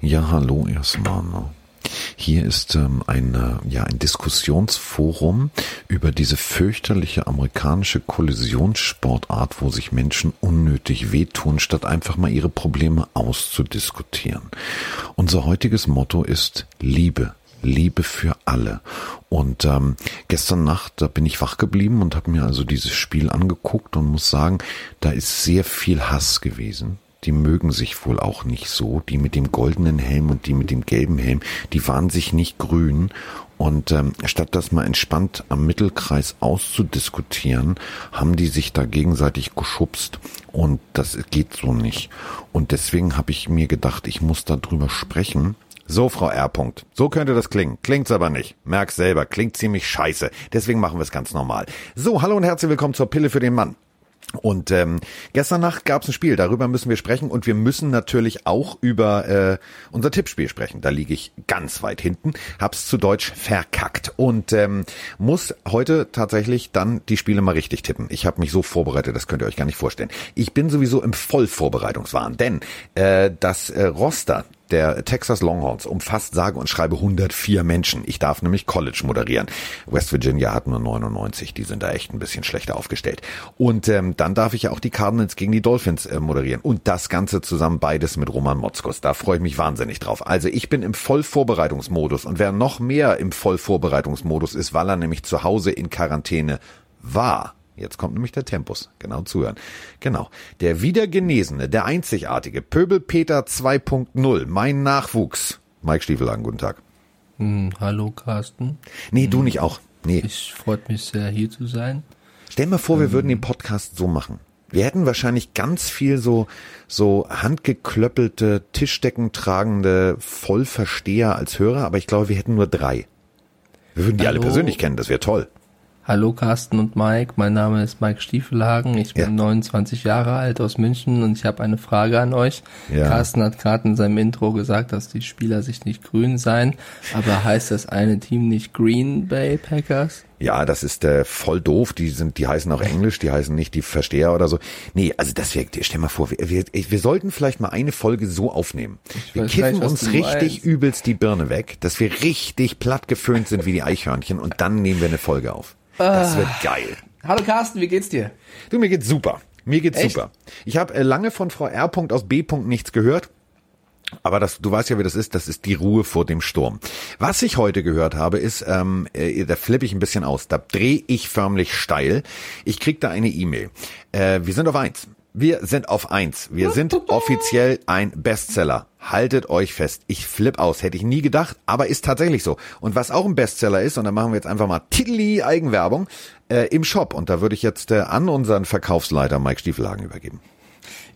Ja, hallo erstmal. Hier ist ähm, ein, äh, ja, ein Diskussionsforum über diese fürchterliche amerikanische Kollisionssportart, wo sich Menschen unnötig wehtun, statt einfach mal ihre Probleme auszudiskutieren. Unser heutiges Motto ist Liebe. Liebe für alle. Und ähm, gestern Nacht, da bin ich wach geblieben und habe mir also dieses Spiel angeguckt und muss sagen, da ist sehr viel Hass gewesen die mögen sich wohl auch nicht so. Die mit dem goldenen Helm und die mit dem gelben Helm, die waren sich nicht grün. Und ähm, statt das mal entspannt am Mittelkreis auszudiskutieren, haben die sich da gegenseitig geschubst. Und das geht so nicht. Und deswegen habe ich mir gedacht, ich muss da drüber sprechen. So, Frau R. -Punkt. So könnte das klingen. Klingt's aber nicht. Merk's selber. Klingt ziemlich scheiße. Deswegen machen wir es ganz normal. So, hallo und herzlich willkommen zur Pille für den Mann. Und ähm, gestern Nacht gab es ein Spiel, darüber müssen wir sprechen und wir müssen natürlich auch über äh, unser Tippspiel sprechen. Da liege ich ganz weit hinten, hab's zu Deutsch verkackt und ähm, muss heute tatsächlich dann die Spiele mal richtig tippen. Ich habe mich so vorbereitet, das könnt ihr euch gar nicht vorstellen. Ich bin sowieso im Vollvorbereitungswahn, denn äh, das äh, Roster der Texas Longhorns umfasst sage und schreibe 104 Menschen. Ich darf nämlich College moderieren. West Virginia hat nur 99, die sind da echt ein bisschen schlechter aufgestellt. Und ähm, dann darf ich ja auch die Cardinals gegen die Dolphins äh, moderieren. Und das Ganze zusammen beides mit Roman Motzkos. Da freue ich mich wahnsinnig drauf. Also ich bin im Vollvorbereitungsmodus und wer noch mehr im Vollvorbereitungsmodus ist, weil er nämlich zu Hause in Quarantäne war, Jetzt kommt nämlich der Tempus. Genau zuhören. Genau. Der Wiedergenesene, der Einzigartige, Pöbel Peter 2.0, mein Nachwuchs. Mike Stiefelhagen, guten Tag. Hm, hallo Carsten. Nee, du nicht auch. Nee. Ich freut mich sehr, hier zu sein. Stell mir vor, wir ähm. würden den Podcast so machen. Wir hätten wahrscheinlich ganz viel so, so handgeklöppelte, Tischdecken tragende Vollversteher als Hörer, aber ich glaube, wir hätten nur drei. Wir würden die Hallo. alle persönlich kennen, das wäre toll. Hallo Carsten und Mike, mein Name ist Mike Stiefelhagen, ich bin ja. 29 Jahre alt aus München und ich habe eine Frage an euch. Ja. Carsten hat gerade in seinem Intro gesagt, dass die Spieler sich nicht grün seien, aber heißt das eine Team nicht Green Bay Packers? Ja, das ist äh, voll doof. Die sind, die heißen auch Englisch, die heißen nicht die Versteher oder so. Nee, also das wäre, stell mal vor, wir, wir, wir sollten vielleicht mal eine Folge so aufnehmen. wir kiffen uns richtig meinst. übelst die Birne weg, dass wir richtig platt geföhnt sind wie die Eichhörnchen und dann nehmen wir eine Folge auf. Das wird geil. Hallo Carsten, wie geht's dir? Du, mir geht's super. Mir geht's Echt? super. Ich habe äh, lange von Frau R. aus B. nichts gehört. Aber das, du weißt ja, wie das ist, das ist die Ruhe vor dem Sturm. Was ich heute gehört habe, ist, ähm, äh, da flippe ich ein bisschen aus, da drehe ich förmlich steil. Ich krieg da eine E-Mail. Äh, wir sind auf eins. Wir sind auf eins. Wir sind offiziell ein Bestseller. Haltet euch fest. Ich flipp aus. Hätte ich nie gedacht, aber ist tatsächlich so. Und was auch ein Bestseller ist, und da machen wir jetzt einfach mal Titli Eigenwerbung, äh, im Shop. Und da würde ich jetzt äh, an unseren Verkaufsleiter Mike Stiefelhagen übergeben.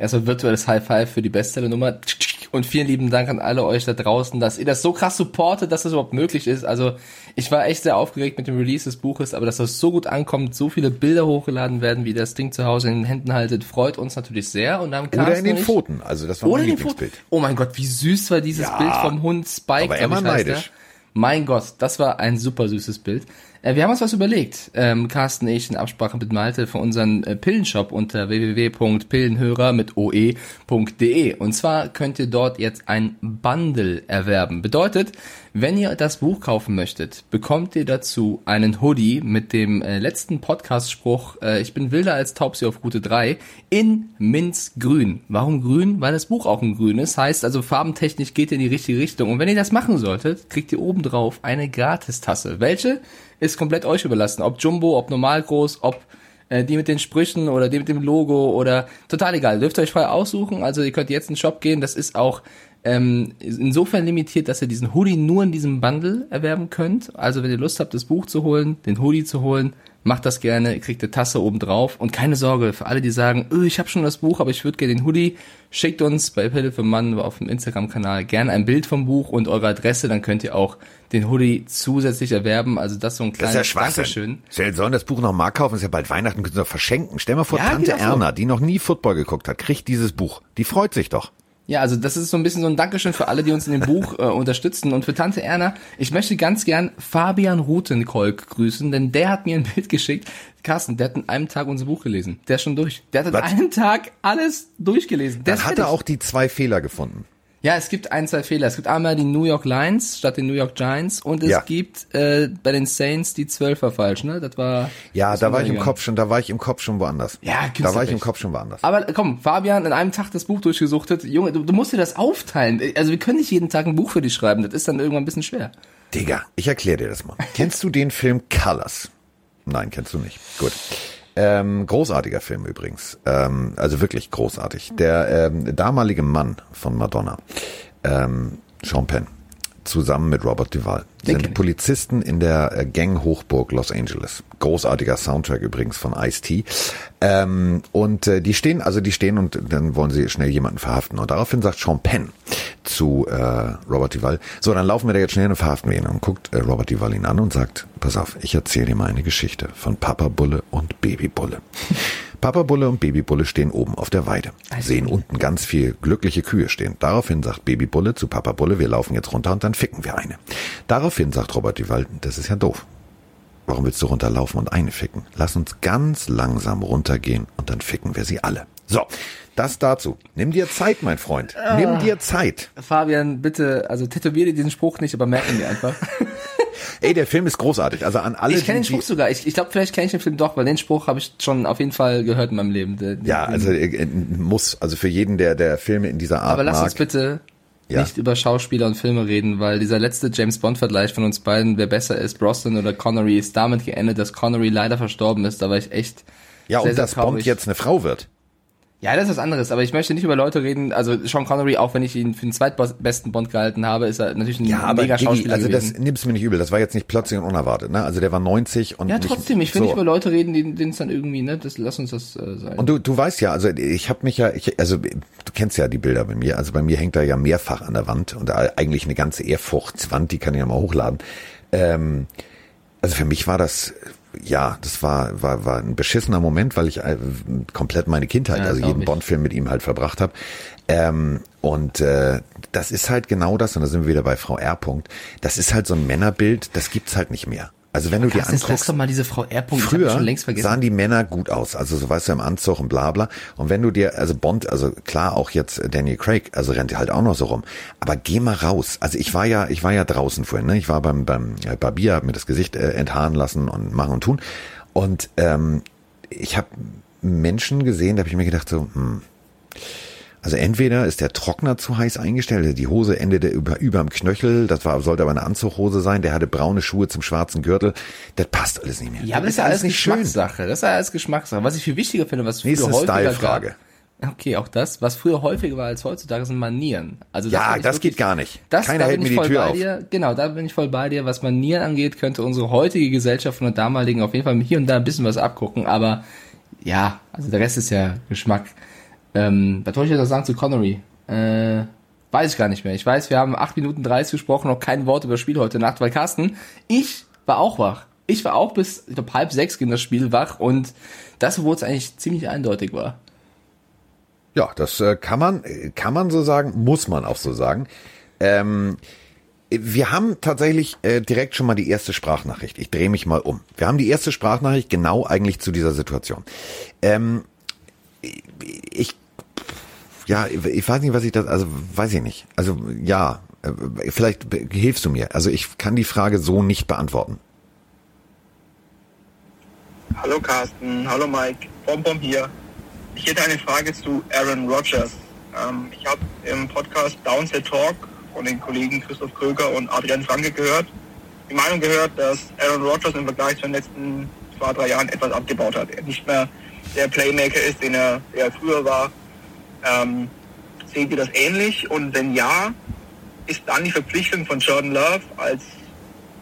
Erstmal virtuelles High Five für die Bestseller-Nummer. Und vielen lieben Dank an alle euch da draußen, dass ihr das so krass supportet, dass das überhaupt möglich ist. Also ich war echt sehr aufgeregt mit dem Release des Buches, aber dass das so gut ankommt, so viele Bilder hochgeladen werden, wie das Ding zu Hause in den Händen haltet, freut uns natürlich sehr. Und dann Oder in den Pfoten, also das war mein Lieblingsbild. Oh mein Gott, wie süß war dieses ja, Bild vom Hund Spike. Aber immer neidisch. Mein Gott, das war ein super süßes Bild. Äh, wir haben uns was überlegt, ähm, Carsten ich in Absprache mit Malte für unseren äh, Pillenshop unter www.pillenhörer mit oe.de. Und zwar könnt ihr dort jetzt ein Bundle erwerben. Bedeutet, wenn ihr das Buch kaufen möchtet, bekommt ihr dazu einen Hoodie mit dem äh, letzten Podcast-Spruch, äh, ich bin wilder als Taubsi auf Route 3, in Minzgrün. Warum grün? Weil das Buch auch in grün ist. Heißt also, farbentechnisch geht ihr in die richtige Richtung. Und wenn ihr das machen solltet, kriegt ihr obendrauf eine Gratistasse. Welche? Ist komplett euch überlassen. Ob Jumbo, ob normal groß, ob äh, die mit den Sprüchen oder die mit dem Logo oder total egal. Dürft ihr euch frei aussuchen. Also ihr könnt jetzt in den Shop gehen. Das ist auch ähm, insofern limitiert, dass ihr diesen Hoodie nur in diesem Bundle erwerben könnt. Also wenn ihr Lust habt, das Buch zu holen, den Hoodie zu holen, macht das gerne, ihr kriegt eine Tasse oben drauf und keine Sorge, für alle, die sagen, öh, ich habe schon das Buch, aber ich würde gerne den Hoodie, schickt uns bei Pille für Mann auf dem Instagram-Kanal gerne ein Bild vom Buch und eure Adresse, dann könnt ihr auch den Hoodie zusätzlich erwerben, also das so ein kleines das ist ja Dankeschön. Sie sollen das Buch noch mal kaufen, ist ja bald Weihnachten, können sie doch verschenken. Stell mal vor, ja, Tante Erna, die noch nie Football geguckt hat, kriegt dieses Buch. Die freut sich doch. Ja, also das ist so ein bisschen so ein Dankeschön für alle, die uns in dem Buch äh, unterstützen. Und für Tante Erna, ich möchte ganz gern Fabian Rutenkolk grüßen, denn der hat mir ein Bild geschickt. Carsten, der hat in einem Tag unser Buch gelesen. Der ist schon durch. Der hat in Was? einem Tag alles durchgelesen. Der Dann hat er auch die zwei Fehler gefunden. Ja, es gibt ein, zwei Fehler. Es gibt einmal die New York Lions statt den New York Giants und es Ja. gibt äh, bei den Saints die Zwölfer falsch, ne? Das war. Ja, das da war ich im. Kopf schon, da war ich im Kopf schon woanders. Ja, da war ich im. Kopf schon woanders. Aber komm, Fabian, in einem Tag das Buch durchgesuchtet. Junge, du, du musst dir das aufteilen. Also wir können nicht jeden Tag ein Buch für dich schreiben. Das ist dann irgendwann ein bisschen schwer. Digga, ich erkläre dir das mal. kennst du den Film Colors? Nein, kennst du nicht. Gut. Ähm, großartiger Film übrigens. Ähm, also wirklich großartig. Der ähm, damalige Mann von Madonna, ähm, Sean Penn, zusammen mit Robert Duvall, kenn sind. Polizisten in der äh, Gang Hochburg Los Angeles. Großartiger Soundtrack übrigens von Ice-T. Ähm, und äh, die stehen, also die stehen und dann wollen sie schnell jemanden verhaften. Und daraufhin sagt Sean Penn zu äh, Robert Duvall, so, dann laufen wir da jetzt schnell und verhaften wir ihn. Und guckt äh, Robert Duvall ihn an und sagt, pass auf, ich erzähle dir mal eine Geschichte von Papa Bulle und Baby Bulle. Papa Bulle und Baby Bulle stehen oben auf der Weide, sehen unten ganz viel glückliche Kühe stehen. Daraufhin sagt Baby Bulle zu Papa Bulle, wir laufen jetzt runter und dann ficken wir eine. Daraufhin sagt Robert Duvall, das ist ja doof. Warum willst du runterlaufen und eine ficken? Lass uns ganz langsam runtergehen und dann ficken wir sie alle. So, das dazu. Nimm dir Zeit, mein Freund. Nimm dir Zeit. Fabian, bitte, also tätowier dir diesen Spruch nicht, aber merk ihn dir einfach. Ey, der Film ist großartig. Also an alle, Ich kenne den Spruch sogar. Ich, ich glaube, vielleicht kenne ich den Film doch, weil den Spruch habe ich schon auf jeden Fall gehört in meinem Leben. Den- Ja, den- also äh, muss, also für jeden, der der Filme in dieser Art Aber lass mag. uns bitte Ja. nicht über Schauspieler und Filme reden, weil dieser letzte James Bond-Vergleich von uns beiden, wer besser ist, Brosnan oder Connery, ist damit geendet, dass Connery leider verstorben ist. Da war ich echt ja, sehr, und dass Bond jetzt eine Frau wird. Ja, das ist was anderes, aber ich möchte nicht über Leute reden, also Sean Connery, auch wenn ich ihn für den zweitbesten Bond gehalten habe, ist er natürlich ein Ja, aber mega Digi, Schauspieler also das gewesen. nimm's mir nicht übel. Das war jetzt nicht plötzlich und unerwartet. Ne? Also der war 90 und Ja, trotzdem, ich will so. nicht über Leute reden, die- denen es dann irgendwie, ne, das, lass uns das äh, sein. Und du, du weißt ja, also ich habe mich ja, ich, also du kennst ja die Bilder bei mir. Also bei mir hängt da ja mehrfach an der Wand und eigentlich eine ganze Ehrfurchtswand, die kann ich ja mal hochladen. Ähm, also für mich war das, ja, das war war war ein beschissener Moment, weil ich äh, komplett meine Kindheit, Ja, also jeden. Bond-Film mit ihm halt verbracht habe. Ähm, und äh, das ist halt genau das, und da sind wir wieder bei Frau R. Punkt. Das ist halt so ein Männerbild, das gibt's halt nicht mehr. Also wenn du dir Carsten, jetzt lass anguckst, doch mal diese Frau R. Punkt, Früher schon längst vergessen. sahen die Männer gut aus, also so weißt du im Anzug und bla bla. Und wenn du dir, also Bond, also klar auch jetzt Daniel Craig, also rennt halt auch noch so rum. Aber geh mal raus. Also ich war ja, ich war ja draußen vorhin, ne? Ich war beim beim äh, Barbier, hab mir das Gesicht äh, enthaaren lassen und machen und tun. Und ähm, ich habe Menschen gesehen, da habe ich mir gedacht so, hm, also entweder ist der Trockner zu heiß eingestellt, die Hose endete über, überm Knöchel, das war, sollte aber eine Anzughose sein, der hatte braune Schuhe zum schwarzen Gürtel, das passt alles nicht mehr. Ja, aber das ist ja alles Geschmackssache. Das ist ja alles Geschmackssache. Was ich viel wichtiger finde, was früher Nächste häufiger Style-Frage. Okay, auch das. Was früher häufiger war als heutzutage, sind Manieren. Also Ja, finde ich das wirklich- geht gar nicht. Das, Keiner da hält mir die voll Tür auf. dir. Genau, da bin ich voll bei dir. Was Manieren angeht, könnte unsere heutige Gesellschaft von der damaligen auf jeden Fall hier und da ein bisschen was abgucken. Aber ja, also der Rest ist ja Geschmack. Ähm, was wollte ich jetzt sagen zu Connery? Äh, weiß ich gar nicht mehr. Ich weiß, wir haben 8 Minuten 30 gesprochen, noch kein Wort über das Spiel heute Nacht, weil Carsten, ich war auch wach. Ich war auch bis, ich glaube, halb sechs ging das Spiel wach und das, wo es eigentlich ziemlich eindeutig war. Ja, das äh, kann man, äh, kann man so sagen, muss man auch so sagen. Ähm, wir haben tatsächlich äh, direkt schon mal die erste Sprachnachricht. Ich drehe mich mal um. Wir haben die erste Sprachnachricht genau eigentlich zu dieser Situation. Ähm, ich, ja, ich weiß nicht, was ich das, also weiß ich nicht. Also ja, äh, vielleicht hilfst du mir. Also ich kann die Frage so nicht beantworten. Hallo Carsten, hallo Mike, Bonbon hier. Ich hätte eine Frage zu Aaron Rodgers. Ähm, ich habe im Podcast Downset Talk von den Kollegen Christoph Kröger und Adrian Franke gehört, die Meinung gehört, dass Aaron Rodgers im Vergleich zu den letzten zwei, drei Jahren etwas abgebaut hat. Er nicht mehr der Playmaker ist, den er, der er früher war. Ähm, seht ihr das ähnlich? Und wenn ja, ist dann die Verpflichtung von Jordan Love als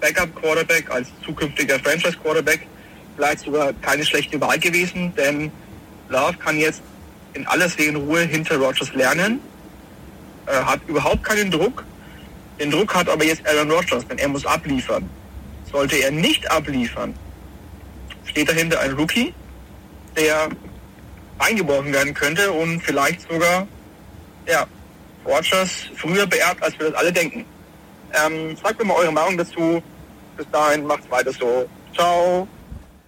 Backup-Quarterback, als zukünftiger Franchise-Quarterback vielleicht sogar keine schlechte Wahl gewesen, denn Love kann jetzt in aller Seelenruhe hinter Rodgers lernen, äh, hat überhaupt keinen Druck. Den Druck hat aber jetzt Aaron Rodgers, denn er muss abliefern. Sollte er nicht abliefern, steht dahinter ein Rookie, der eingeworfen werden könnte und vielleicht sogar ja, Rogers früher beerbt, als wir das alle denken. Ähm, sagt mir mal eure Meinung dazu. Bis dahin, macht's weiter so. Ciao.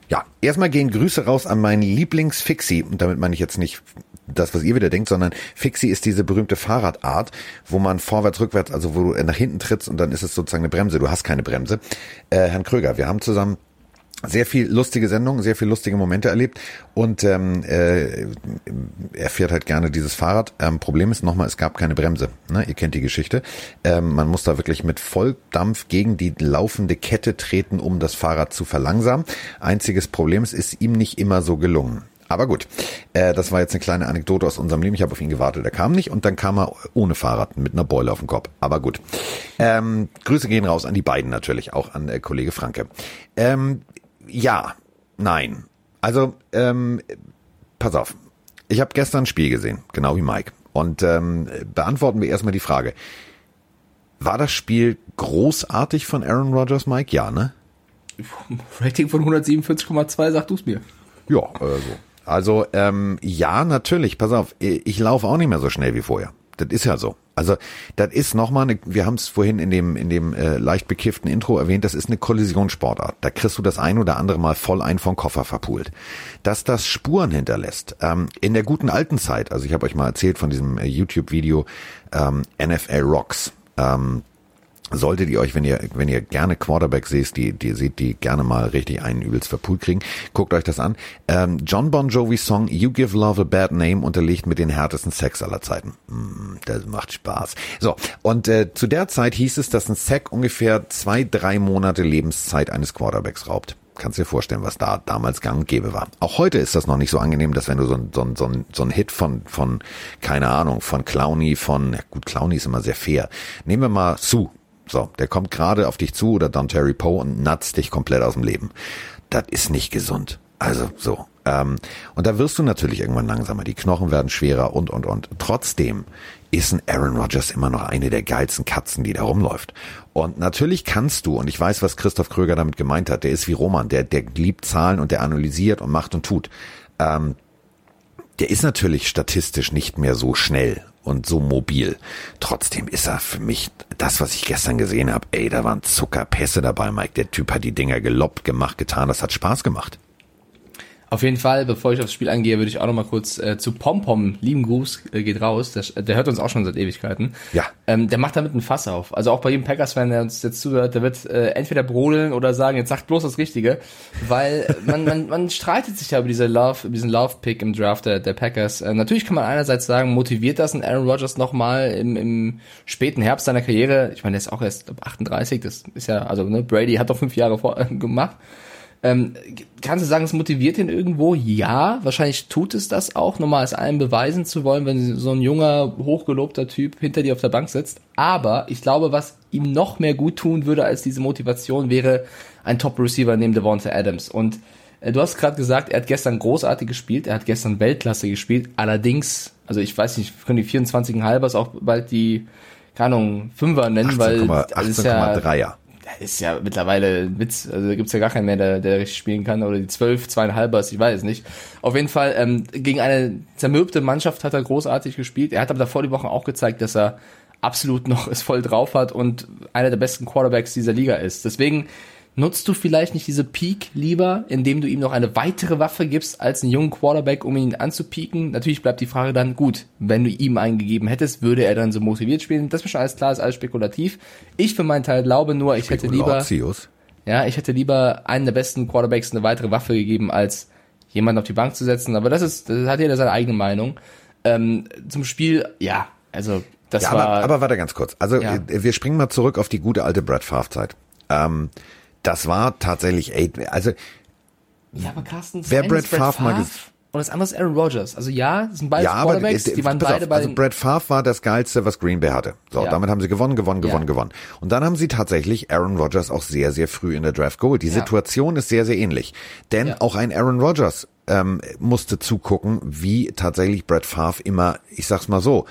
Ja, erstmal gehen Grüße raus an meinen Lieblingsfixie. Und damit meine ich jetzt nicht das, was ihr wieder denkt, sondern Fixie ist diese berühmte Fahrradart, wo man vorwärts, rückwärts, also wo du nach hinten trittst und dann ist es sozusagen eine Bremse. Du hast keine Bremse. Äh, Herrn Kröger, wir haben zusammen sehr viel lustige Sendungen, sehr viel lustige Momente erlebt und ähm, äh, er fährt halt gerne dieses Fahrrad. Ähm, Problem ist nochmal, es gab keine Bremse. Ne? Ihr kennt die Geschichte. Ähm, man muss da wirklich mit Volldampf gegen die laufende Kette treten, um das Fahrrad zu verlangsamen. Einziges Problem ist, ist ihm nicht immer so gelungen. Aber gut, äh, das war jetzt eine kleine Anekdote aus unserem Leben. Ich habe auf ihn gewartet, er kam nicht und dann kam er ohne Fahrrad mit einer Beule auf dem Kopf. Aber gut. Ähm, Grüße gehen raus an die beiden natürlich, auch an äh, Kollege Franke. Ähm, ja, nein. Also, ähm, pass auf. Ich habe gestern ein Spiel gesehen, genau wie Mike. Und ähm, beantworten wir erstmal die Frage. War das Spiel großartig von Aaron Rodgers, Mike? Ja, ne? Rating von 147,2, sag du's mir. Ja, also. Also, ähm, ja, natürlich, pass auf, ich laufe auch nicht mehr so schnell wie vorher. Das ist ja so. Also das ist nochmal eine, wir haben es vorhin in dem, in dem äh, leicht bekifften Intro erwähnt, das ist eine Kollisionssportart. Da kriegst du das ein oder andere Mal voll ein vom Koffer verpult. Dass das Spuren hinterlässt. Ähm, in der guten alten Zeit, also ich habe euch mal erzählt von diesem äh, YouTube-Video ähm, NFL Rocks. Ähm, solltet ihr euch, wenn ihr, wenn ihr gerne Quarterback seht, die, die seht, die gerne mal richtig einen übelst verpult kriegen, guckt euch das an. Ähm, John Bon Jovi Song You Give Love a Bad Name unterlegt mit den härtesten Sex aller Zeiten. Mm, das macht Spaß. So, und äh, zu der Zeit hieß es, dass ein Sack ungefähr zwei, drei Monate Lebenszeit eines Quarterbacks raubt kannst dir vorstellen, was da damals gang und gäbe war. Auch heute ist das noch nicht so angenehm, dass wenn du so ein, so ein, so ein, so ein Hit von, von, keine Ahnung, von Clowny, von, gut, Clowny ist immer sehr fair. Nehmen wir mal Sue, so, der kommt gerade auf dich zu oder Don Terry Poe und natzt dich komplett aus dem Leben. Das ist nicht gesund. Also so. Ähm, und da wirst du natürlich irgendwann langsamer. Die Knochen werden schwerer und und und. Trotzdem ist ein Aaron Rodgers immer noch eine der geilsten Katzen, die da rumläuft. Und natürlich kannst du, und ich weiß, was Christoph Kröger damit gemeint hat, der ist wie Roman, der, der liebt Zahlen und der analysiert und macht und tut. Ähm, der ist natürlich statistisch nicht mehr so schnell und so mobil. Trotzdem ist er für mich das, was ich gestern gesehen habe. Ey, da waren Zuckerpässe dabei, Mike. Der Typ hat die Dinger geloppt, gemacht, getan. Das hat Spaß gemacht. Auf jeden Fall, bevor ich aufs Spiel eingehe, würde ich auch noch mal kurz äh, zu Pompom, lieben Gruß, äh, geht raus. Der, der hört uns auch schon seit Ewigkeiten. Ja. Ähm, der macht damit ein Fass auf. Also auch bei jedem Packers-Fan, der uns jetzt zuhört, der wird äh, entweder brodeln oder sagen, jetzt sagt bloß das Richtige, weil man, man, man streitet sich ja über diese Love, über diesen Love-Pick im Draft der, der Packers. Äh, natürlich kann man einerseits sagen, motiviert das ein Aaron Rodgers noch mal im, im späten Herbst seiner Karriere. Ich meine, der ist auch erst 38, das ist ja, also ne, Brady hat doch fünf Jahre vor, äh, gemacht. Ähm, kannst du sagen, es motiviert ihn irgendwo? Ja, wahrscheinlich tut es das auch, nochmal als allen beweisen zu wollen, wenn so ein junger, hochgelobter Typ hinter dir auf der Bank sitzt. Aber ich glaube, was ihm noch mehr gut tun würde als diese Motivation, wäre ein Top-Receiver neben Devonta Adams. Und äh, du hast gerade gesagt, er hat gestern großartig gespielt, er hat gestern Weltklasse gespielt. Allerdings, also ich weiß nicht, können die 24,5ers auch bald die, keine Ahnung, Fünfer nennen, 18, weil 18,3er. Ja, ist ja mittlerweile ein Witz. Also da gibt's ja gar keinen mehr, der, der richtig spielen kann. Oder die zwölf, zweieinhalbers, ich weiß es nicht. Auf jeden Fall, ähm, gegen eine zermürbte Mannschaft hat er großartig gespielt. Er hat aber davor die Woche auch gezeigt, dass er absolut noch es voll drauf hat und einer der besten Quarterbacks dieser Liga ist. Deswegen Nutzt du vielleicht nicht diese Peak lieber, indem du ihm noch eine weitere Waffe gibst als einen jungen Quarterback, um ihn anzupieken? Natürlich bleibt die Frage dann, gut, wenn du ihm einen gegeben hättest, würde er dann so motiviert spielen? Das ist schon alles klar, ist alles spekulativ. Ich für meinen Teil glaube nur, ich hätte lieber, ja, ich hätte lieber einen der besten Quarterbacks eine weitere Waffe gegeben, als jemanden auf die Bank zu setzen. Aber das ist, das hat jeder seine eigene Meinung. Ähm, zum Spiel, ja, also das ja, war. Aber, aber warte ganz kurz. Also ja. wir springen mal zurück auf die gute alte Brad Favre Zeit. Ähm, das war tatsächlich, ey, also ja, aber Carsten, wer Brad Favre mal und das andere ist Aaron Rodgers. Also ja, das sind beide ja, Quarterbacks, aber, die waren beide auf, bei Also Brad Favre war das geilste, was Green Bay hatte. So, ja. damit haben sie gewonnen, gewonnen, gewonnen, ja. gewonnen. Und dann haben sie tatsächlich Aaron Rodgers auch sehr, sehr früh in der Draft geholt. Die ja. Situation ist sehr, sehr ähnlich. Denn auch ein Aaron Rodgers ähm, musste zugucken, wie tatsächlich Brad Favre immer, ich sag's mal so,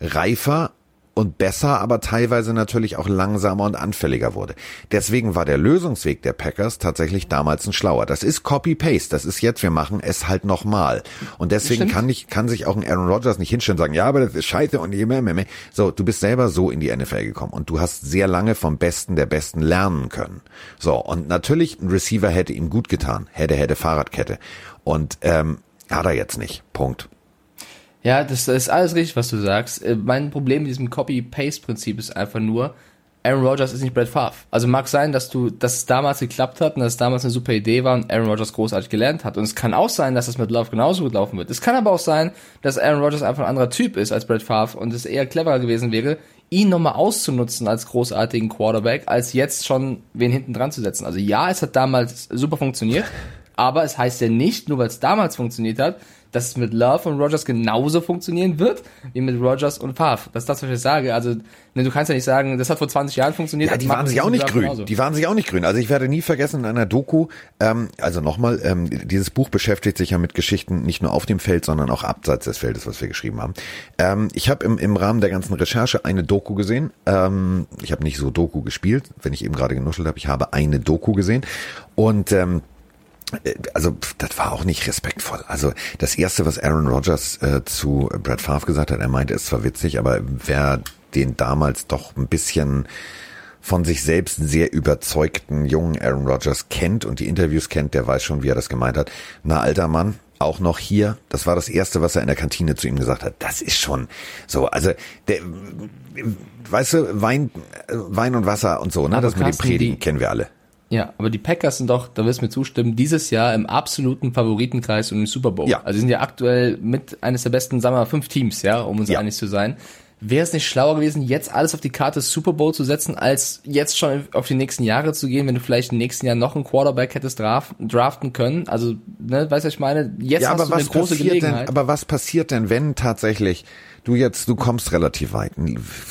reifer und besser, aber teilweise natürlich auch langsamer und anfälliger wurde. Deswegen war der Lösungsweg der Packers tatsächlich damals ein schlauer. Das ist Copy-Paste. Das ist jetzt, wir machen es halt nochmal. Und deswegen kann nicht, kann sich auch ein Aaron Rodgers nicht hinstellen und sagen, ja, aber das ist scheiße und mehr, mehr, mehr. So, du bist selber so in die NFL gekommen und du hast sehr lange vom Besten der Besten lernen können. So, und natürlich, ein Receiver hätte ihm gut getan. Hätte, hätte Fahrradkette. Und, ähm, hat er jetzt nicht. Punkt. Ja, das, das ist alles richtig, was du sagst. Äh, mein Problem mit diesem Copy-Paste-Prinzip ist einfach nur, Aaron Rodgers ist nicht Brett Favre. Also mag sein, dass du, dass es damals geklappt hat und dass es damals eine super Idee war und Aaron Rodgers großartig gelernt hat. Und es kann auch sein, dass es mit Love genauso gut laufen wird. Es kann aber auch sein, dass Aaron Rodgers einfach ein anderer Typ ist als Brett Favre und es eher cleverer gewesen wäre, ihn nochmal auszunutzen als großartigen Quarterback, als jetzt schon wen hinten dran zu setzen. Also ja, es hat damals super funktioniert, aber es heißt ja nicht, nur weil es damals funktioniert hat, dass es mit Love und Rogers genauso funktionieren wird, wie mit Rogers und Favre. Das ist das, was ich sage. Also, ne, du kannst ja nicht sagen, das hat vor 20 Jahren funktioniert. Ja, die waren sich auch nicht grün. Genauso. Die waren sich auch nicht grün. Also ich werde nie vergessen in einer Doku, ähm, also nochmal, ähm, dieses Buch beschäftigt sich ja mit Geschichten nicht nur auf dem Feld, sondern auch abseits des Feldes, was wir geschrieben haben. Ähm, ich habe im, im Rahmen der ganzen Recherche eine Doku gesehen. Ähm, ich habe nicht so Doku gespielt, wenn ich eben gerade genuschelt habe. Ich habe eine Doku gesehen. Und ähm, äh, also das war auch nicht respektvoll. Also das erste, was Aaron Rodgers äh, zu Brad Favre gesagt hat, er meinte, es war witzig, aber wer den damals doch ein bisschen von sich selbst sehr überzeugten jungen Aaron Rodgers kennt und die Interviews kennt, der weiß schon, wie er das gemeint hat. Na, alter Mann, auch noch hier, das war das erste, was er in der Kantine zu ihm gesagt hat. Das ist schon so, also der, weißt du, Wein, Wein und Wasser und so, ne, das mit dem Predigen kennen wir alle. Ja, aber die Packers sind doch, da wirst du mir zustimmen, dieses Jahr im absoluten Favoritenkreis um den Super Bowl. Ja. Also sie sind ja aktuell mit eines der besten, sagen wir mal, fünf Teams, ja, um uns ja. einig zu sein. Wäre es nicht schlauer gewesen, jetzt alles auf die Karte Super Bowl zu setzen, als jetzt schon auf die nächsten Jahre zu gehen, wenn du vielleicht im nächsten Jahr noch einen Quarterback hättest draften können? Also, ne, weißt du, was ich meine? Jetzt ja, hast du eine große Gelegenheit. Denn, aber was passiert denn, wenn tatsächlich du jetzt, du kommst relativ weit.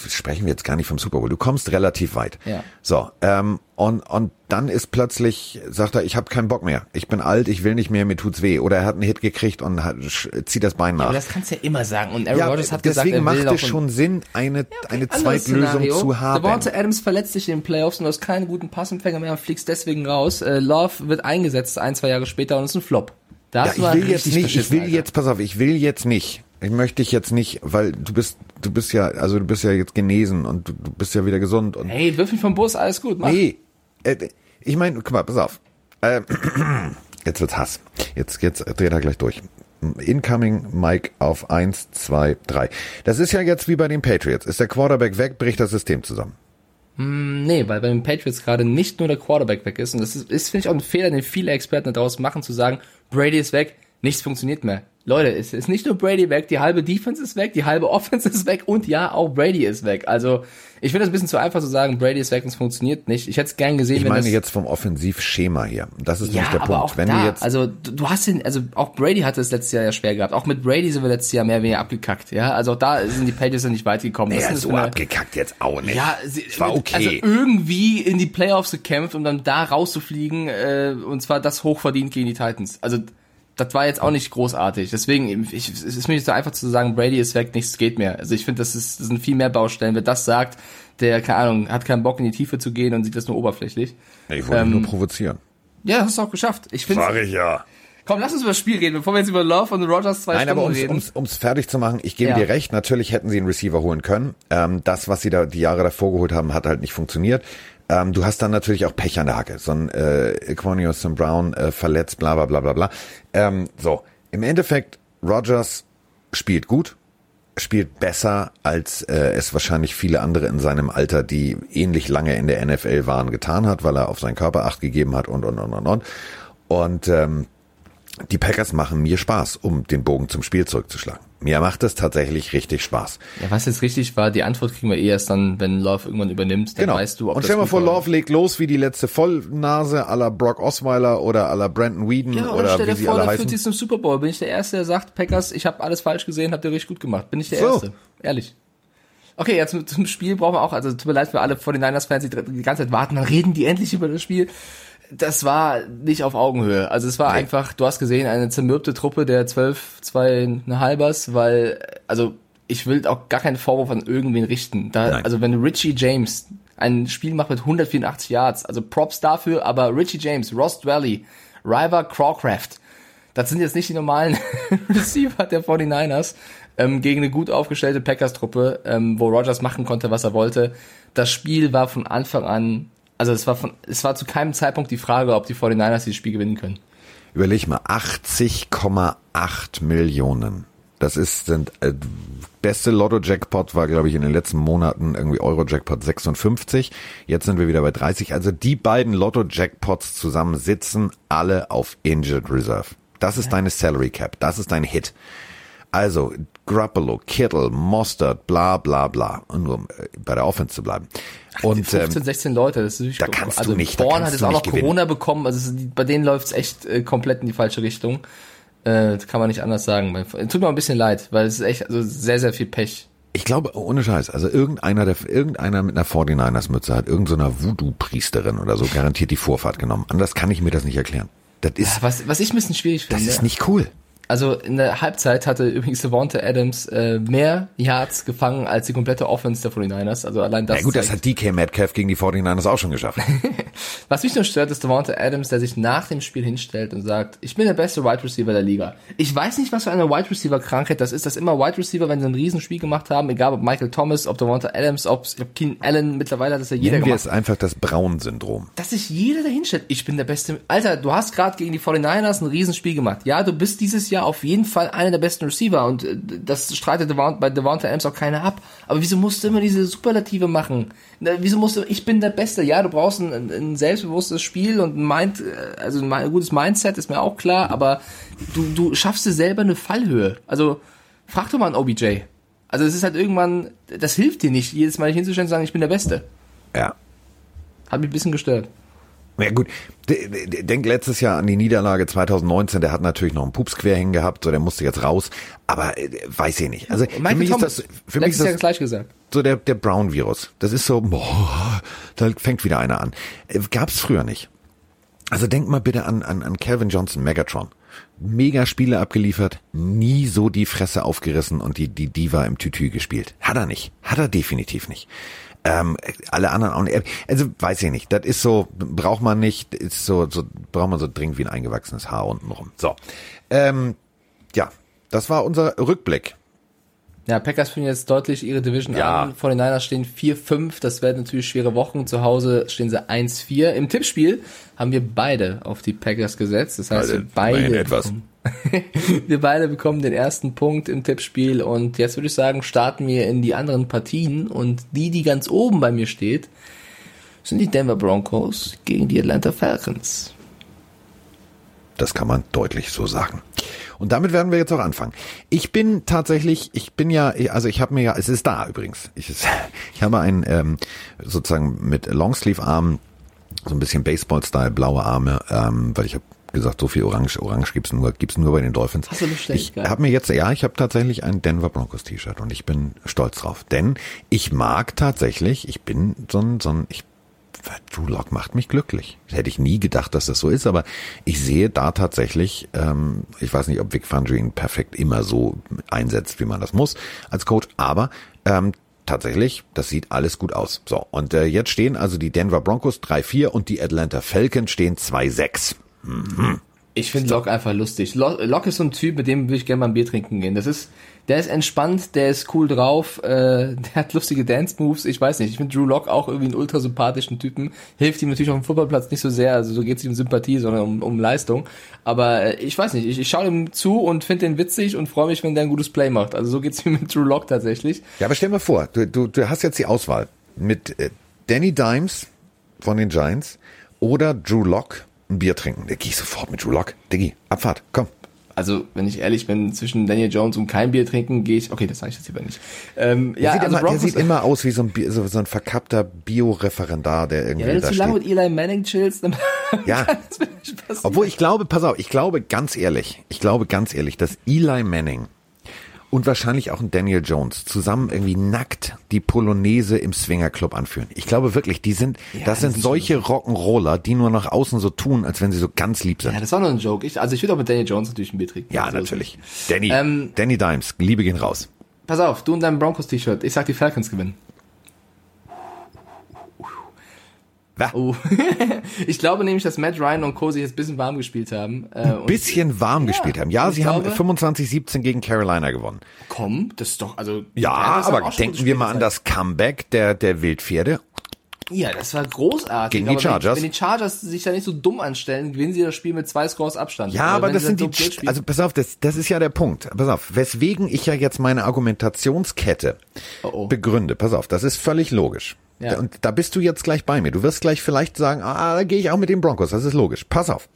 Sprechen wir jetzt gar nicht vom Super Bowl. Du kommst relativ weit. Ja. So, ähm, und, und dann ist plötzlich, sagt er, ich habe keinen Bock mehr. Ich bin alt, ich will nicht mehr, mir tut's weh. Oder er hat einen Hit gekriegt und hat, zieht das Bein nach. Ja, aber das kannst du ja immer sagen. Und Aaron ja, Rodgers hat deswegen gesagt, macht es schon Sinn, eine, ja, okay, eine Zweitlösung zu haben. Devonta Adams verletzt sich in den Playoffs und du hast keinen guten Passempfänger mehr und fliegst deswegen raus. Äh, Love wird eingesetzt ein, zwei Jahre später und ist ein Flop. Da ja, ich will jetzt nicht, ich will jetzt, pass auf, ich will jetzt nicht ich möchte dich jetzt nicht, weil du bist, du bist ja, also du bist ja jetzt genesen und du, du bist ja wieder gesund und. Hey, wirf mich vom Bus, alles gut, mach. Nee, äh, ich meine, guck mal, pass auf. Äh, jetzt wird's Hass. Jetzt, jetzt dreht er gleich durch. Incoming Mike auf eins, zwei, drei. Das ist ja jetzt wie bei den Patriots. Ist der Quarterback weg, bricht das System zusammen. Hm, nee, weil bei den Patriots gerade nicht nur der Quarterback weg ist. Und das ist, ist finde ich, auch ein Fehler, den viele Experten daraus machen, zu sagen, Brady ist weg, nichts funktioniert mehr. Leute, es ist nicht nur Brady weg, die halbe Defense ist weg, die halbe Offense ist weg und ja, auch Brady ist weg. Also ich finde es ein bisschen zu einfach zu sagen, Brady ist weg und es funktioniert nicht. Ich hätte es gern gesehen, ich wenn meine jetzt vom Offensivschema hier. Das ist ja, nicht der aber Punkt. Auch wenn da, jetzt also du, hast den, also auch Brady hatte es letztes Jahr ja schwer gehabt. Auch mit Brady sind wir letztes Jahr mehr oder weniger abgekackt. Ja, also auch da sind die Patriots nicht weit gekommen. Naja, so eine, abgekackt jetzt auch nicht. Ja, sie, war okay. Also irgendwie in die Playoffs gekämpft, um dann da rauszufliegen äh, und zwar das hochverdient gegen die Titans. Also das war jetzt auch nicht großartig. Deswegen, ich, es ist mir nicht so einfach zu sagen, Brady ist weg, nichts geht mehr. Also ich finde, das, ist, das sind viel mehr Baustellen. Wer das sagt, der, keine Ahnung, hat keinen Bock in die Tiefe zu gehen und sieht das nur oberflächlich. Ich wollte ähm, nur provozieren. Ja, hast du auch geschafft. Ich finde. Sag ich ja. Komm, lass uns über das Spiel reden, bevor wir jetzt über Love und Rogers zwei Nein, Stunden aber ums, reden. Ums, ums fertig zu machen, ich gebe ja. dir recht, natürlich hätten sie einen Receiver holen können. Ähm, das, was sie da die Jahre davor geholt haben, hat halt nicht funktioniert. Ähm, du hast dann natürlich auch Pech an der Hacke. So ein äh, Quanio St. Brown äh, verletzt, bla bla bla bla bla. Ähm, so, im Endeffekt, Rogers spielt gut, spielt besser, als äh, es wahrscheinlich viele andere in seinem Alter, die ähnlich lange in der NFL waren, getan hat, weil er auf seinen Körper acht gegeben hat und und und und und. Und ähm, die Packers machen mir Spaß, um den Bogen zum Spiel zurückzuschlagen. Mir macht es tatsächlich richtig Spaß. Ja, was jetzt richtig war, die Antwort kriegen wir eh erst dann, wenn Love irgendwann übernimmt, dann genau. weißt du, ob Und stell mal vor, Love legt los wie die letzte Vollnase aller Brock Osweiler oder aller Brandon Whedon ja, oder, oder wie sie vor, alle heißen. Zum Super Bowl. Bin ich der Erste, der sagt, Packers, ich habe alles falsch gesehen, habt ihr richtig gut gemacht. Bin ich der so. Erste. Ehrlich. Okay, jetzt zum Spiel brauchen wir auch, also tut mir leid für alle 49ers-Fans, die die ganze Zeit warten, dann reden die endlich über das Spiel das war nicht auf Augenhöhe. Also es war nee. einfach, du hast gesehen, eine zermürbte Truppe der zwölf, zwei eine halbers, weil, also ich will auch gar keinen Vorwurf an irgendwen richten. Da, also wenn Richie James ein Spiel macht mit 184 Yards, also Props dafür, aber Richie James, Ross Dwelly, River Crawcraft, das sind jetzt nicht die normalen Receiver der 49ers ähm, gegen eine gut aufgestellte Packers-Truppe, ähm, wo Rogers machen konnte, was er wollte. Das Spiel war von Anfang an, also es war von, es war zu keinem Zeitpunkt die Frage, ob die 49ers dieses Spiel gewinnen können. Überleg mal, 80,8 Millionen. Das ist, sind, äh, beste Lotto-Jackpot war, glaube ich, in den letzten Monaten irgendwie Euro-Jackpot 56. Jetzt sind wir wieder bei 30. Also die beiden Lotto-Jackpots zusammen sitzen alle auf Injured Reserve. Das ist deine Salary Cap. Das ist dein Hit. Also, Grappolo, Kittle, Mostert, bla, bla, bla. Und nur um äh, bei der Offense zu bleiben. Und, ähm, 15, 16 Leute, das ist natürlich da kannst du also nicht- da Born kannst hat jetzt du auch nicht noch gewinnen. Corona bekommen, also bei denen läuft's echt äh, komplett in die falsche Richtung. Äh, das kann man nicht anders sagen. Tut mir ein bisschen leid, weil es ist echt also sehr, sehr viel Pech. Ich glaube, ohne Scheiß, also irgendeiner, der, irgendeiner mit einer 49ers-Mütze hat irgendeiner Voodoo-Priesterin oder so garantiert die Vorfahrt genommen. Anders kann ich mir das nicht erklären. Das ist, Was, was ich ein bisschen schwierig das finde. ist nicht cool. Also in der Halbzeit hatte übrigens Devonta Adams äh, mehr Yards gefangen als die komplette Offense der 49ers. Also allein das. Ja gut, das hat DK Metcalf gegen die 49ers auch schon geschafft. Was mich nur stört, ist Devonta Adams, der sich nach dem Spiel hinstellt und sagt, ich bin der beste Wide Receiver der Liga. Ich weiß nicht, was für eine Wide Receiver Krankheit das ist, dass immer Wide Receiver, wenn sie ein Riesenspiel gemacht haben, egal ob Michael Thomas, ob Devonta Adams, ob, Keenan Allen, mittlerweile hat das ja jeder Nennen wir gemacht. es einfach das Braun-Syndrom. dass sich jeder dahin stellt. Ich bin der Beste. Alter, du hast gerade gegen die 49ers ein Riesenspiel gemacht. Ja, du bist dieses Jahr auf jeden Fall einer der besten Receiver und äh, das streitet Devon, bei Devonta Adams auch keiner ab. Aber wieso musst du immer diese Superlative machen? Wieso musst du, ich bin der Beste. Ja, du brauchst ein, ein selbstbewusstes Spiel und ein, Mind, äh, also ein gutes Mindset, ist mir auch klar, aber du, du schaffst dir selber eine Fallhöhe. Also, frag doch mal einen OBJ. Also es ist halt irgendwann, das hilft dir nicht, jedes Mal hinzustellen und sagen, ich bin der Beste. Ja. Hat mich ein bisschen gestört. Ja gut, denk letztes Jahr an die Niederlage 2019, der hat natürlich noch einen Pups quer hängen gehabt, so der musste jetzt raus, aber äh, weiß ich nicht. Also für Michael mich Thomas, ist das für mich ist das gleich gesagt. so der der Brown Virus. Das ist so, boah, da fängt wieder einer an. Äh, Gab's früher nicht. Also denk mal bitte an an, an Calvin Johnson Megatron. Mega Spiele abgeliefert, nie so die Fresse aufgerissen und die die Diva im Tütü gespielt. Hat er nicht. Hat er definitiv nicht. Ähm, alle anderen auch nicht. Also weiß ich nicht. Das ist so, braucht man nicht, ist so, so braucht man so dringend wie ein eingewachsenes Haar unten rum. So. Ähm, ja, das war unser Rückblick. Ja, Packers führen jetzt deutlich ihre Division Ja. an. Vor den Niners stehen 4-5. Das werden natürlich schwere Wochen. Zu Hause stehen sie 1-4. Im Tippspiel haben wir beide auf die Packers gesetzt. Das heißt, Beide, wir beide, immerhin etwas. bekommen- wir beide bekommen den ersten Punkt im Tippspiel. Und jetzt würde ich sagen, starten wir in die anderen Partien. Und die, die ganz oben bei mir steht, sind die Denver Broncos gegen die Atlanta Falcons. Das kann man deutlich so sagen. Und damit werden wir jetzt auch anfangen. Ich bin tatsächlich, ich bin ja, also ich habe mir ja, es ist da übrigens. Ich, ich habe einen ähm, sozusagen mit Longsleeve-Armen, so ein bisschen Baseball-Style, blaue Arme, ähm, weil ich habe gesagt, so viel Orange, Orange gibt's nur, gibt's nur bei den Dolphins. Hast du bestellt? Ich Geil. habe mir jetzt, ja, ich habe tatsächlich ein Denver Broncos T-Shirt und ich bin stolz drauf, denn ich mag tatsächlich, ich bin so ein, so ein, ich Drew Lock macht mich glücklich. Hätte ich nie gedacht, dass das so ist, aber ich sehe da tatsächlich, ähm, ich weiß nicht, ob Vic Fangio ihn perfekt immer so einsetzt, wie man das muss als Coach, aber ähm, tatsächlich, das sieht alles gut aus. So, und äh, jetzt stehen also die Denver Broncos 3-4 und die Atlanta Falcons stehen 2-6. Ich finde Locke einfach lustig. Lo- Locke ist so ein Typ, mit dem würde ich gerne mal ein Bier trinken gehen. Das ist, der ist entspannt, der ist cool drauf, äh, der hat lustige Dance-Moves. Ich weiß nicht, ich finde Drew Lock auch irgendwie einen ultra sympathischen Typen. Hilft ihm natürlich auf dem Fußballplatz nicht so sehr, also so geht es nicht um Sympathie, sondern um, um Leistung. Aber äh, ich weiß nicht, ich, ich schaue ihm zu und finde den witzig und freue mich, wenn der ein gutes Play macht. Also so geht's mir mit Drew Lock tatsächlich. Ja, aber stell mal vor, du, du, du hast jetzt die Auswahl mit äh, Danny Dimes von den Giants oder Drew Lock ein Bier trinken. Da gehe ich sofort mit Drew Lock. Diggi, Abfahrt, komm. Also, wenn ich ehrlich bin, zwischen Daniel Jones und kein Bier trinken, gehe ich. Okay, das sage ich jetzt lieber nicht. Ähm, ja, Der, sieht, also immer, der sieht immer aus wie so ein, Bi- so, so ein verkappter Bio-Referendar, der irgendwie Ja, wenn du zu lange mit Eli Manning chillst, dann Ja. kann das wirklich passieren. Obwohl ich glaube, pass auf, ich glaube ganz ehrlich, ich glaube ganz ehrlich, dass Eli Manning und wahrscheinlich auch ein Daniel Jones zusammen irgendwie nackt die Polonaise im Swingerclub anführen. Ich glaube wirklich, die sind, das die sind sind solche Rock'n'Roller, die nur nach außen so tun, als wenn sie so ganz lieb sind. Ja, das war nur ein Joke. Ich, also ich würde auch mit Daniel Jones natürlich ein Bier trinken. Ja, Also, natürlich. Danny, Ähm, Danny Dimes, Liebe gehen raus. pass auf, du und dein Broncos-T-Shirt. Ich sag, die Falcons gewinnen. Ja. Oh. ich glaube nämlich, dass Matt Ryan und Co. sich jetzt ein bisschen warm gespielt haben. Äh, Ein bisschen warm gespielt haben. Ja, sie haben glaube- 25-17 gegen Carolina gewonnen. komm, das ist doch, also. Ja, haben aber denken wir mal an das Comeback der, der Wildpferde. Ja, das war großartig. Gegen die aber Chargers. Wenn, wenn die Chargers sich da nicht so dumm anstellen, gewinnen sie das Spiel mit zwei Scores Abstand. Ja, aber wenn das sind die, spielen- also pass auf, das, das ist ja der Punkt. Pass auf, weswegen ich ja jetzt meine Argumentationskette Oh, oh. begründe. Pass auf, das ist völlig logisch. Ja. Und da bist du jetzt gleich bei mir. Du wirst gleich vielleicht sagen, ah, da gehe ich auch mit den Broncos. Das ist logisch. Pass auf.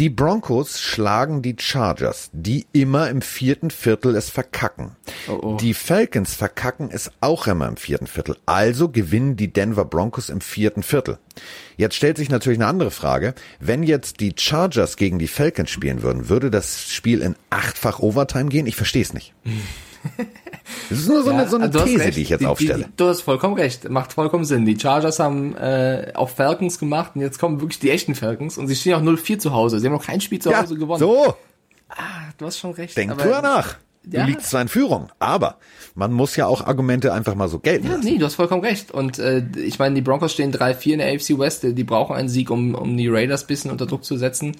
Die Broncos schlagen die Chargers, die immer im vierten Viertel es verkacken. Oh, oh. Die Falcons verkacken es auch immer im vierten Viertel. Also gewinnen die Denver Broncos im vierten Viertel. Jetzt stellt sich natürlich eine andere Frage. Wenn jetzt die Chargers gegen die Falcons spielen würden, würde das Spiel in achtfach Overtime gehen? Ich verstehe es nicht. Das ist nur so eine, so eine These, recht. die ich jetzt aufstelle. Die, du hast vollkommen recht, macht vollkommen Sinn. Die Chargers haben äh, auch Falcons gemacht und jetzt kommen wirklich die echten Falcons und sie stehen auch 0-4 zu Hause. Sie haben noch kein Spiel zu ja, Hause gewonnen. so, Du hast schon recht. denk drüber nach. Du Ja. liegst zwar in Führung, aber man muss ja auch Argumente einfach mal so gelten Ja, lassen. nee, du hast vollkommen recht. Und äh, ich meine, die Broncos stehen 3-4 in der AFC West. Die brauchen einen Sieg, um, um die Raiders bisschen unter Druck zu setzen.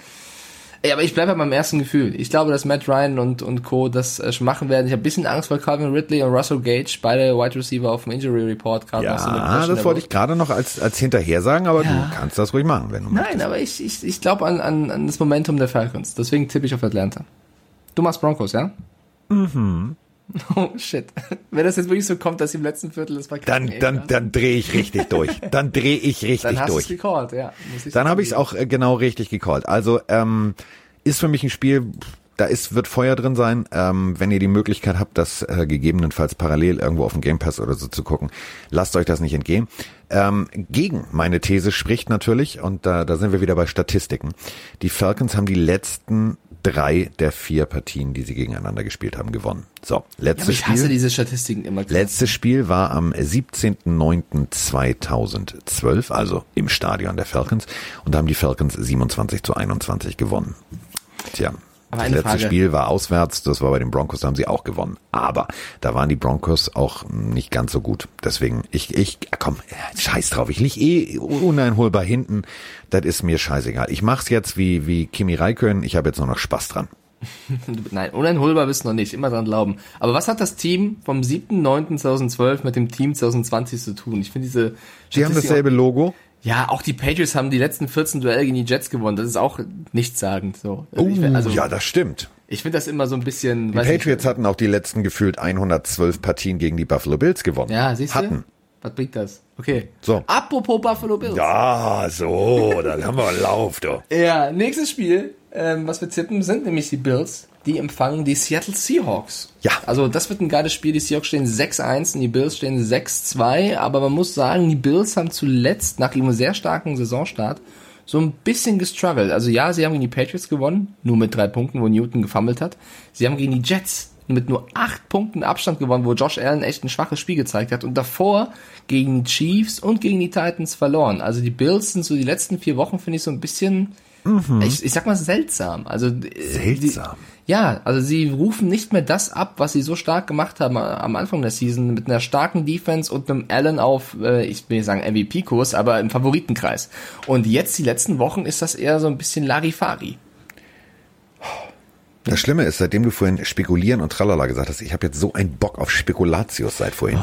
Ey, aber ich bleibe bei meinem ersten Gefühl. Ich glaube, dass Matt Ryan und, und Co. das äh, schon machen werden. Ich habe ein bisschen Angst vor Calvin Ridley und Russell Gage, beide Wide Receiver auf dem Injury Report gerade noch so Ja, questionable- das wollte ich gerade noch als, als hinterher sagen, aber Ja. du kannst das ruhig machen, wenn du Nein, aber ich, ich, ich glaube an, an, an das Momentum der Falcons. Deswegen tippe ich auf Atlanta. Du machst Broncos, ja? Mhm. Oh shit. Wenn das jetzt wirklich so kommt, dass im letzten Viertel das verkacken, Dann, ey, dann, dann drehe ich richtig durch. Dann drehe ich dann richtig hast du es durch. gecallt, ja. Muss ich Dann habe ich es auch äh, genau richtig gecallt. Also ähm, ist für mich ein Spiel, da ist wird Feuer drin sein. Ähm, wenn ihr die Möglichkeit habt, das äh, gegebenenfalls parallel irgendwo auf dem Game Pass oder so zu gucken, lasst euch das nicht entgehen. Ähm, gegen meine These spricht natürlich, und da, da sind wir wieder bei Statistiken. Die Falcons haben die letzten drei der vier Partien, die sie gegeneinander gespielt haben, gewonnen. So, Ja, aber letztes ich hasse Spiel. diese Statistiken immer. Letztes Spiel war am 17.09.2012, also im Stadion der Falcons, und da haben die Falcons 27 zu 21 gewonnen. Tja. Aber Das letzte Frage. Spiel war auswärts, das war bei den Broncos, da haben sie auch gewonnen. Aber da waren die Broncos auch nicht ganz so gut. Deswegen, ich, ich, komm, scheiß drauf, ich lieg eh uneinholbar hinten. Das ist mir scheißegal. Ich mach's jetzt wie, wie Kimi Räikkönen, ich habe jetzt nur noch Spaß dran. Nein, uneinholbar bist du noch nicht, immer dran glauben. Aber was hat das Team vom 7.9.2012 mit dem Team 2020 zu tun? Ich finde diese Die haben dasselbe Logo. Ja, auch die Patriots haben die letzten 14 Duelle gegen die Jets gewonnen. Das ist auch nichtssagend so. Oh, ich, also, ja, das stimmt. ich finde das immer so ein bisschen. Die Patriots hatten auch die letzten gefühlt 112 Partien gegen die Buffalo Bills gewonnen. Ja, siehst du? Hatten. Was bringt das? Okay. So. Apropos Buffalo Bills. Ja, so, dann haben wir Lauf, du. Ja, nächstes Spiel, ähm, was wir tippen, sind nämlich die Bills. Die empfangen die Seattle Seahawks. Ja. Also das wird ein geiles Spiel. Die Seahawks stehen 6-1 und die Bills stehen 6-2. Aber man muss sagen, die Bills haben zuletzt nach ihrem sehr starken Saisonstart so ein bisschen gestruggelt. Also ja, sie haben gegen die Patriots gewonnen, nur mit drei Punkten, wo Newton gefummelt hat. Sie haben gegen die Jets mit nur acht Punkten Abstand gewonnen, wo Josh Allen echt ein schwaches Spiel gezeigt hat. Und davor gegen die Chiefs und gegen die Titans verloren. Also die Bills sind so die letzten vier Wochen, finde ich, so ein bisschen ich, ich sag mal seltsam. Also äh, Seltsam. Die, ja, also sie rufen nicht mehr das ab, was sie so stark gemacht haben am Anfang der Season mit einer starken Defense und einem Allen auf, äh, ich will nicht sagen MVP-Kurs, aber im Favoritenkreis. Und jetzt die letzten Wochen ist das eher so ein bisschen Larifari. Das Schlimme ist, seitdem du vorhin spekulieren und tralala gesagt hast, ich habe jetzt so einen Bock auf Spekulatius seit vorhin.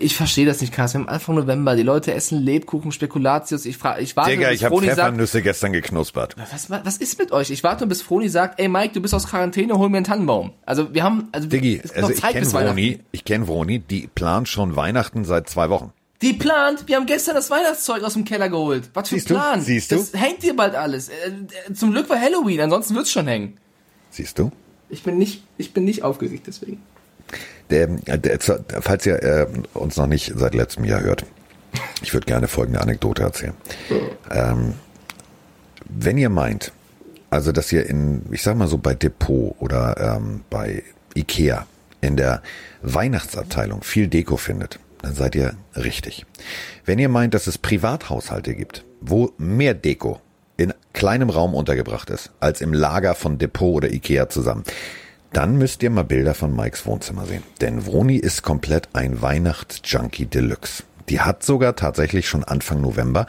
Ich verstehe das nicht, Carsten. Wir haben Anfang November, die Leute essen Lebkuchen, Spekulatius. Ich frage, ich warte, Digga, bis ich habe Froni sagt, Pfeffernüsse gestern geknuspert. was, was ist mit euch? Ich warte, bis Froni sagt, ey Mike, du bist aus Quarantäne, hol mir einen Tannenbaum. Also wir haben, also Diggi, es ist also ich kenne. Vroni, ich kenne Vroni, die plant schon Weihnachten seit zwei Wochen. Die plant, wir haben gestern das Weihnachtszeug aus dem Keller geholt. Was für ein Siehst du? Plan? Siehst du? Das hängt dir bald alles. Äh, äh, Zum Glück war Halloween, ansonsten wird's schon hängen. Siehst du? Ich bin nicht, ich bin nicht aufgeregt deswegen. Der, der, falls ihr äh, uns noch nicht seit letztem Jahr hört, ich würde gerne folgende Anekdote erzählen. Ähm, wenn ihr meint, also dass ihr in, ich sag mal so bei Depot oder ähm, bei Ikea in der Weihnachtsabteilung viel Deko findet, dann seid ihr richtig. Wenn ihr meint, dass es Privathaushalte gibt, wo mehr Deko kleinem Raum untergebracht ist, als im Lager von Depot oder Ikea zusammen, dann müsst ihr mal Bilder von Mikes Wohnzimmer sehen. Denn Vroni ist komplett ein Weihnachtsjunkie Deluxe. Die hat sogar tatsächlich schon Anfang November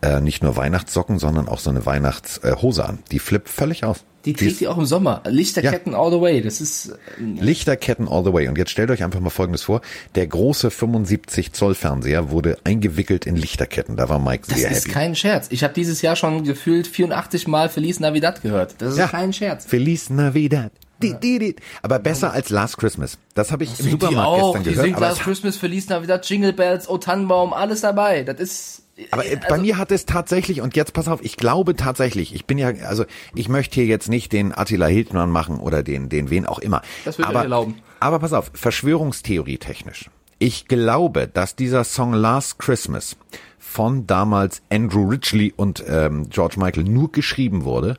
äh, nicht nur Weihnachtssocken, sondern auch so eine Weihnachtshose an. Die flippt völlig aus. Die trägt die auch im Sommer. Lichterketten ja. all the way. Das ist. Äh, Lichterketten all the way. Und jetzt stellt euch einfach mal Folgendes vor. Der große 75 Zoll Fernseher wurde eingewickelt in Lichterketten. Da war Mike das sehr happy. Das ist kein Scherz. Ich habe dieses Jahr schon gefühlt 84 Mal Feliz Navidad gehört. Das ist ja. kein Scherz. Feliz Navidad. Die, die, die. Aber besser als Last Christmas. Das habe ich das im Supermarkt gestern gehört. Die singt Last Christmas, Feliz Navidad, Jingle Bells, O Tannenbaum, alles dabei. Das ist aber äh, also, bei mir hat es tatsächlich, und jetzt pass auf, ich glaube tatsächlich, ich bin ja, also ich möchte hier jetzt nicht den Attila Hildmann machen oder den, den wen auch immer. Das würde aber, ich erlauben. Aber pass auf, Verschwörungstheorie technisch. Ich glaube, dass dieser Song Last Christmas von damals Andrew Ridgely und ähm, George Michael nur geschrieben wurde,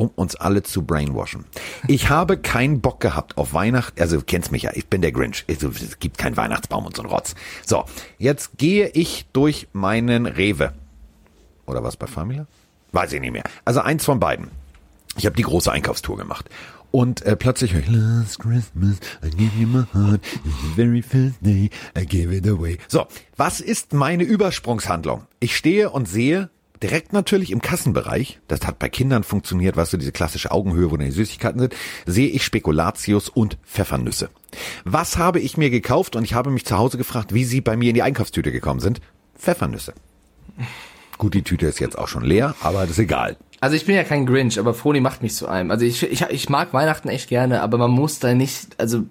um uns alle zu brainwashen. Ich habe keinen Bock gehabt auf Weihnachten, also du kennst mich ja, ich bin der Grinch, also, es gibt keinen Weihnachtsbaum und so ein Rotz. So, jetzt gehe ich durch meinen Rewe. Oder was bei Familia? Weiß ich nicht mehr. Also eins von beiden. Ich habe die große Einkaufstour gemacht. Und äh, plötzlich höre ich Last Christmas, I gave you my heart, the very first day, I gave it away. So, was ist meine Übersprungshandlung? Ich stehe und sehe direkt natürlich im Kassenbereich, das hat bei Kindern funktioniert, weißt du, diese klassische Augenhöhe, wo dann die Süßigkeiten sind, sehe ich Spekulatius und Pfeffernüsse. Was habe ich mir gekauft? Und ich habe mich zu Hause gefragt, wie sie bei mir in die Einkaufstüte gekommen sind. Pfeffernüsse. Gut, die Tüte ist jetzt auch schon leer, aber das ist egal. Also ich bin ja kein Grinch, aber Froni macht mich zu einem. Also ich, ich, ich mag Weihnachten echt gerne, aber man muss da nicht, also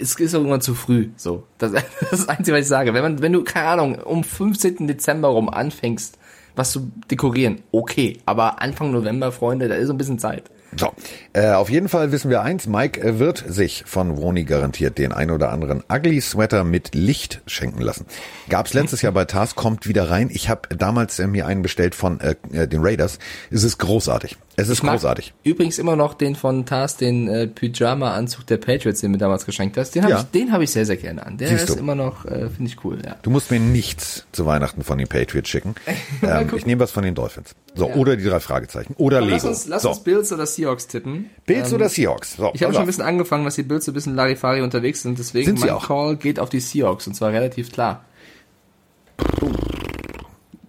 es ist irgendwann zu früh. So, das, das ist das Einzige, was ich sage. Wenn man, wenn du keine Ahnung um 15. Dezember rum anfängst, was zu dekorieren, okay. Aber Anfang November, Freunde, da ist ein bisschen Zeit. So, äh, auf jeden Fall wissen wir eins, Mike äh, wird sich von Roni garantiert den ein oder anderen Ugly Sweater mit Licht schenken lassen. Gab's letztes Jahr bei Tars, kommt wieder rein. Ich habe damals äh, mir einen bestellt von äh, äh, den Raiders. Es ist großartig. Es ist großartig. Übrigens immer noch den von Tars, den äh, Pyjama-Anzug der Patriots, den mir damals geschenkt hast. Den habe ja. ich, den hab ich sehr, sehr gerne an. Der Siehst ist du. immer noch, äh, finde ich cool, ja. Du musst mir nichts zu Weihnachten von den Patriots schicken. ähm, ich nehme was von den Dolphins. So, ja. oder die drei Fragezeichen. Oder Aber Lego. Lass uns, lass so. uns Bills oder Seahawks tippen. Bills ähm, oder Seahawks. So, ich habe schon ein bisschen angefangen, dass die Bills so ein bisschen Larifari unterwegs sind. Deswegen sind mein auch? Call geht auf die Seahawks. Und zwar relativ klar.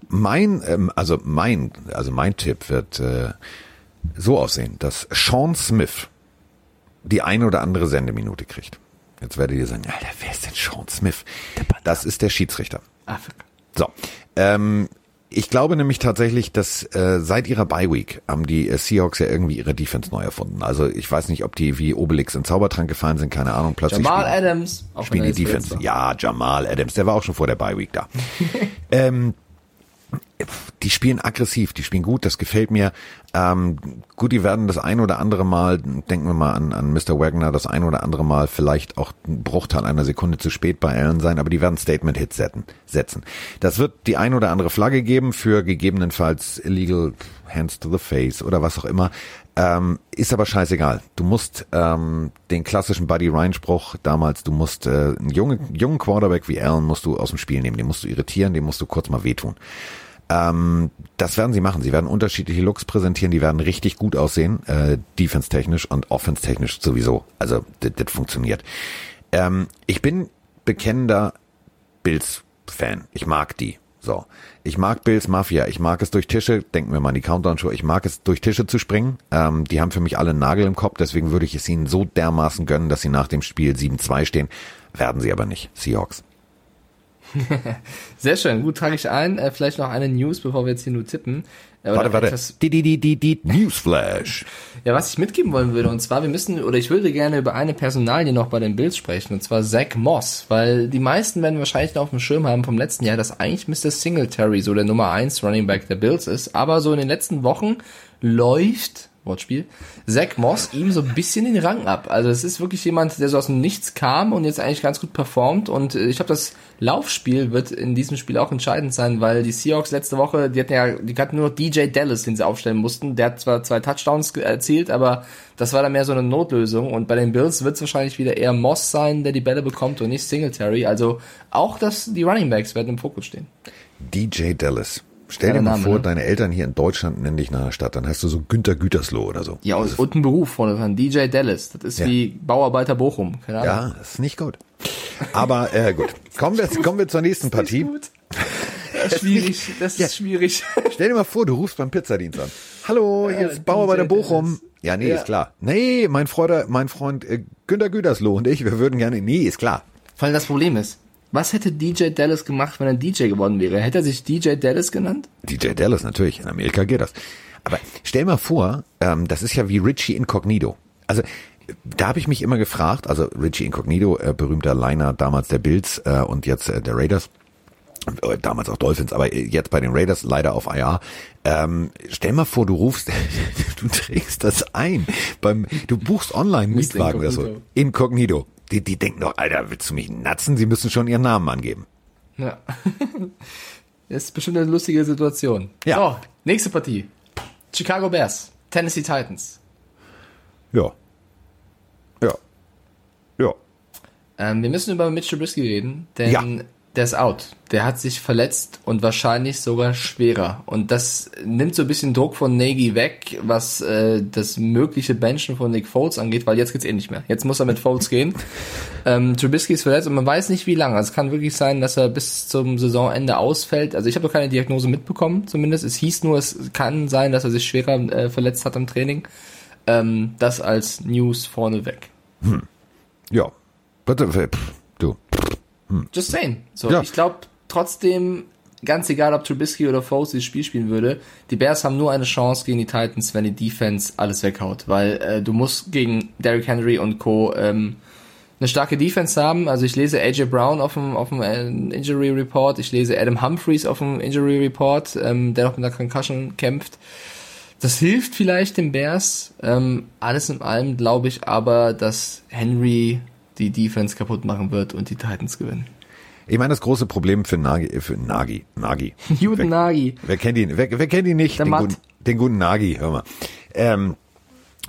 Mein, ähm, also mein, also mein Tipp wird äh, so aussehen, dass Sean Smith die eine oder andere Sendeminute kriegt. Jetzt werdet ihr sagen, Alter, wer ist denn Sean Smith? Das ist der Schiedsrichter. Afrika. So, ähm, ich glaube nämlich tatsächlich, dass äh, seit ihrer Bye Week haben die äh, Seahawks ja irgendwie ihre Defense neu erfunden. Also ich weiß nicht, ob die wie Obelix in Zaubertrank gefallen sind, keine Ahnung. Plötzlich Jamal spielen, Adams. Spielen die Defense. Ja, Jamal Adams, der war auch schon vor der Bye Week da. ähm, die spielen aggressiv, die spielen gut, das gefällt mir. Ähm, gut, die werden das ein oder andere Mal, denken wir mal an, an Mr. Wagner, das ein oder andere Mal vielleicht auch ein Bruchteil einer Sekunde zu spät bei Allen sein, aber die werden Statement-Hits setzen. Das wird die ein oder andere Flagge geben für gegebenenfalls illegal hands to the face oder was auch immer. Ähm, ist aber scheißegal. Du musst ähm, den klassischen Buddy Ryan Spruch damals, du musst äh, einen jungen, jungen Quarterback wie Allen musst du aus dem Spiel nehmen, den musst du irritieren, den musst du kurz mal wehtun. Ähm, das werden sie machen. Sie werden unterschiedliche Looks präsentieren, die werden richtig gut aussehen, äh, defense-technisch und offense-technisch sowieso. Also das, funktioniert. Ähm, ich bin bekennender Bills-Fan. Ich mag die. So. Ich mag Bills Mafia. Ich mag es durch Tische, denken wir mal an die Countdown-Show, ich mag es durch Tische zu springen. Ähm, die haben für mich alle einen Nagel im Kopf, deswegen würde ich es ihnen so dermaßen gönnen, dass sie nach dem Spiel 7-2 stehen. Werden sie aber nicht. Seahawks. Sehr schön, gut, trage ich ein. Äh, vielleicht noch eine News, bevor wir jetzt hier nur tippen. Äh, warte, warte. Die, die, die, die, die Newsflash. Ja, was ich mitgeben wollen würde, und zwar, wir müssen, oder ich würde gerne über eine Personalie noch bei den Bills sprechen, und zwar Zach Moss, weil die meisten werden wahrscheinlich noch auf dem Schirm haben vom letzten Jahr, dass eigentlich Mr. Singletary so der Nummer 1 Running Back der Bills ist, aber so in den letzten Wochen läuft Wortspiel, Zach Moss ihm so ein bisschen den Rang ab. Also es ist wirklich jemand, der so aus dem Nichts kam und jetzt eigentlich ganz gut performt und äh, ich glaube, das Laufspiel wird in diesem Spiel auch entscheidend sein, weil die Seahawks letzte Woche, die hatten ja, die hatten nur DJ Dallas, den sie aufstellen mussten. Der hat zwar zwei Touchdowns erzielt, aber das war dann mehr so eine Notlösung und bei den Bills wird es wahrscheinlich wieder eher Moss sein, der die Bälle bekommt und nicht Singletary. Also auch das, die Running Backs werden im Fokus stehen. DJ Dallas Stell dir mal Name, vor, ne? deine Eltern hier in Deutschland nennen dich nach einer Stadt, dann hast du so Günter Gütersloh oder so. Ja, und, und ein Beruf vorne dran. DJ Dallas. Das ist Ja. wie Bauarbeiter Bochum. Keine Ahnung. Ja, das ist nicht gut. Aber äh, gut, kommen wir, kommen wir zur nächsten Partie. Das ist schwierig. Das ist schwierig. Stell dir mal vor, du rufst beim Pizzadienst an. Hallo, hier ist Bauarbeiter Bochum. Ja, nee, ist klar. Nee, mein Freund, mein Freund äh, Günter Gütersloh und ich, wir würden gerne, nee, ist klar. Vor allem das Problem ist, was hätte DJ Dallas gemacht, wenn er DJ geworden wäre? Hätte er sich DJ Dallas genannt? DJ Dallas natürlich, in Amerika geht das. Aber stell mal vor, ähm, das ist ja wie Richie Incognito. Also da habe ich mich immer gefragt, also Richie Incognito, äh, berühmter Liner damals der Bills äh, und jetzt äh, der Raiders, äh, damals auch Dolphins, aber jetzt bei den Raiders leider auf IR. Ähm, stell mal vor, du rufst, du trägst das ein beim, du buchst online Mietwagen oder so. Incognito. Die, die denken doch, Alter, willst du mich natzen? Sie müssen schon ihren Namen angeben. Ja. Das ist bestimmt eine lustige Situation. Ja. So, nächste Partie. Chicago Bears, Tennessee Titans. Ja. Ja. Ja. Ähm, wir müssen über Mitch Trubisky reden, denn Ja. Der ist out. Der hat sich verletzt und wahrscheinlich sogar schwerer. Und das nimmt so ein bisschen Druck von Nagy weg, was äh, das mögliche Benchen von Nick Foles angeht, weil jetzt geht's eh nicht mehr. Jetzt muss er mit Foles gehen. Ähm, Trubisky ist verletzt und man weiß nicht wie lange. Also es kann wirklich sein, dass er bis zum Saisonende ausfällt. Also ich habe noch keine Diagnose mitbekommen, zumindest. Es hieß nur, es kann sein, dass er sich schwerer äh, verletzt hat am Training. Ähm, das als News vorneweg. Ja. Bitte, pff, du. Just saying. So, Ja. ich glaube trotzdem, ganz egal, ob Trubisky oder Foles dieses Spiel spielen würde, die Bears haben nur eine Chance gegen die Titans, wenn die Defense alles weghaut, weil äh, du musst gegen Derrick Henry und Co. Ähm, eine starke Defense haben. Also ich lese AJ Brown auf dem auf dem äh, Injury Report, ich lese Adam Humphreys auf dem Injury Report, ähm, der noch mit einer Concussion kämpft. Das hilft vielleicht den Bears. Ähm, alles in allem glaube ich aber, dass Henry die Defense kaputt machen wird und die Titans gewinnen. Ich meine, das große Problem für Nagi, äh, für Nagi, Nagi. Juden Wer, Nagy. wer kennt ihn? Wer, wer kennt ihn nicht? Den, guten, den guten Nagi, hör mal. Ähm,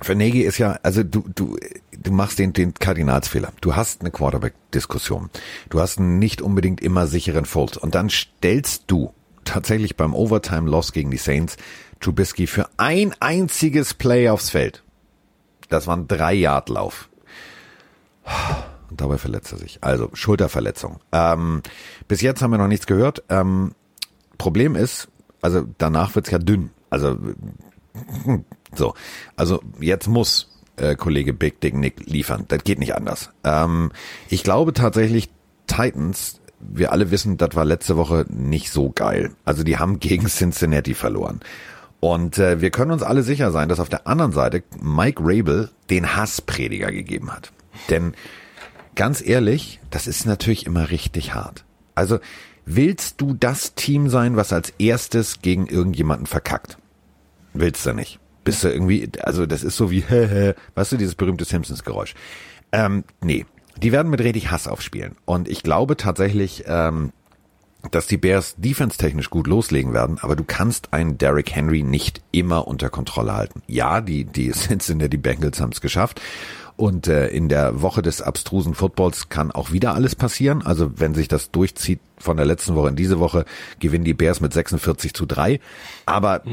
für Nagy ist ja, also du, du, du machst den, den Kardinalsfehler. Du hast eine Quarterback-Diskussion. Du hast einen nicht unbedingt immer sicheren Fold. Und dann stellst du tatsächlich beim Overtime-Loss gegen die Saints Trubisky für ein einziges Play aufs Feld. Das war ein Drei-Yard-Lauf. Und dabei verletzt er sich. Also Schulterverletzung. Ähm, bis jetzt haben wir noch nichts gehört. Ähm, Problem ist, also danach wird's ja dünn. Also so, also jetzt muss äh, Kollege Big Dick Nick liefern. Das geht nicht anders. Ähm, ich glaube tatsächlich Titans. Wir alle wissen, das war letzte Woche nicht so geil. Also die haben gegen Cincinnati verloren. Und äh, wir können uns alle sicher sein, dass auf der anderen Seite Mike Rabel den Hassprediger gegeben hat. Denn ganz ehrlich, das ist natürlich immer richtig hart. Also willst du das Team sein, was als erstes gegen irgendjemanden verkackt? Willst du nicht. Bist du irgendwie, also das ist so wie, weißt du, dieses berühmte Simpsons-Geräusch. Ähm, nee, die werden mit richtig Hass aufspielen. Und ich glaube tatsächlich, ähm, dass die Bears defense-technisch gut loslegen werden, aber du kannst einen Derrick Henry nicht immer unter Kontrolle halten. Ja, die, die Cincinnati Bengals haben es geschafft. Und äh, in der Woche des abstrusen Footballs kann auch wieder alles passieren. Also wenn sich das durchzieht von der letzten Woche in diese Woche, gewinnen die Bears mit 46 zu 3. Aber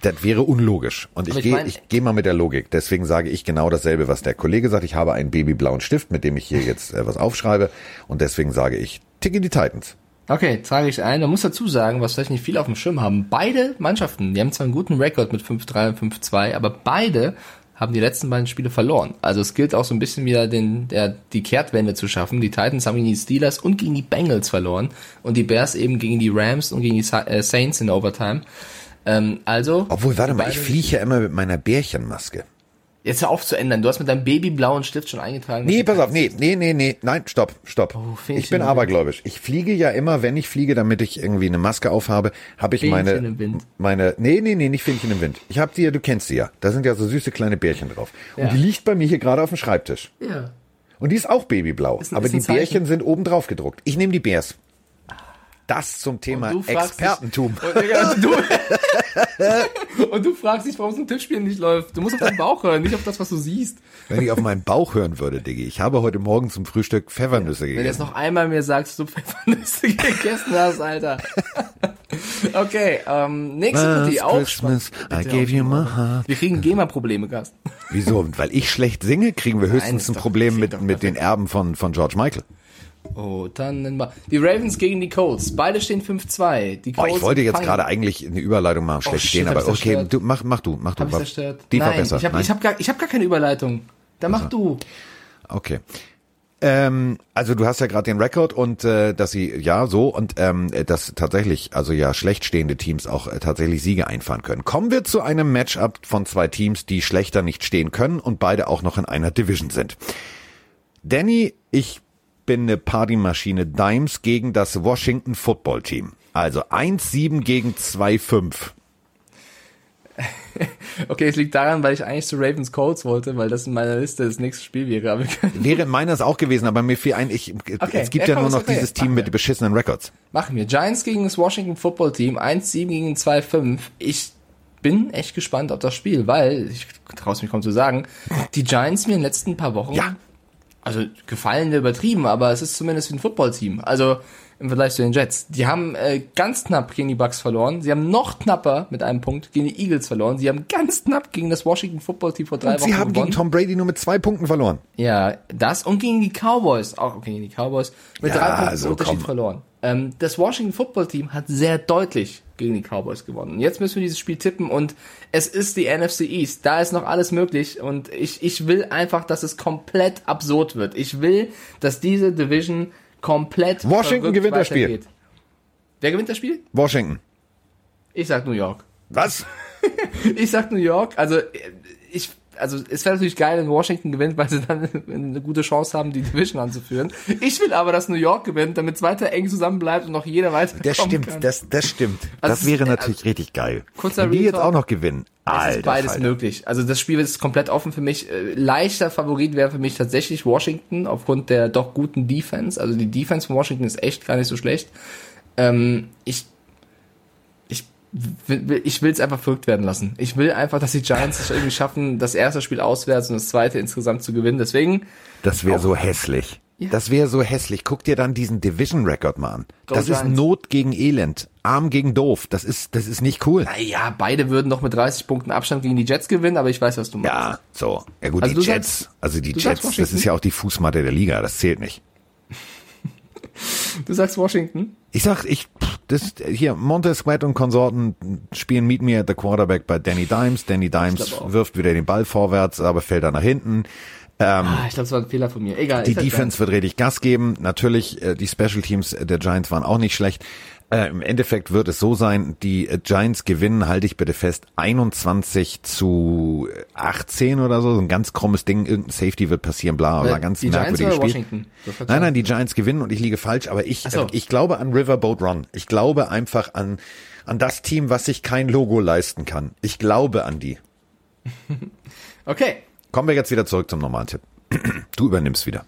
das wäre unlogisch. Und ich ich gehe ich gehe mal mit der Logik. Deswegen sage ich genau dasselbe, was der Kollege sagt. Ich habe einen babyblauen Stift, mit dem ich hier jetzt äh, was aufschreibe. Und deswegen sage ich, tick in die Titans. Okay, trage ich ein. Man muss dazu sagen, was vielleicht nicht viele auf dem Schirm haben. Beide Mannschaften, die haben zwar einen guten Rekord mit 5-3 und 5-2, aber beide haben die letzten beiden Spiele verloren. Also es gilt auch so ein bisschen wieder den, der, die Kehrtwende zu schaffen. Die Titans haben gegen die Steelers und gegen die Bengals verloren und die Bears eben gegen die Rams und gegen die äh, Saints in Overtime. Ähm, also. Obwohl, warte mal, ich fliege ja immer mit meiner Bärchenmaske. Jetzt hör auf zu ändern. Du hast mit deinem babyblauen Stift schon eingetragen. Nee, pass auf, nee, nee, nee, nee, nein, stopp, stopp. Oh, ich bin abergläubisch. Ich fliege ja immer, wenn ich fliege, damit ich irgendwie eine Maske aufhabe, habe ich Fähnchen meine, im Wind. meine, nee, nee, nee, nicht Fähnchen im Wind. Ich habe die ja, du kennst sie ja. Da sind ja so süße kleine Bärchen drauf. Und Ja. die liegt bei mir hier gerade auf dem Schreibtisch. Ja. Und die ist auch babyblau. Ist ein- aber ist die Bärchen sind oben drauf gedruckt. Ich nehme die Bärs. Das zum Thema Expertentum. Dich, und, du, und du fragst dich, warum es im Tippspiel nicht läuft. Du musst auf deinen Bauch hören, nicht auf das, was du siehst. Wenn ich auf meinen Bauch hören würde, Diggi. Ich habe heute Morgen zum Frühstück Pfeffernüsse Wenn du jetzt gegessen. noch einmal mir sagst, du Pfeffernüsse gegessen hast, Alter. Okay, ähm, nächste Partie Last auch. Christmas, spannend. I gave you my heart. Wir kriegen GEMA-Probleme, Carsten. Wieso? Weil ich schlecht singe, kriegen wir höchstens ist ein Problem mit, mit den Erben von, von George Michael. Oh, Tannenbaum. Die Ravens gegen die Colts. Beide stehen 5-2. Die Oh, Colts ich wollte jetzt fangen- gerade eigentlich eine Überleitung machen, schlecht shit, stehen, aber okay, du, mach, mach du, mach du. Hab ich War- zerstört? Die war Nein, besser. ich habe hab gar, ich hab gar keine Überleitung. Dann mach du. Okay. Ähm, also du hast ja gerade den Rekord und äh, dass sie ja so und ähm, dass tatsächlich also ja schlecht stehende Teams auch äh, tatsächlich Siege einfahren können. Kommen wir zu einem Matchup von zwei Teams, die schlechter nicht stehen können und beide auch noch in einer Division sind. Danny, ich bin eine Partymaschine Dimes gegen das Washington Football Team. Also 1-7 gegen 2-5. Okay, es liegt daran, weil ich eigentlich zu Ravens Colts wollte, weil das in meiner Liste das nächste Spiel wäre. Wäre meines auch gewesen, aber mir fiel ein, ich, Okay, es gibt ja, komm, nur noch okay. dieses Team Machen mit wir. den beschissenen Records. machen wir. Giants gegen das Washington Football Team. 1-7 gegen 2-5. Ich bin echt gespannt auf das Spiel, weil, ich traue es mich kaum zu sagen, die Giants mir in den letzten paar Wochen, Ja. Also gefallen wir übertrieben, aber es ist zumindest wie ein Footballteam. Also im Vergleich zu den Jets. Die haben äh, ganz knapp gegen die Bucks verloren. Sie haben noch knapper mit einem Punkt gegen die Eagles verloren. Sie haben ganz knapp gegen das Washington Football Team vor drei Und Wochen sie haben gewonnen. gegen Tom Brady nur mit zwei Punkten verloren. Ja, das und gegen die Cowboys, auch gegen die Cowboys, mit Ja, drei Punkten also Unterschied komm. verloren. Ähm, das Washington Football Team hat sehr deutlich gegen die Cowboys gewonnen. Und jetzt müssen wir dieses Spiel tippen und es ist die NFC East. Da ist noch alles möglich und ich, ich will einfach, dass es komplett absurd wird. Ich will, dass diese Division komplett Washington gewinnt das Spiel. weitergeht. Wer gewinnt das Spiel? Washington. Ich sag New York. Was? Ich sag New York. Also ich, also es wäre natürlich geil, wenn Washington gewinnt, weil sie dann eine gute Chance haben, die Division anzuführen. Ich will aber, dass New York gewinnt, damit es weiter eng zusammen bleibt und noch jeder weiter. Das stimmt, das, das stimmt. Also das es wäre ist- natürlich richtig geil. kurzer Wenn die jetzt auch noch gewinnen. Es Alter, ist beides Falter. möglich. Also das Spiel ist komplett offen für mich. Äh, Leichter Favorit wäre für mich tatsächlich Washington aufgrund der doch guten Defense. Also die Defense von Washington ist echt gar nicht so schlecht. Ähm, ich ich will, es einfach verrückt werden lassen. Ich will einfach, dass die Giants es irgendwie schaffen, das erste Spiel auswärts und das zweite insgesamt zu gewinnen. Deswegen Das wäre so hässlich. Ja. Das wäre so hässlich. Guck dir dann diesen Division Record mal an. Go Das ist Giants. Not gegen Elend. Arm gegen doof. Das ist, das ist nicht cool. Naja, beide würden noch mit 30 Punkten Abstand gegen die Jets gewinnen, aber ich weiß, was du meinst. Ja, so. Ja gut, Also die Jets, sagst- also die Jets, das ist ja auch die Fußmatte der Liga, das zählt nicht. Du sagst Washington? Ich sag, ich, das, hier, Montez Sweat und Konsorten spielen Meet Me at the Quarterback bei Danny Dimes. Danny Dimes wirft wieder den Ball vorwärts, aber fällt dann nach hinten. Ah, ich glaube, es war ein Fehler von mir. Egal. Die Defense wird richtig Gas geben. Natürlich, äh, die Special Teams der Giants waren auch nicht schlecht. Äh, Im Endeffekt wird es so sein, die äh, Giants gewinnen, halte ich bitte fest, 21 zu 18 oder so. So ein ganz krummes Ding, irgendein Safety wird passieren, bla, bla, Äh, ganz die Giants merkwürdiges Spiel. Nein, nein, die Giants gewinnen und ich liege falsch, aber ich, so. äh, ich glaube an Riverboat Run. Ich glaube einfach an, an das Team, was sich kein Logo leisten kann. Ich glaube an die. Okay. Kommen wir jetzt wieder zurück zum normalen Tipp. Du übernimmst wieder.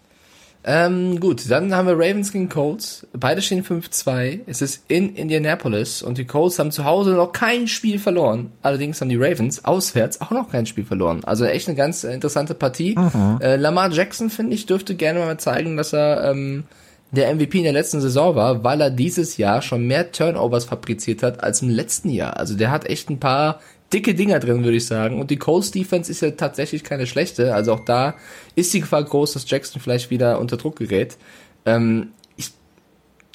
Ähm, gut, dann haben wir Ravens gegen Colts. Beide stehen 5-2. Es ist in Indianapolis und die Colts haben zu Hause noch kein Spiel verloren. Allerdings haben die Ravens auswärts auch noch kein Spiel verloren. Also echt eine ganz interessante Partie. Äh, Lamar Jackson, finde ich, dürfte gerne mal zeigen, dass er ähm, der MVP in der letzten Saison war, weil er dieses Jahr schon mehr Turnovers fabriziert hat als im letzten Jahr. Also der hat echt ein paar dicke Dinger drin, würde ich sagen. Und die Colts Defense ist ja tatsächlich keine schlechte. Also auch da ist die Gefahr groß, dass Jackson vielleicht wieder unter Druck gerät. Ähm, ich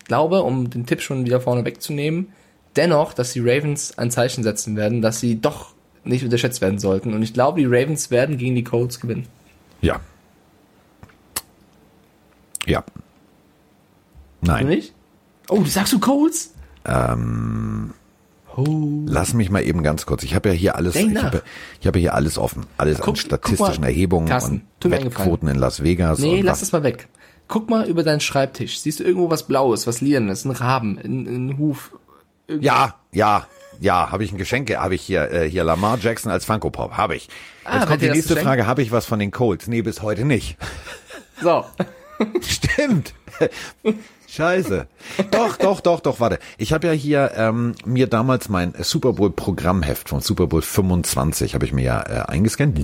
glaube, um den Tipp schon wieder vorne wegzunehmen, dennoch, dass die Ravens ein Zeichen setzen werden, dass sie doch nicht unterschätzt werden sollten. Und ich glaube, die Ravens werden gegen die Colts gewinnen. Ja. Ja. Du Nein. nicht? Oh, du sagst du Colts? Ähm. Lass mich mal eben ganz kurz. Ich habe ja hier alles, Denk ich habe, ich habe hier alles offen. Alles Guck- an statistischen mal, Erhebungen Carsten, und Wettquoten in Las Vegas. Nee, lass das mal weg. Guck mal über deinen Schreibtisch. Siehst du irgendwo was Blaues, was Lilanes, ein Raben, ein, ein Huf? Irgend- Ja, ja, ja, habe ich ein Geschenk, habe ich hier, äh, hier Lamar Jackson als Funko Pop, habe ich. Ah, Jetzt kommt die nächste? Frage, habe ich was von den Colts? Nee, bis heute nicht. So. Stimmt. Scheiße. Doch, doch, doch, doch, warte. Ich habe ja hier ähm, mir damals mein Super Bowl Programmheft von Super Bowl 25 habe ich mir ja äh, eingescannt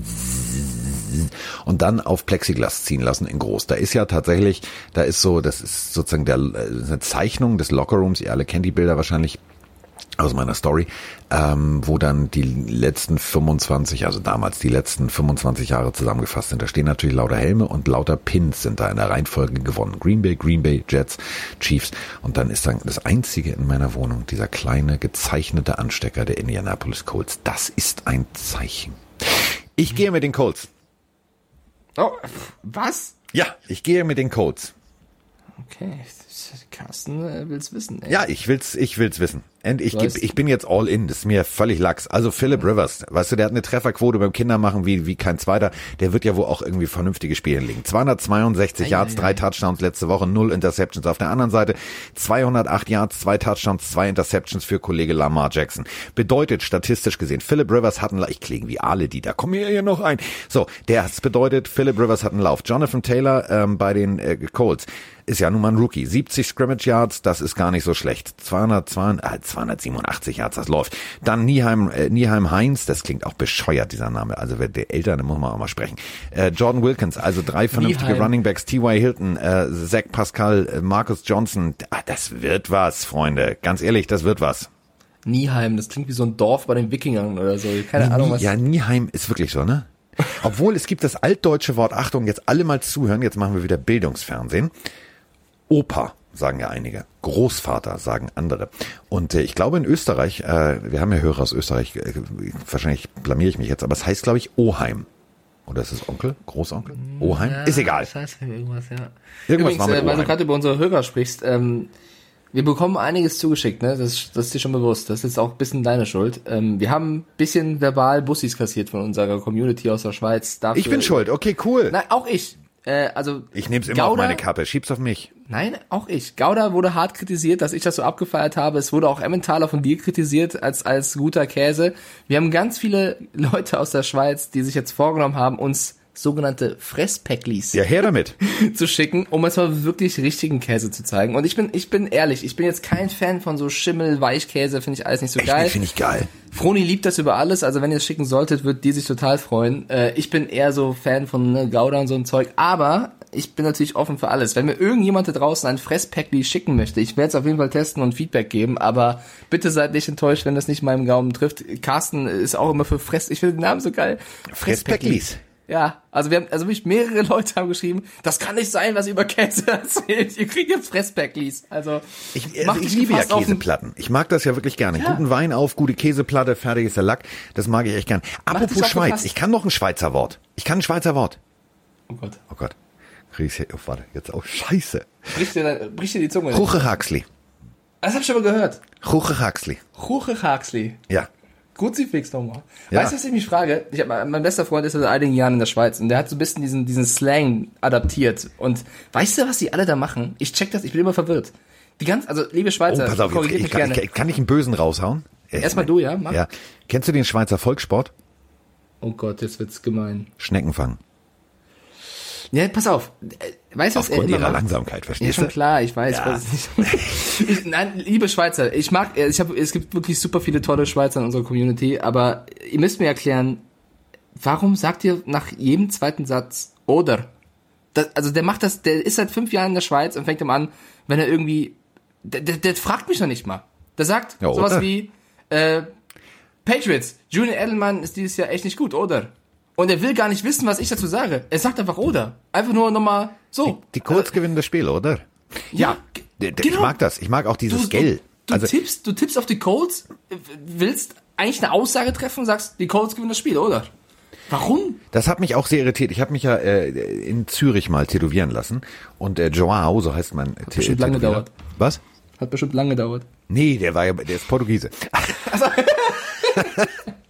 und dann auf Plexiglas ziehen lassen in groß. Da ist ja tatsächlich, da ist so, das ist sozusagen der äh, eine Zeichnung des Lockerrooms, ihr alle kennt die Bilder wahrscheinlich aus meiner Story, ähm, wo dann die letzten 25, also damals die letzten 25 Jahre zusammengefasst sind. Da stehen natürlich lauter Helme und lauter Pins sind da in der Reihenfolge gewonnen. Green Bay, Green Bay, Jets, Chiefs und dann ist dann das einzige in meiner Wohnung dieser kleine gezeichnete Anstecker der Indianapolis Colts. Das ist ein Zeichen. Ich gehe mit den Colts. Oh, was? Ja, ich gehe mit den Colts. Okay, Carsten äh, will's wissen. Ey. Ja, ich will's, ich will's wissen. Und ich, geb, ich bin jetzt all in, das ist mir völlig lax. Also Philip Rivers, weißt du, der hat eine Trefferquote beim Kindermachen wie, wie kein zweiter. Der wird ja wohl auch irgendwie vernünftige Spiele legen. 262 Yards, drei Touchdowns letzte Woche, null Interceptions. Auf der anderen Seite 208 Yards, zwei Touchdowns, zwei Interceptions für Kollege Lamar Jackson. Bedeutet statistisch gesehen, Philip Rivers hat einen Lauf. Ich klinge wie alle die, da kommen wir hier noch ein. So, der bedeutet, Philip Rivers hat einen Lauf. Jonathan Taylor ähm, bei den äh, Colts ist ja nun mal ein Rookie. 70 Scrimmage Yards, das ist gar nicht so schlecht. 200, 200, äh, 287 Yards, das läuft. Dann Nieheim, äh, Nieheim Heinz, das klingt auch bescheuert, dieser Name. Also wer der Eltern, muss man auch mal sprechen. Äh, Jordan Wilkins, also drei vernünftige Nieheim. Running Backs, T.Y. Hilton, äh, Zach Pascal, äh, Marcus Johnson. Ah, das wird was, Freunde. Ganz ehrlich, das wird was. Nieheim, das klingt wie so ein Dorf bei den Wikingern oder so. Keine nee, Ahnung, was. Ja, Nieheim ist wirklich so, ne? Obwohl es gibt das altdeutsche Wort, Achtung, jetzt alle mal zuhören, jetzt machen wir wieder Bildungsfernsehen. Opa, sagen ja einige. Großvater, sagen andere. Und äh, ich glaube in Österreich, äh, wir haben ja Hörer aus Österreich, äh, wahrscheinlich blamiere ich mich jetzt, aber es heißt, glaube ich, Oheim. Oder ist es Onkel? Großonkel? Oheim? Ja, ist egal. Das heißt irgendwas, ja. Irgendwas Übrigens, war mit äh, weil du gerade über unsere Hörer sprichst, ähm, wir bekommen einiges zugeschickt, ne? Das, das ist dir schon bewusst. Das ist jetzt auch ein bisschen deine Schuld. Ähm, wir haben ein bisschen verbal Bussis kassiert von unserer Community aus der Schweiz. Dafür, Ich bin schuld, okay, cool. Nein, auch ich. Äh, also Ich nehme es immer auf Gouda- meine Kappe, schieb's auf mich. Nein, auch ich. Gouda wurde hart kritisiert, dass ich das so abgefeiert habe. Es wurde auch Emmentaler von dir kritisiert als, als guter Käse. Wir haben ganz viele Leute aus der Schweiz, die sich jetzt vorgenommen haben, uns sogenannte Fresspäcklis Ja, her damit. zu schicken, um uns mal wirklich richtigen Käse zu zeigen. Und ich bin, ich bin ehrlich, ich bin jetzt kein Fan von so Schimmel, Weichkäse, finde ich alles nicht so Echt geil. finde ich geil. Froni liebt das über alles, also wenn ihr es schicken solltet, wird die sich total freuen. Äh, ich bin eher so Fan von ne, Gouda und so ein Zeug, aber ich bin natürlich offen für alles. Wenn mir irgendjemand da draußen ein Fresspackli schicken möchte, ich werde es auf jeden Fall testen und Feedback geben, aber bitte seid nicht enttäuscht, wenn das nicht meinem Gaumen trifft. Carsten ist auch immer für Fress, ich finde den Namen so geil. Fresspäcklis. Ja, also wir haben, also wirklich mehrere Leute haben geschrieben, das kann nicht sein, was ihr über Käse erzählt. Ihr kriegt jetzt Fresspäcklis. Also, Ich, also macht ich liebe ja Käseplatten. Ich mag das ja wirklich gerne. Ja. Guten Wein auf, gute Käseplatte, fertig ist der Lack. Das mag ich echt gern. dich Apropos Schweiz, ich kann noch ein Schweizer Wort. Ich kann ein Schweizer Wort. Oh Gott. Oh Gott. Krieg ich's hier, oh, warte, jetzt auch scheiße. Bricht dir, bricht dir die Zunge. Ruche Haxli. Das hab ich schon mal gehört. Ruche Haxli. Ruche Haxley. Ja. Kruzifix nochmal. Ja. Weißt du, was ich mich frage? Ich hab, mein bester Freund ist seit einigen Jahren in der Schweiz und der hat so ein bisschen diesen, diesen Slang adaptiert. Und weißt du, was die alle da machen? Ich check das, ich bin immer verwirrt. Die ganz, also liebe Oh, Schweizer, pass auf, jetzt, ich kann, gerne. ich, kann ich einen Bösen raushauen? Erstmal du, ja? Mach. Ja. Kennst du den Schweizer Volkssport? Oh Gott, jetzt wird's gemein. Schneckenfang. Ja, pass auf. Weißt du, was er Aufgrund immer ihrer macht? Langsamkeit, Ja, verstehst schon du? klar, ich weiß. Ja. weiß ich, nein, liebe Schweizer, ich mag, ich hab, es gibt wirklich super viele tolle Schweizer in unserer Community, aber ihr müsst mir erklären, warum sagt ihr nach jedem zweiten Satz oder? Das, also der macht das, der ist seit fünf Jahren in der Schweiz und fängt ihm an, wenn er irgendwie, der, der, der fragt mich noch nicht mal. Der sagt Ja, sowas wie, äh, Patriots, Julian Edelman ist dieses Jahr echt nicht gut, oder? Und er will gar nicht wissen, was ich dazu sage. Er sagt einfach oder. Einfach nur nochmal so. Die Colts gewinnen das Spiel, oder? Ja, d- genau. Ich mag das. Ich mag auch dieses du, Gell. Du, du, Also, tippst, du tippst auf die Colts, willst eigentlich eine Aussage treffen und sagst, die Colts gewinnen das Spiel, oder? Warum? Das hat mich auch sehr irritiert. Ich habe mich ja äh, in Zürich mal tätowieren lassen und äh, Joao, so heißt mein Tä- bestimmt lange gedauert. Was? Hat bestimmt lange gedauert. Nee, der war ja, der ist Portugiese.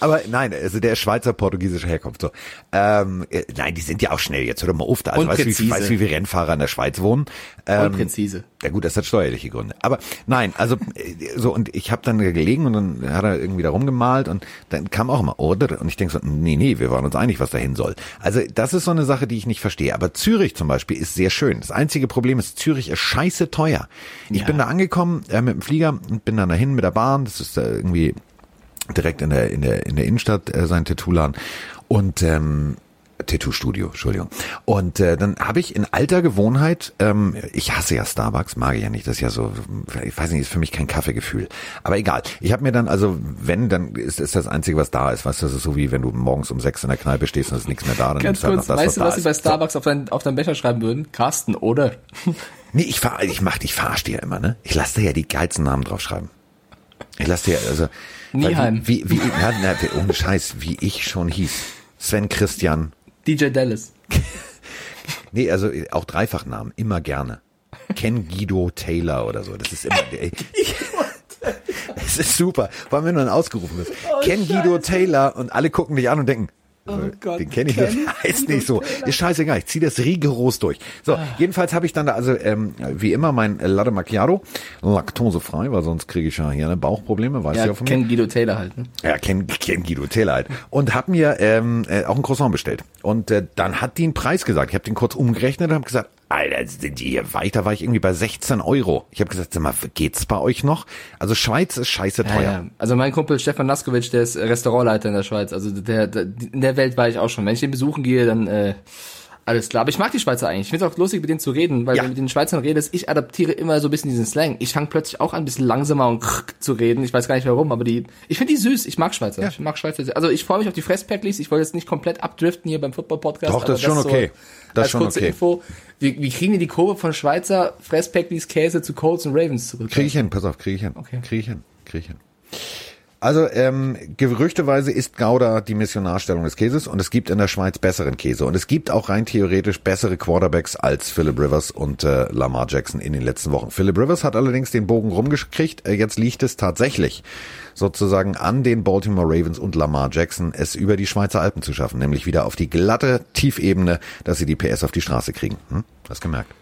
Aber nein, also der ist Schweizer portugiesischer Herkunft. So. Ähm, äh, nein, die sind ja auch schnell. Jetzt hör doch mal auf. Da. Also, weißt du, wie, weißt, wie viele Rennfahrer in der Schweiz wohnen? Ähm, Und präzise. Ja gut, das hat steuerliche Gründe. Aber nein, also äh, so und ich habe dann gelegen und dann hat er irgendwie da rumgemalt und dann kam auch immer oder und ich denke so, nee, nee, wir waren uns einig, was dahin soll. Also das ist so eine Sache, die ich nicht verstehe. Aber Zürich zum Beispiel ist sehr schön. Das einzige Problem ist, Zürich ist scheiße teuer. Ich Ja. bin da angekommen äh, mit dem Flieger und bin dann dahin mit der Bahn. Das ist äh, irgendwie direkt in der in der in der Innenstadt äh, sein Tattoo-Laden und ähm, Tattoo-Studio, Entschuldigung. Und äh, dann habe ich in alter Gewohnheit, ähm, ich hasse ja Starbucks, mag ich ja nicht, das ist ja so, ich weiß nicht, ist für mich kein Kaffeegefühl. Aber egal. Ich habe mir dann, also wenn, dann ist, ist das Einzige, was da ist. Weißt du, das ist so wie wenn du morgens um sechs in der Kneipe stehst und es ist nichts mehr da, dann Ganz nimmst du halt noch das, weißt du, was sie bei. Starbucks auf, dein, auf deinen Becher schreiben würden? Carsten, oder? Nee, ich fahr, ich mach, ich verarsche dir ja immer, ne? Ich lasse dir ja die geilsten Namen draufschreiben. Ich lasse dir, also. Nieheim. Wie, wie, wie na, na, ohne Scheiß, wie ich schon hieß. Sven Christian. DJ Dallas. Nee, also auch Dreifachnamen, immer gerne. Ken Guido Taylor oder so. Das ist immer. Ey, es ist super. Vor allem, wenn du dann ausgerufen bist. Ken Guido Taylor und alle gucken dich an und denken, Oh Gott, den kenne ich, das Ken heißt nicht so. Ist scheißegal, ich ziehe das rigoros durch. So, jedenfalls habe ich dann da also ähm, wie immer mein Latte Macchiato, laktosefrei, weil sonst kriege ich ja hier eine Bauchprobleme, weißt du Ja, ja von mir. Ken Guido Taylor halt. Ne? Ja, Ken, Ken Guido Taylor halt. Und hab mir ähm, äh, auch ein Croissant bestellt. Und äh, dann hat die einen Preis gesagt. Ich habe den kurz umgerechnet und habe gesagt, Alter, sind die hier weiter? War ich irgendwie bei 16 Euro. Ich habe gesagt, sag mal, geht's bei euch noch? Also Schweiz ist scheiße Ja, teuer. ja. Also mein Kumpel Stefan Laskovic, der ist Restaurantleiter in der Schweiz. Also der, der in der Welt war ich auch schon. Wenn ich den besuchen gehe, dann äh, alles klar. Aber ich mag die Schweizer eigentlich. Ich finde es auch lustig, mit denen zu reden, weil Ja. wenn du mit den Schweizern redest, ich adaptiere immer so ein bisschen diesen Slang. Ich fange plötzlich auch an, ein bisschen langsamer und zu reden. Ich weiß gar nicht warum, aber die, ich finde die süß. Ich mag Schweizer. Ich mag Schweizer. Also ich freue mich auf die Fresspacklis. Ich wollte jetzt nicht komplett abdriften hier beim Football-Podcast. Doch, das ist schon so okay. Das als ist schon kurze okay. Info. Wie, wie kriegen die die Kurve von Schweizer Fresspacklis Käse zu Colts und Ravens zurück? Kriege ich hin, pass auf, kriege ich hin. Okay. Kriege ich hin, kriege ich hin. Also ähm, gerüchteweise ist Gouda die Missionarstellung des Käses und es gibt in der Schweiz besseren Käse und es gibt auch rein theoretisch bessere Quarterbacks als Philip Rivers und äh, Lamar Jackson in den letzten Wochen. Philip Rivers hat allerdings den Bogen rumgekriegt. Äh, jetzt liegt es tatsächlich sozusagen an den Baltimore Ravens und Lamar Jackson, es über die Schweizer Alpen zu schaffen, nämlich wieder auf die glatte Tiefebene, dass sie die PS auf die Straße kriegen. Hm? Hast gemerkt?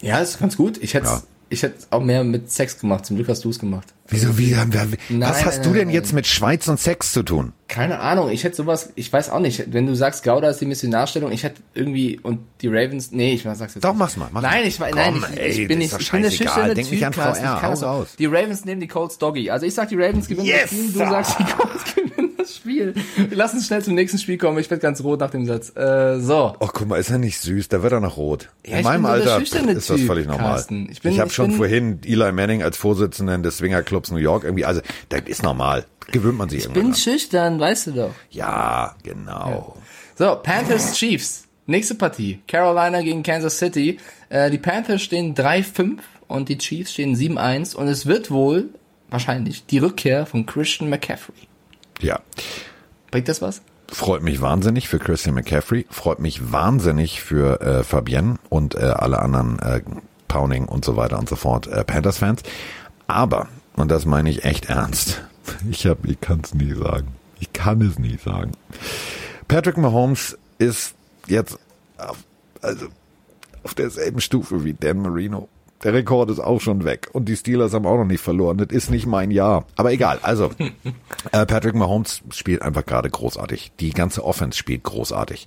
Ja, ist ganz gut. Ich hätte Ja. ich hätte auch mehr mit Sex gemacht. Zum Glück hast du es gemacht. Wieso, wie, wie, was Nein, hast nein, du denn nein, jetzt mit Schweiz und Sex zu tun? Keine Ahnung, ich hätte sowas, ich weiß auch nicht. Wenn du sagst, Gouda ist die Missionarstellung, ich hätte irgendwie und die Ravens, nee, ich sag's jetzt Doch, nicht. mach's mal, mach nein, ich nein, Komm, ich, ey, ich bin nicht, ich bin scheißegal. schüchterne Denk Typ, nicht an VR, ich kann auch. raus. Die Ravens nehmen die Colts Doggy. Also ich sag, die Ravens gewinnen Yes, das Spiel, du sir. sagst, die Colts gewinnen das Spiel. Lass uns schnell zum nächsten Spiel kommen, ich werd ganz rot nach dem Satz. Äh, so. Oh, guck mal, ist er nicht süß? Da wird er noch rot. Ja, In ich meinem so Alter ist das völlig normal. Ich bin- ich habe ich schon bin- vorhin Eli Manning als Vorsitzenden des Swingerclubs New York irgendwie, also das ist normal. Gewöhnt man sich Ich irgendwann bin an. schüchtern, weißt du doch. Ja, genau. So, Panthers Chiefs. Nächste Partie. Carolina gegen Kansas City. Äh, die Panthers stehen 3-5 und die Chiefs stehen 7-1 und es wird wohl, wahrscheinlich, die Rückkehr von Christian McCaffrey. Ja. Bringt das was? Freut mich wahnsinnig für Christian McCaffrey, freut mich wahnsinnig für äh, Fabienne und äh, alle anderen äh, Pounding und so weiter und so fort äh, Panthers-Fans. Aber, und das meine ich echt ernst, ich hab, ich kann es nie sagen. Ich kann es nie sagen. Patrick Mahomes ist jetzt auf, also auf derselben Stufe wie Dan Marino. Der Rekord ist auch schon weg und die Steelers haben auch noch nicht verloren. Das ist nicht mein Jahr. Aber egal. Also äh, Patrick Mahomes spielt einfach gerade großartig. Die ganze Offense spielt großartig.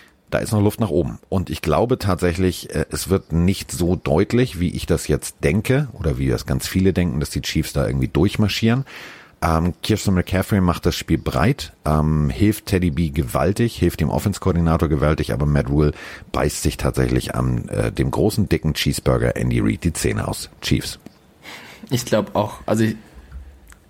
da ist noch Luft nach oben. Und ich glaube tatsächlich, äh, es wird nicht so deutlich, wie ich das jetzt denke oder wie das ganz viele denken, dass die Chiefs da irgendwie durchmarschieren. Ähm, Kirsten McCaffrey macht das Spiel breit, ähm, hilft Teddy B gewaltig, hilft dem Offense-Koordinator gewaltig, aber Matt Rule beißt sich tatsächlich an äh, dem großen, dicken Cheeseburger Andy Reid die Zähne aus. Chiefs. Ich glaube auch. Also ich,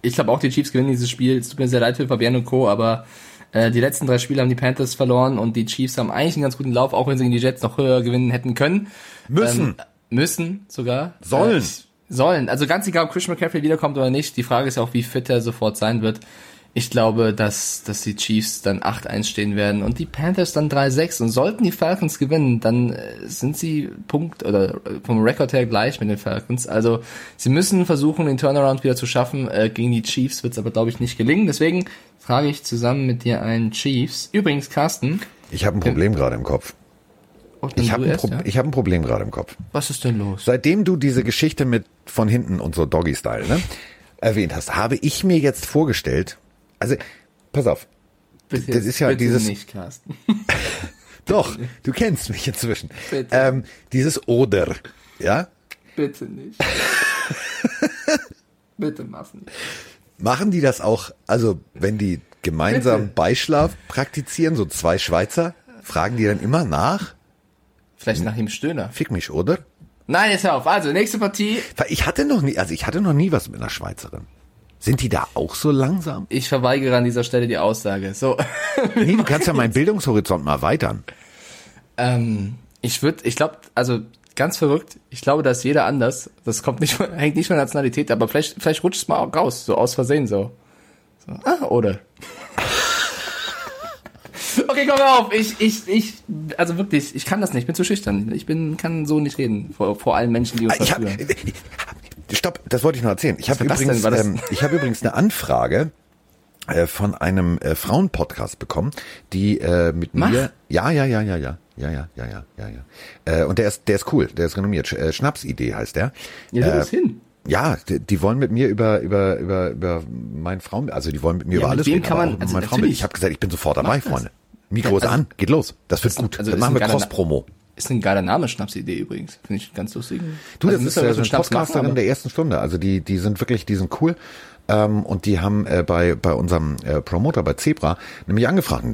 ich glaube auch, die Chiefs gewinnen dieses Spiel. Es tut mir sehr leid für Fabian und Co., aber äh, die letzten drei Spiele haben die Panthers verloren und die Chiefs haben eigentlich einen ganz guten Lauf, auch wenn sie gegen die Jets noch höher gewinnen hätten können. Müssen. Ähm, müssen sogar. Sollen. Äh, sollen. Also ganz egal, ob Christian McCaffrey wiederkommt oder nicht. Die Frage ist ja auch, wie fit er sofort sein wird. Ich glaube, dass, dass die Chiefs dann 8-1 stehen werden und die Panthers dann 3-6. Und sollten die Falcons gewinnen, dann äh, sind sie Punkt oder äh, vom Rekord her gleich mit den Falcons. Also sie müssen versuchen, den Turnaround wieder zu schaffen. Äh, gegen die Chiefs wird es aber, glaube ich, nicht gelingen. Deswegen frage ich zusammen mit dir einen Chiefs. Übrigens, Carsten, Ich habe ein Problem gerade im Kopf. Ich habe ein, Pro ja? ich hab ein Problem gerade im Kopf. Was ist denn los? Seitdem du diese Geschichte mit von hinten und so Doggy-Style ne, erwähnt hast, habe ich mir jetzt vorgestellt, also pass auf, Bitte, das ist ja bitte dieses- nicht, Carsten. doch, du kennst mich inzwischen. Bitte. Ähm, dieses Oder, ja, Bitte nicht. Bitte mach's nicht. Machen die das auch, also wenn die gemeinsam. Beischlaf praktizieren, so zwei Schweizer, fragen die dann immer nach, Vielleicht nach dem Stöhner. fick mich, oder? Nein, jetzt hör auf. Also, nächste Partie. Ich hatte noch nie, also ich hatte noch nie was mit einer Schweizerin. Sind die da auch so langsam? Ich verweigere an dieser Stelle die Aussage. So. Nee, du kannst ja meinen Bildungshorizont mal erweitern. ähm, ich würde, ich glaube, also ganz verrückt. Ich glaube, da ist jeder anders. Das kommt nicht, hängt nicht von Nationalität, aber vielleicht, vielleicht rutscht es mal auch raus, so aus Versehen so. so ah, oder? Okay, komm auf. Ich, ich, ich, also wirklich, ich kann das nicht. Ich bin zu schüchtern. Ich bin, kann so nicht reden vor, vor allen Menschen, die uns Ich das hab, stopp, das wollte ich noch erzählen. Ich habe übrigens, ähm, ich habe übrigens eine Anfrage äh, von einem äh, Frauenpodcast bekommen, die äh, mit Mach. mir, ja, ja, ja, ja, ja, ja, ja, ja, ja, ja, ja. Äh, und der ist, der ist cool, der ist renommiert. Sch äh, Schnapsidee heißt der. Ja, Äh, hin. Ja, die, die wollen mit mir über über über über mein Frauen, also die wollen mit mir Ja, über mit alles reden, kann man- also mein natürlich. Ich habe gesagt, ich bin sofort dabei. Freunde. Mikro ist also- an, geht los. Das wird gut. also Dann machen ein wir Cross-Promo. Ist ein geiler Name, Schnapsidee übrigens. Finde ich ganz lustig. Du, Also das ist was so machen, Podcasterin der ersten Stunde. Also die, die sind wirklich, die sind cool. Ähm, und die haben äh, bei bei unserem äh, Promoter bei Zebra nämlich angefragt.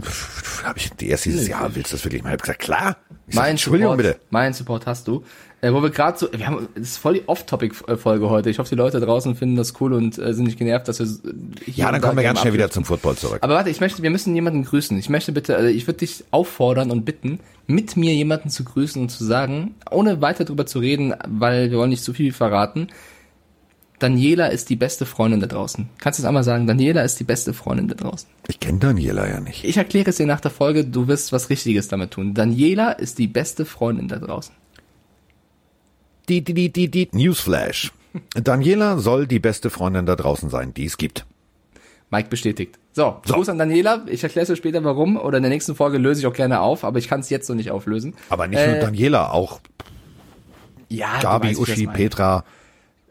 Habe ich die erste dieses Jahr willst du das wirklich mal? Ich hab gesagt klar. Ich sag, Mein Entschuldigung Support, bitte. mein Support hast du. Äh, wo wir gerade so, wir haben, das ist voll die Off-Topic-Folge heute. Ich hoffe, die Leute draußen finden das cool und äh, sind nicht genervt, dass wir hier Ja, dann kommen wir ganz schnell wieder zum Football zurück. Aber warte, ich möchte, wir müssen jemanden grüßen. Ich möchte bitte, also ich würde dich auffordern und bitten, mit mir jemanden zu grüßen und zu sagen, ohne weiter drüber zu reden, weil wir wollen nicht zu viel verraten. Daniela ist die beste Freundin da draußen. Kannst du es einmal sagen? Daniela ist die beste Freundin da draußen. Ich kenne Daniela ja nicht. Ich erkläre es dir nach der Folge, du wirst was Richtiges damit tun. Daniela ist die beste Freundin da draußen. Die, die, die, die, die. Newsflash. Daniela soll die beste Freundin da draußen sein, die es gibt. Mike bestätigt. So, So. Gruß an Daniela. Ich erkläre es dir später warum oder in der nächsten Folge löse ich auch gerne auf, aber ich kann es jetzt noch nicht auflösen. Aber nicht Äh, nur Daniela, auch Ja, Gabi, weißt, Uschi. Petra,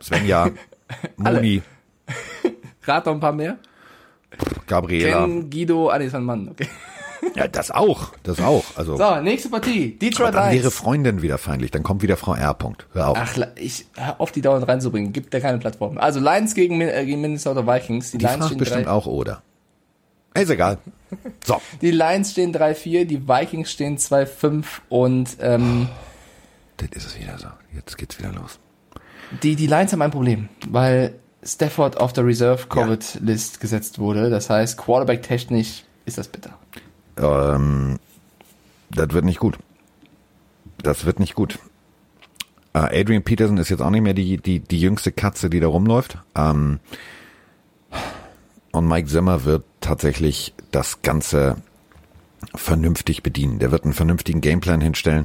Svenja, Moni, Rat noch ein paar mehr. Gabriela. Ken, Guido, ist ein Mann, okay. Ja, das auch, das auch. Also So, nächste Partie. Detroit dann wäre Lions. Freundin wieder feindlich, dann kommt wieder Frau R. Punkt. Hör auf. Ach, ich hör auf die dauernd reinzubringen. Gibt da keine Plattform. Also Lions gegen, äh, gegen Minnesota Vikings. Die, die Lions fragt bestimmt drei, auch oder. Ist egal. So, die Lions stehen 3-4, die Vikings stehen 2-5 und ähm, das ist es wieder so. Jetzt geht's wieder los. Die, die Lions haben ein Problem, weil Stafford auf der Reserve Covid List gesetzt wurde. Das heißt, Quarterback technisch ist das bitter. Ähm, das wird nicht gut. Das wird nicht gut. Äh, Adrian Peterson ist jetzt auch nicht mehr die, die, die jüngste Katze, die da rumläuft. Ähm, und Mike Zimmer wird tatsächlich das Ganze vernünftig bedienen. Der wird einen vernünftigen Gameplan hinstellen.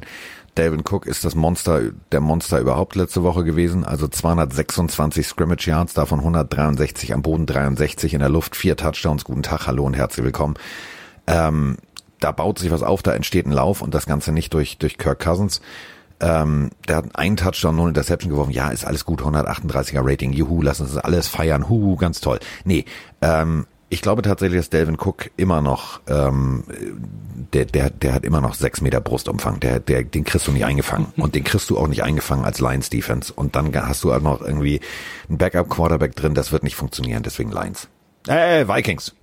Dalvin Cook ist das Monster, der Monster überhaupt letzte Woche gewesen. Also 226 Scrimmage Yards, davon 163 am Boden, 63 in der Luft, vier Touchdowns. Guten Tag, hallo und herzlich willkommen. Ähm, da baut sich was auf, da entsteht ein Lauf und das Ganze nicht durch, durch Kirk Cousins. Ähm, der hat einen Touchdown, null Interception geworfen. Ja, ist alles gut, 138er Rating. Juhu, lass uns das alles feiern. Huhu, ganz toll. Nee, ähm, ich glaube tatsächlich, dass Delvin Cook immer noch, ähm, der, der, der hat immer noch sechs Meter Brustumfang. Der, der, den kriegst du nicht eingefangen. Und den kriegst du auch nicht eingefangen als Lions Defense. Und dann hast du auch noch irgendwie einen Backup Quarterback drin. Das wird nicht funktionieren. Deswegen Lions. Äh, Vikings.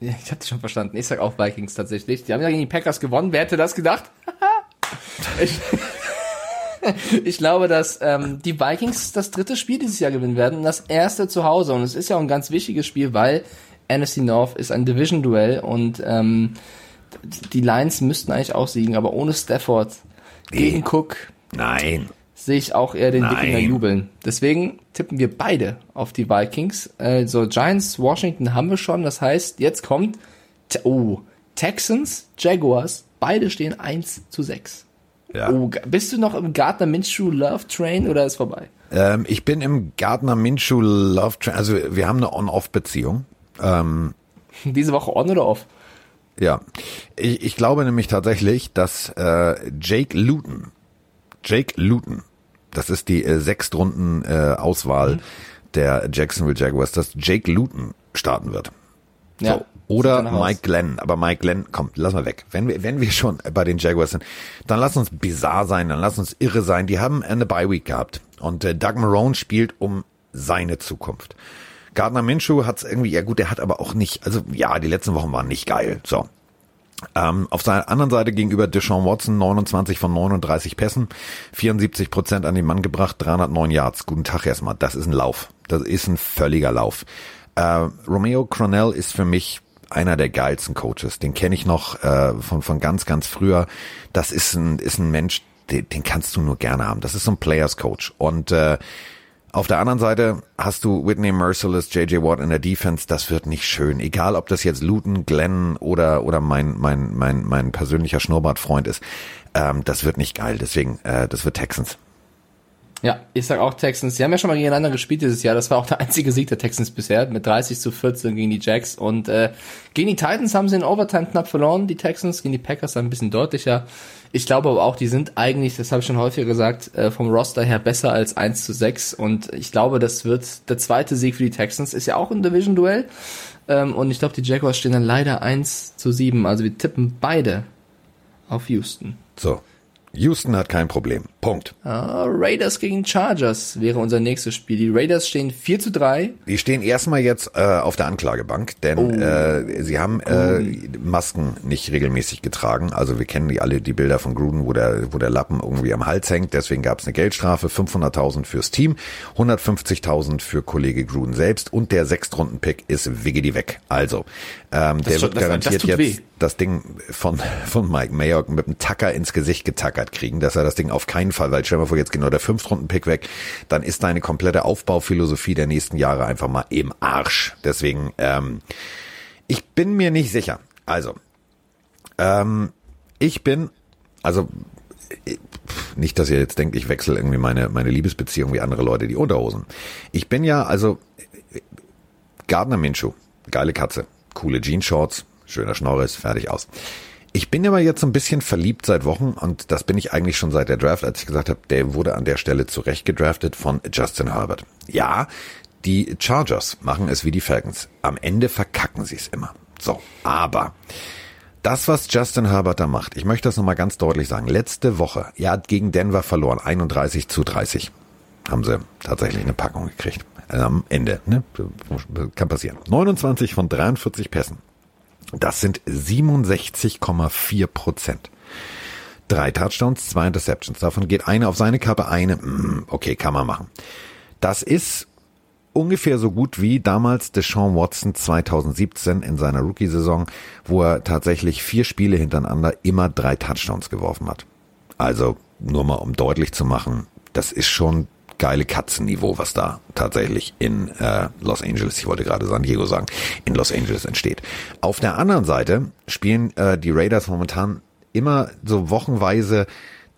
Ja, ich hatte schon verstanden. Ich sag auch Vikings tatsächlich. Die haben ja gegen die Packers gewonnen. Wer hätte das gedacht? ich, ich glaube, dass ähm, die Vikings das dritte Spiel dieses Jahr gewinnen werden. und Das erste zu Hause. Und es ist ja auch ein ganz wichtiges Spiel, weil NFC North ist ein Division-Duell und ähm, die Lions müssten eigentlich auch siegen, aber ohne Stafford gegen Cook Nein. sehe ich auch eher den Nein. Wikinger jubeln. Deswegen tippen wir beide auf die Vikings. Also Giants, Washington haben wir schon. Das heißt, jetzt kommt oh, Texans, Jaguars. Beide stehen 1 zu 6. Ja. Oh, bist du noch im Gardner Minshew Love Train oder ist vorbei? Ähm, ich bin im Gardner Minshew Love Train. Also wir haben eine On-Off-Beziehung. Ähm, Diese Woche on oder off? Ja, ich, ich glaube nämlich tatsächlich, dass äh, Jake Luton, Jake Luton, das ist die äh, Sechstrunden äh, Auswahl mhm. der Jacksonville Jaguars, dass Jake Luton starten wird. Ja. So. Oder Mike Glenn. Aber Mike Glenn, komm, lass mal weg. Wenn wir, wenn wir schon bei den Jaguars sind, dann lass uns bizarr sein, dann lass uns irre sein. Die haben eine Bye Week gehabt. Und äh, Doug Marone spielt um seine Zukunft. Gardner Minshew hat's irgendwie, ja gut, der hat aber auch nicht, also ja, die letzten Wochen waren nicht geil. So. Ähm, auf seiner anderen Seite gegenüber Deshaun Watson 29 von 39 Pässen, 74 Prozent an den Mann gebracht, 309 Yards. Guten Tag erstmal. Das ist ein Lauf. Das ist ein völliger Lauf. Äh, Romeo Cronell ist für mich einer der geilsten Coaches. Den kenne ich noch äh, von von ganz ganz früher. Das ist ein ist ein Mensch, den, den kannst du nur gerne haben. Das ist so ein Players Coach und äh, auf der anderen Seite hast du Whitney Merciless, JJ Watt in der Defense. Das wird nicht schön. Egal, ob das jetzt Luton, Glenn oder oder mein mein mein mein persönlicher Schnurrbartfreund ist. Ähm, das wird nicht geil. Deswegen, äh, das wird Texans. Ja, ich sag auch Texans. Sie haben ja schon mal gegeneinander gespielt dieses Jahr. Das war auch der einzige Sieg der Texans bisher mit 30 zu 14 gegen die Jacks. Und äh, gegen die Titans haben sie in Overtime knapp verloren, die Texans. Gegen die Packers ein bisschen deutlicher. Ich glaube aber auch, die sind eigentlich, das habe ich schon häufiger gesagt, äh, vom Roster her besser als 1 zu 6. Und ich glaube, das wird der zweite Sieg für die Texans. Ist ja auch ein Division-Duell. Ähm, und ich glaube, die Jaguars stehen dann leider 1 zu 7. Also wir tippen beide auf Houston. So, Houston hat kein Problem. Punkt. Ah, Raiders gegen Chargers wäre unser nächstes Spiel. Die Raiders stehen 4 zu 3. Die stehen erstmal jetzt äh, auf der Anklagebank, denn oh. äh, sie haben äh, Masken nicht regelmäßig getragen. Also wir kennen die alle die Bilder von Gruden, wo der, wo der Lappen irgendwie am Hals hängt. Deswegen gab es eine Geldstrafe, 500.000 fürs Team, 150.000 für Kollege Gruden selbst und der Sechstrunden-Pick ist Wiggedy weg. Also ähm, der wird garantiert jetzt weh. das Ding von, von Mike Mayock mit einem Tacker ins Gesicht getackert kriegen, dass er das Ding auf keinen Fall, weil stell mal vor, jetzt genau der Fünftrunden-Pick weg, dann ist deine komplette Aufbauphilosophie der nächsten Jahre einfach mal im Arsch. Deswegen, ähm, ich bin mir nicht sicher. Also, ähm, ich bin, also nicht, dass ihr jetzt denkt, ich wechsle irgendwie meine, meine Liebesbeziehung wie andere Leute die Unterhosen. Ich bin ja, also Gardner Minshew, geile Katze, coole Jeans-Shorts, schöner Schnorres, fertig aus. Ich bin aber jetzt so ein bisschen verliebt seit Wochen und das bin ich eigentlich schon seit der Draft, als ich gesagt habe, der wurde an der Stelle zurecht gedraftet von Justin Herbert. Ja, die Chargers machen es wie die Falcons. Am Ende verkacken sie es immer. So, aber das, was Justin Herbert da macht, ich möchte das nochmal ganz deutlich sagen. Letzte Woche, er hat gegen Denver verloren, 31 zu 30. Haben sie tatsächlich eine Packung gekriegt. Also am Ende, ne? Kann passieren. 29 von 43 Pässen. Das sind 67,4 Prozent. Drei Touchdowns, zwei Interceptions. Davon geht eine auf seine Kappe, eine, mm, okay, kann man machen. Das ist ungefähr so gut wie damals Deshaun Watson 2017 in seiner Rookie-Saison, wo er tatsächlich vier Spiele hintereinander immer drei Touchdowns geworfen hat. Also nur mal um deutlich zu machen, das ist schon geile Katzenniveau, was da tatsächlich in äh, Los Angeles, ich wollte gerade San Diego sagen, in Los Angeles entsteht. Auf der anderen Seite spielen äh, die Raiders momentan immer so wochenweise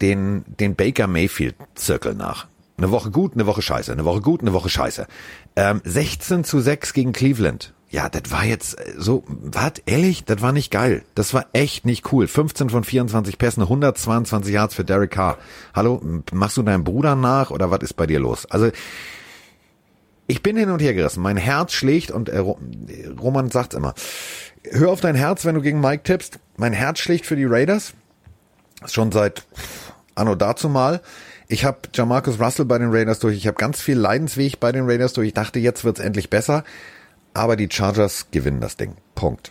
den, den Baker Mayfield Zirkel nach. Eine Woche gut, eine Woche scheiße, eine Woche gut, eine Woche scheiße. Ähm, 16 zu 6 gegen Cleveland ja, das war jetzt äh, so, was, ehrlich, das war nicht geil. Das war echt nicht cool. 15 von 24 Pässen, 122 Yards für Derek Carr. Hallo, machst du deinem Bruder nach oder was ist bei dir los? Also, ich bin hin und her gerissen. Mein Herz schlägt und äh, Roman sagt immer, hör auf dein Herz, wenn du gegen Mike tippst. Mein Herz schlägt für die Raiders. Schon seit anno dazu mal. Ich habe Jamarcus Russell bei den Raiders durch. Ich habe ganz viel Leidensweg bei den Raiders durch. Ich dachte, jetzt wird's endlich besser aber die Chargers gewinnen das Ding. Punkt.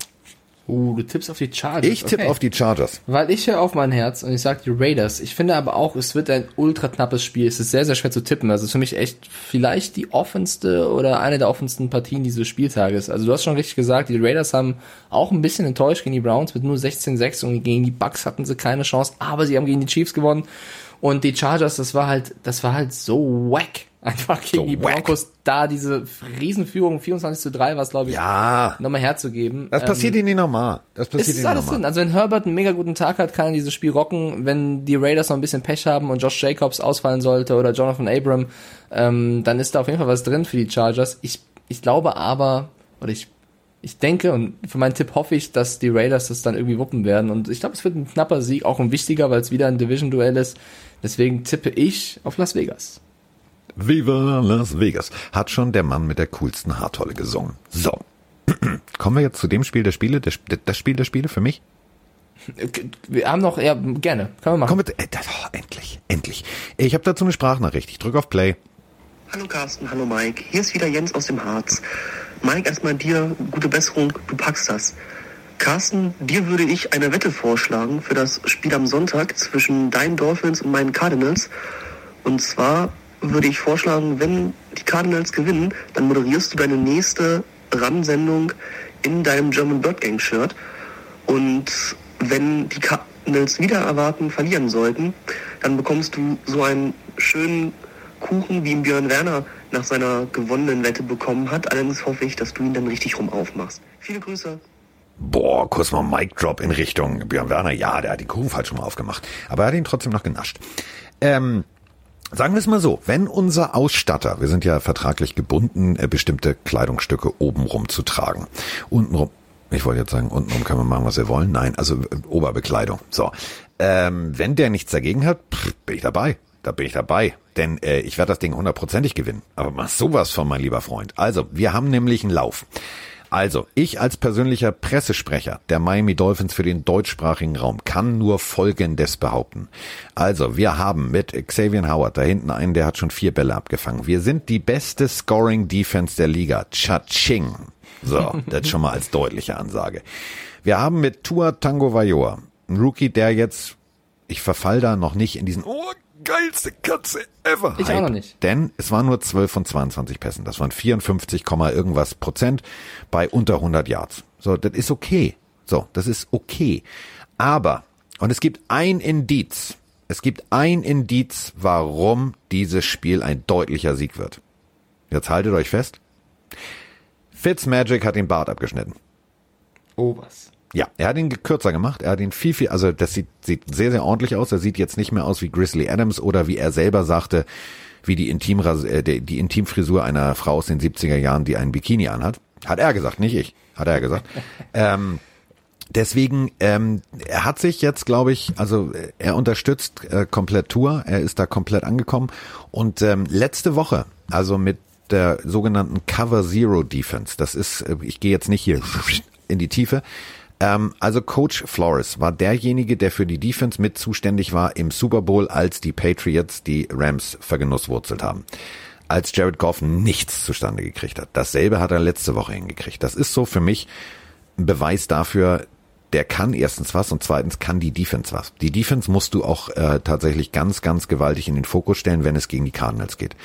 Uh, du tippst auf die Chargers. Ich tippe okay. auf die Chargers. Weil ich höre auf mein Herz und ich sage die Raiders. Ich finde aber auch, es wird ein ultra knappes Spiel. Es ist sehr, sehr schwer zu tippen. Also für mich echt vielleicht die offenste oder eine der offensten Partien dieses Spieltages. Also du hast schon richtig gesagt, die Raiders haben auch ein bisschen enttäuscht gegen die Browns mit nur 16-6 und gegen die Bucks hatten sie keine Chance, aber sie haben gegen die Chiefs gewonnen. Und die Chargers, das war halt, das war halt so wack. Einfach gegen so die Broncos wack. da diese Riesenführung 24 zu 3 war es, glaube ich, ja. nochmal herzugeben. Das passiert ähm, ihnen nicht normal. Das passiert ihnen alles. Drin. Also wenn Herbert einen mega guten Tag hat, kann er dieses Spiel rocken. Wenn die Raiders noch ein bisschen Pech haben und Josh Jacobs ausfallen sollte oder Jonathan Abram, ähm, dann ist da auf jeden Fall was drin für die Chargers. Ich, ich glaube aber, oder ich ich denke und für meinen Tipp hoffe ich, dass die Raiders das dann irgendwie wuppen werden. Und ich glaube, es wird ein knapper Sieg, auch ein wichtiger, weil es wieder ein Division-Duell ist. Deswegen tippe ich auf Las Vegas. Viva Las Vegas. Hat schon der Mann mit der coolsten Haartolle gesungen. So. Kommen wir jetzt zu dem Spiel der Spiele, das, das Spiel der Spiele für mich? Wir haben noch, ja, gerne. Können wir machen. Komm mit, äh, oh, endlich, endlich. Ich habe dazu eine Sprachnachricht. Ich drücke auf Play. Hallo Carsten, hallo Mike. Hier ist wieder Jens aus dem Harz. Mike, erstmal dir gute Besserung, du packst das. Carsten, dir würde ich eine Wette vorschlagen für das Spiel am Sonntag zwischen deinen Dolphins und meinen Cardinals. Und zwar würde ich vorschlagen, wenn die Cardinals gewinnen, dann moderierst du deine nächste Ram-Sendung in deinem German Bird Gang Shirt. Und wenn die Cardinals wieder erwarten, verlieren sollten, dann bekommst du so einen schönen Kuchen, wie ihn Björn Werner nach seiner gewonnenen Wette bekommen hat. Allerdings hoffe ich, dass du ihn dann richtig rum aufmachst. Viele Grüße. Boah, kurz mal Mic Drop in Richtung Björn Werner. Ja, der hat den Kuchen falsch rum aufgemacht. Aber er hat ihn trotzdem noch genascht. Ähm, Sagen wir es mal so, wenn unser Ausstatter, wir sind ja vertraglich gebunden, äh, bestimmte Kleidungsstücke obenrum zu tragen, untenrum, ich wollte jetzt sagen, untenrum können wir machen, was wir wollen, nein, also äh, Oberbekleidung, so, ähm, wenn der nichts dagegen hat, pff, bin ich dabei, da bin ich dabei, denn äh, ich werde das Ding hundertprozentig gewinnen, aber mach sowas von, mein lieber Freund. Also, wir haben nämlich einen Lauf. Also, ich als persönlicher Pressesprecher der Miami Dolphins für den deutschsprachigen Raum kann nur Folgendes behaupten. Also, wir haben mit Xavier Howard da hinten einen, der hat schon vier Bälle abgefangen. Wir sind die beste Scoring Defense der Liga. Cha-ching. So, das schon mal als deutliche Ansage. Wir haben mit Tua Tango Vajor einen Rookie, der jetzt, ich verfall da noch nicht in diesen, oh, geilste Katze ever. Ich auch noch nicht. Denn es waren nur 12 von 22 Pässen. Das waren 54, irgendwas Prozent bei unter 100 Yards. So, das ist okay. So, das ist okay. Aber, und es gibt ein Indiz. Es gibt ein Indiz, warum dieses Spiel ein deutlicher Sieg wird. Jetzt haltet euch fest. Fitzmagic hat den Bart abgeschnitten. Oh, was? Ja, er hat ihn kürzer gemacht. Er hat ihn viel, viel, also das sieht, sieht sehr, sehr ordentlich aus. Er sieht jetzt nicht mehr aus wie Grizzly Adams oder wie er selber sagte, wie die, Intimras äh, die Intimfrisur einer Frau aus den 70er Jahren, die einen Bikini anhat. Hat er gesagt, nicht ich. Hat er gesagt. ähm, deswegen, ähm, er hat sich jetzt, glaube ich, also äh, er unterstützt äh, komplett Tour. Er ist da komplett angekommen. Und ähm, letzte Woche, also mit der sogenannten Cover Zero Defense, das ist, äh, ich gehe jetzt nicht hier in die Tiefe, ähm, also Coach Flores war derjenige, der für die Defense mit zuständig war im Super Bowl, als die Patriots die Rams vergenusswurzelt haben. Als Jared Goff nichts zustande gekriegt hat. Dasselbe hat er letzte Woche hingekriegt. Das ist so für mich ein Beweis dafür, der kann erstens was und zweitens kann die Defense was. Die Defense musst du auch äh, tatsächlich ganz, ganz gewaltig in den Fokus stellen, wenn es gegen die Cardinals geht.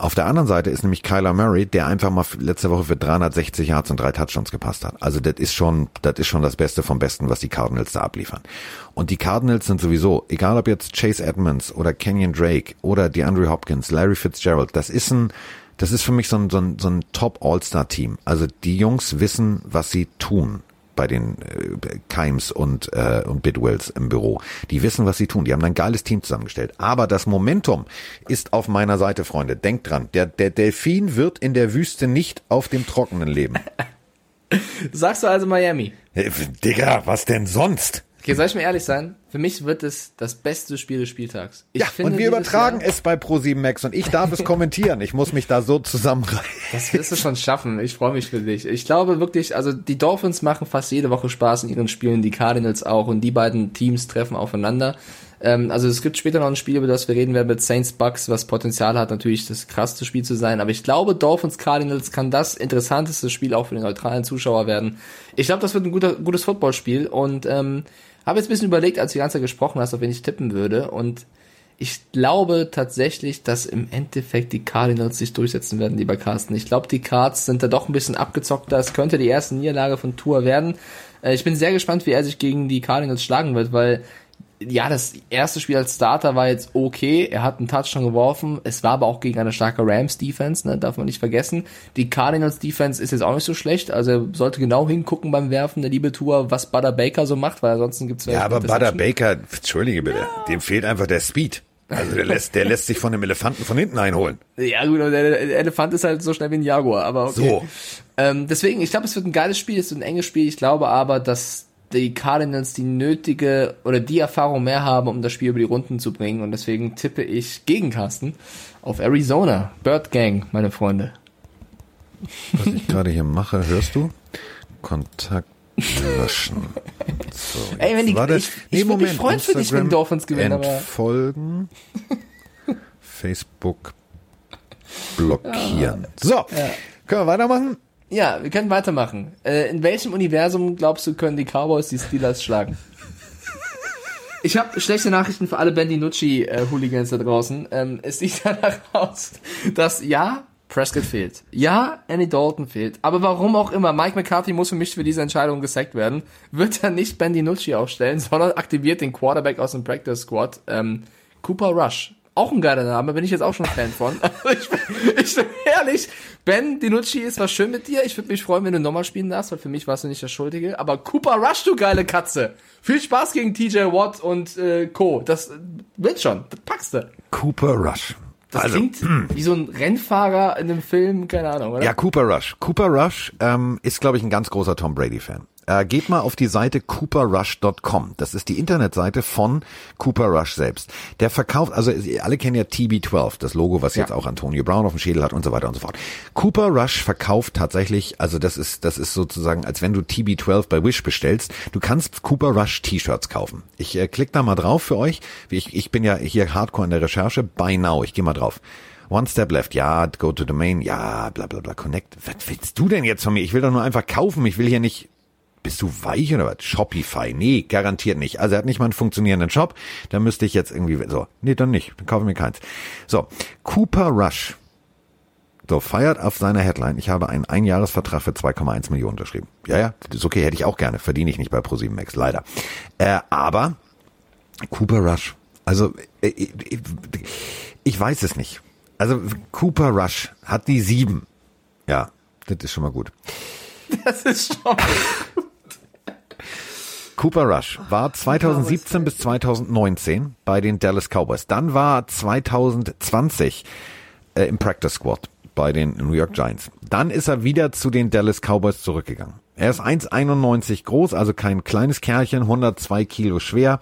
Auf der anderen Seite ist nämlich Kyler Murray, der einfach mal letzte Woche für 360 Yards und drei Touchdowns gepasst hat. Also das ist schon, das ist schon das Beste vom Besten, was die Cardinals da abliefern. Und die Cardinals sind sowieso, egal ob jetzt Chase Edmonds oder Kenyon Drake oder DeAndre Hopkins, Larry Fitzgerald, das ist ein, das ist für mich so ein, so ein, so ein Top All-Star-Team. Also die Jungs wissen, was sie tun bei den äh, Keims und, äh, und Bidwells im Büro. Die wissen, was sie tun. Die haben ein geiles Team zusammengestellt. Aber das Momentum ist auf meiner Seite, Freunde. Denkt dran, der, der Delfin wird in der Wüste nicht auf dem Trockenen leben. Sagst du also Miami? Äh, Digga, was denn sonst? Okay, soll ich mir ehrlich sein? Für mich wird es das beste Spiel des Spieltags. Ich ja, finde, und wir übertragen Jahr, es bei Pro7 Max und ich darf es kommentieren. Ich muss mich da so zusammenreißen. Das wirst du schon schaffen. Ich freue mich für dich. Ich glaube wirklich, also die Dolphins machen fast jede Woche Spaß in ihren Spielen, die Cardinals auch und die beiden Teams treffen aufeinander. Ähm, also es gibt später noch ein Spiel, über das wir reden werden mit Saints Bucks, was Potenzial hat, natürlich das krasseste Spiel zu sein. Aber ich glaube, Dolphins Cardinals kann das interessanteste Spiel auch für den neutralen Zuschauer werden. Ich glaube, das wird ein guter, gutes Footballspiel und ähm, habe jetzt ein bisschen überlegt, als du die ganze Zeit gesprochen hast, auf wen ich tippen würde. Und ich glaube tatsächlich, dass im Endeffekt die Cardinals sich durchsetzen werden, lieber Carsten. Ich glaube, die Cards sind da doch ein bisschen abgezockter. Es könnte die erste Niederlage von Tour werden. Äh, ich bin sehr gespannt, wie er sich gegen die Cardinals schlagen wird, weil ja, das erste Spiel als Starter war jetzt okay. Er hat einen Touchdown geworfen. Es war aber auch gegen eine starke Rams-Defense, ne, darf man nicht vergessen. Die Cardinals-Defense ist jetzt auch nicht so schlecht. Also er sollte genau hingucken beim Werfen der liebe Tour, was Butter Baker so macht, weil ansonsten gibt's Ja, aber Butter Baker, entschuldige bitte, ja. dem fehlt einfach der Speed. Also der lässt, der lässt sich von dem Elefanten von hinten einholen. Ja gut, aber der Elefant ist halt so schnell wie ein Jaguar, aber okay. So. Ähm, deswegen, ich glaube, es wird ein geiles Spiel, es wird ein enges Spiel. Ich glaube aber, dass die Cardinals die nötige oder die Erfahrung mehr haben, um das Spiel über die Runden zu bringen. Und deswegen tippe ich gegen Carsten auf Arizona. Bird Gang, meine Freunde. Was ich gerade hier mache, hörst du? Kontakt löschen. So, Ey, wenn die, warte. ich, ich würde mich freuen für dich, wenn Instagram Dolphins gewinnen, aber Entfolgen. Facebook blockieren. So, können wir weitermachen? Ja, wir können weitermachen. Äh, in welchem Universum glaubst du, können die Cowboys die Steelers schlagen? Ich habe schlechte Nachrichten für alle Nucci äh, da draußen. Ähm, es sieht danach aus, dass ja, Prescott fehlt. Ja, Andy Dalton fehlt. Aber warum auch immer, Mike McCarthy muss für mich für diese Entscheidung gesackt werden. Wird er nicht Bandy Nucci aufstellen, sondern aktiviert den Quarterback aus dem Practice Squad, ähm, Cooper Rush. Auch ein geiler Name, bin ich jetzt auch schon Fan von. Also ich, bin, ich bin ehrlich, Ben Dinucci, es war schön mit dir. Ich würde mich freuen, wenn du nochmal spielen darfst, weil für mich warst du nicht der Schuldige. Aber Cooper Rush, du geile Katze. Viel Spaß gegen TJ Watt und äh, Co. Das äh, wird schon, das packst du. Cooper Rush. Das also, klingt wie so ein Rennfahrer in einem Film, keine Ahnung, oder? ja, Cooper Rush. Cooper Rush ähm, ist, glaube ich, ein ganz großer Tom Brady-Fan. Äh, geht mal auf die Seite cooperrush.com. Das ist die Internetseite von Cooper Rush selbst. Der verkauft, also alle kennen ja TB12, das Logo, was Ja. jetzt auch Antonio Brown auf dem Schädel hat und so weiter und so fort. Cooper Rush verkauft tatsächlich, also das ist, das ist sozusagen, als wenn du TB12 bei Wish bestellst. Du kannst Cooper Rush T-Shirts kaufen. Ich äh, klick da mal drauf für euch. Ich, ich bin ja hier hardcore in der Recherche. Buy now. Ich gehe mal drauf. One step left, ja, go to domain, ja, bla bla bla, connect. Was willst du denn jetzt von mir? Ich will doch nur einfach kaufen. Ich will hier nicht bist du weich oder was? Shopify? Nee, garantiert nicht. Also er hat nicht mal einen funktionierenden Shop. Da müsste ich jetzt irgendwie, so, nee, dann nicht. Dann kaufe ich mir keins. So, Cooper Rush. So, feiert auf seiner Headline. Ich habe einen Einjahresvertrag für 2,1 Millionen unterschrieben. Ja, ja, ist okay, hätte ich auch gerne. Verdiene ich nicht bei ProSieben Max, leider. Äh, aber Cooper Rush. Also, äh, ich, ich weiß es nicht. Also, Cooper Rush hat die sieben. Ja, das ist schon mal gut. Das ist schon. Cooper Rush war 2017 bis 2019 bei den Dallas Cowboys. Dann war 2020 äh, im Practice Squad bei den New York Giants. Dann ist er wieder zu den Dallas Cowboys zurückgegangen. Er ist 1,91 groß, also kein kleines Kerlchen, 102 Kilo schwer.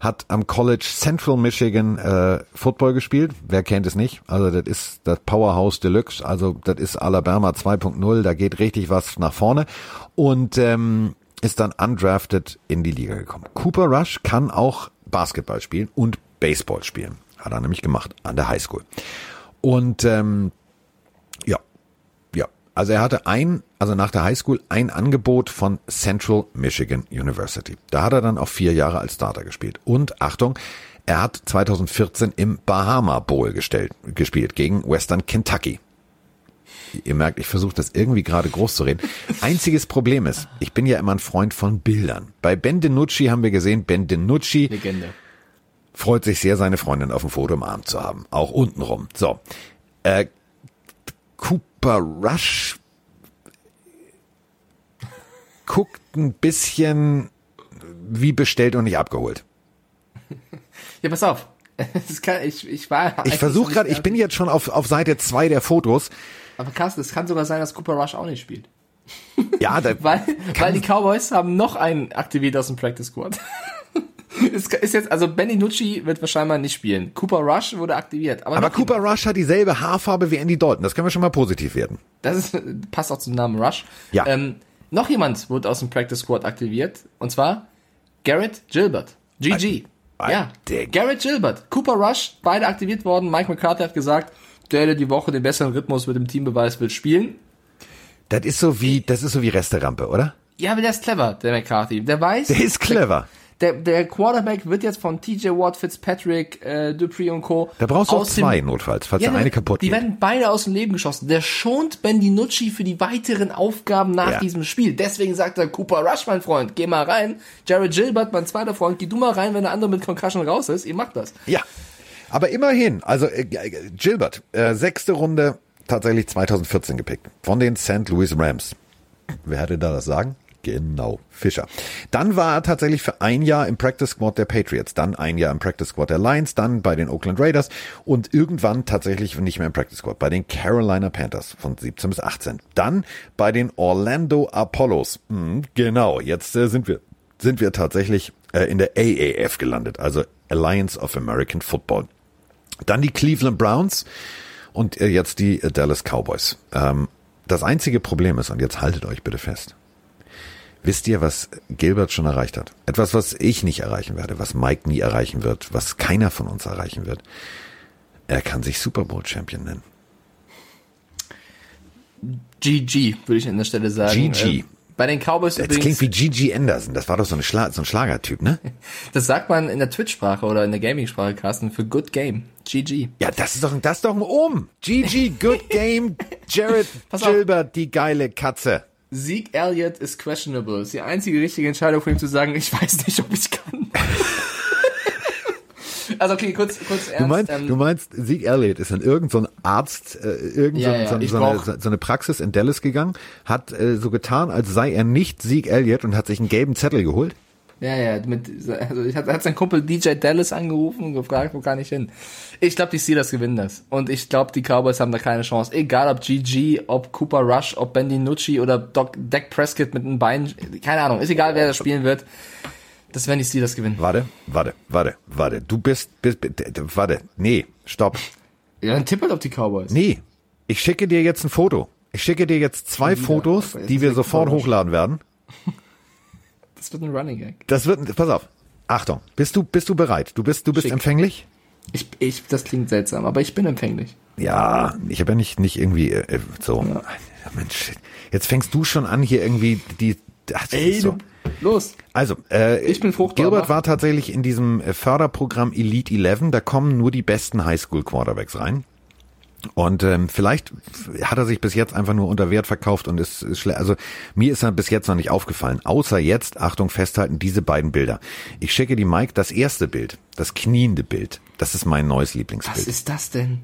Hat am College Central Michigan äh, Football gespielt. Wer kennt es nicht? Also das ist das Powerhouse Deluxe. Also das ist Alabama 2.0. Da geht richtig was nach vorne. Und ähm, ist dann undrafted in die Liga gekommen. Cooper Rush kann auch Basketball spielen und Baseball spielen. Hat er nämlich gemacht an der Highschool. Und ähm, ja, ja. Also er hatte ein, also nach der Highschool ein Angebot von Central Michigan University. Da hat er dann auch vier Jahre als Starter gespielt. Und Achtung, er hat 2014 im Bahama Bowl gestellt, gespielt gegen Western Kentucky. Ihr merkt, ich versuche das irgendwie gerade groß zu reden. Einziges Problem ist, ich bin ja immer ein Freund von Bildern. Bei Ben DiNucci haben wir gesehen, Ben DiNucci Legende. freut sich sehr, seine Freundin auf dem Foto im Arm zu haben. Auch untenrum. So. Äh, Cooper Rush guckt ein bisschen wie bestellt und nicht abgeholt. Ja, pass auf. Kann, ich, ich war. Ich versuche gerade, ich bin jetzt schon auf, auf Seite zwei der Fotos. Aber Carsten, es kann sogar sein, dass Cooper Rush auch nicht spielt. Ja, da, Weil, weil die Cowboys haben noch einen aktiviert aus dem Practice Squad. es ist jetzt, also Benny Nucci wird wahrscheinlich nicht spielen. Cooper Rush wurde aktiviert. Aber, aber Cooper Rush hat dieselbe Haarfarbe wie Andy Dalton. Das können wir schon mal positiv werden. Das ist, passt auch zum Namen Rush. Ja. Ähm, noch jemand wurde aus dem Practice Squad aktiviert. Und zwar Garrett Gilbert. GG. Ein- ja. der- Garrett Gilbert. Cooper Rush, beide aktiviert worden. Mike McCarthy hat gesagt, der, die Woche den besseren Rhythmus mit dem Team beweist, will spielen. Das ist so wie, das ist so wie Resterampe, oder? Ja, aber der ist clever, der McCarthy. Der weiß. Der ist clever. Der, der Quarterback wird jetzt von TJ Watt, Fitzpatrick, äh, Dupree und Co. Da brauchst du auch aus dem- zwei notfalls, falls Ja, der eine kaputt Die geht. werden beide aus dem Leben geschossen. Der schont Ben DiNucci für die weiteren Aufgaben nach Ja. diesem Spiel. Deswegen sagt er, Cooper Rush, mein Freund, geh mal rein. Jared Gilbert, mein zweiter Freund, geh du mal rein, wenn der andere mit Concussion raus ist. Ihr macht das. Ja, aber immerhin, also äh, Gilbert, äh, sechste Runde tatsächlich 2014 gepickt von den St. Louis Rams. Wer hatte da das Sagen? Genau, Fischer. Dann war er tatsächlich für ein Jahr im Practice Squad der Patriots, dann ein Jahr im Practice Squad der Lions, dann bei den Oakland Raiders und irgendwann tatsächlich nicht mehr im Practice Squad, bei den Carolina Panthers von 17 bis 18. Dann bei den Orlando Apollos. Hm, genau, jetzt äh, sind wir sind wir tatsächlich äh, in der AAF gelandet, also Alliance of American Football. Dann die Cleveland Browns und äh, jetzt die äh, Dallas Cowboys. Ähm, das einzige Problem ist, und jetzt haltet euch bitte fest, wisst ihr, was Gilbert schon erreicht hat? Etwas, was ich nicht erreichen werde, was Mike nie erreichen wird, was keiner von uns erreichen wird. Er kann sich Super Bowl Champion nennen. GG, würde ich an der Stelle sagen. GG. Bei den Cowboys Das übrigens, klingt wie Gigi Anderson. Das war doch so, eine Schla so ein Schlagertyp, ne? das sagt man in der Twitch-Sprache oder in der Gaming-Sprache, Carsten, für Good Game. GG. Ja, das ist doch, das ist doch ein Um. GG, Good Game, Jared. Gilbert, die geile Katze. Zeke Elliott is questionable. Ist die einzige richtige Entscheidung von ihm zu sagen, ich weiß nicht, ob ich kann. also okay, kurz, kurz ernst. Du meinst, ähm, du meinst, Zeke Elliott ist an irgendein so ein Arzt, äh, irgend so, Ja, ja, so, so, eine, so eine Praxis in Dallas gegangen, hat äh, so getan, als sei er nicht Zeke Elliott und hat sich einen gelben Zettel geholt. Ja, ja, mit, also ich hat, hat sein Kumpel DJ Dallas angerufen und gefragt, wo kann ich hin? Ich glaube, die Steelers gewinnen das. Und ich glaube, die Cowboys haben da keine Chance. Egal ob GG, ob Cooper Rush, ob Ben DiNucci oder Doc, Dak Prescott mit einem Bein. Keine Ahnung. Ist egal, wer das spielen wird. Das werden die Steelers gewinnen. Warte, warte, warte, warte. Du bist, bist, bist warte, nee, stopp. Ja, dann tippelt auf die Cowboys. Nee, ich schicke dir jetzt ein Foto. Ich schicke dir jetzt zwei Wieder. Fotos, Aber die jetzt wir sofort Cowboys. hochladen werden. Das wird ein Running Gag. Das wird, pass auf. Achtung, bist du, bist du bereit? Du bist, du bist Schick. empfänglich? Ich, ich, das klingt seltsam, aber ich bin empfänglich. Ja, ich habe ja nicht, nicht irgendwie äh, so. Mensch, jetzt fängst du schon an hier irgendwie die. Ach, das ist so. Los. Also, äh, Ich bin fruchtbar, Gilbert war tatsächlich in diesem äh, Förderprogramm Elite 11. Da kommen nur die besten Highschool-Quarterbacks rein. Und ähm, vielleicht hat er sich bis jetzt einfach nur unter Wert verkauft und ist, ist schle- also mir ist er bis jetzt noch nicht aufgefallen. Außer jetzt, Achtung, festhalten, diese beiden Bilder. Ich schicke die Mike das erste Bild, das kniende Bild. Das ist mein neues Was Lieblingsbild. ist das denn?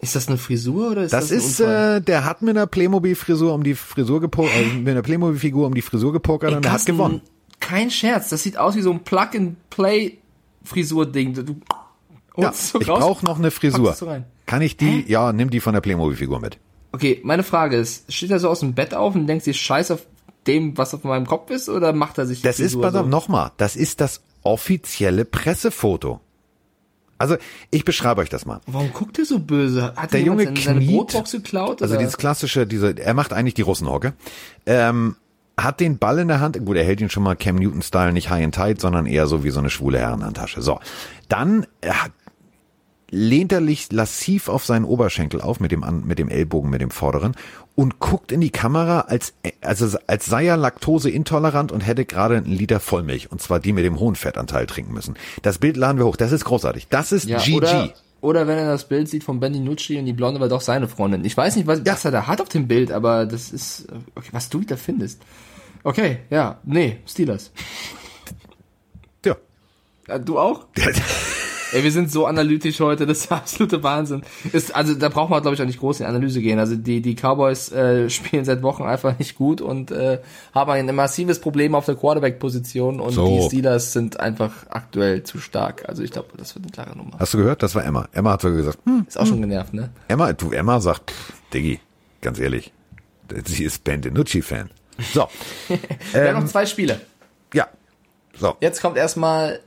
Ist das eine Frisur oder ist Das das, ein ist, Unfall? äh, der hat mit einer Playmobil-Frisur um die Frisur gepokert, äh, mit einer Playmobil-Figur um die Frisur gepokert Ey, und er hat Carsten, gewonnen. Kein Scherz, das sieht aus wie so ein Plug-and-Play-Frisur-Ding. Du Ja, holst es so ich brauche noch eine Frisur. Kann ich die? Ja, nimm die von der Playmobil-Figur mit. Okay, meine Frage ist, steht er so aus dem Bett auf und denkt sich Scheiß auf dem, was auf meinem Kopf ist, oder macht er sich die Das ist, Frisur pass auf, so? nochmal, das ist das offizielle Pressefoto. Also, ich beschreibe euch das mal. Warum guckt er so böse? Hat Der Junge seine, seine kniet. Brotbox geklaut? Also oder? dieses klassische, diese, er macht eigentlich die Russenhocke. Ähm, hat den Ball in der Hand, gut, er hält ihn schon mal Cam Newton-Style, nicht high and tight, sondern eher so wie so eine schwule Herrenhandtasche. So, dann äh, lehnt er sich lassiv auf seinen Oberschenkel auf mit dem, mit dem Ellbogen, mit dem vorderen und guckt in die Kamera, als, also, als sei er laktoseintolerant und hätte gerade einen Liter Vollmilch, und zwar die mit dem hohen Fettanteil trinken müssen. Das Bild laden wir hoch, das ist großartig. Das ist ja, GG. Oder, oder wenn er das Bild sieht von Benny Nucci und die Blonde war doch seine Freundin. Ich weiß nicht, was, was er da hat auf dem Bild, aber das ist, okay, was du da findest. Okay, ja, nee, Steelers. Ja. Äh, Du auch? Ey, wir sind so analytisch heute, das ist der absolute Wahnsinn. Ist, also da braucht man, glaube ich, auch nicht groß in die Analyse gehen. Also die, die Cowboys äh, spielen seit Wochen einfach nicht gut und äh, haben ein massives Problem auf der Quarterback-Position und So. die Steelers sind einfach aktuell zu stark. Also ich glaube, das wird eine klare Nummer. Hast du gehört? Das war Emma. Emma hat so gesagt, hm, Ist auch schon genervt, ne? Emma, du, Emma sagt, pff, Diggi, ganz ehrlich, sie ist Ben DiNucci-Fan. So, Wir haben ähm, noch zwei Spiele. ja, so. Jetzt kommt erstmal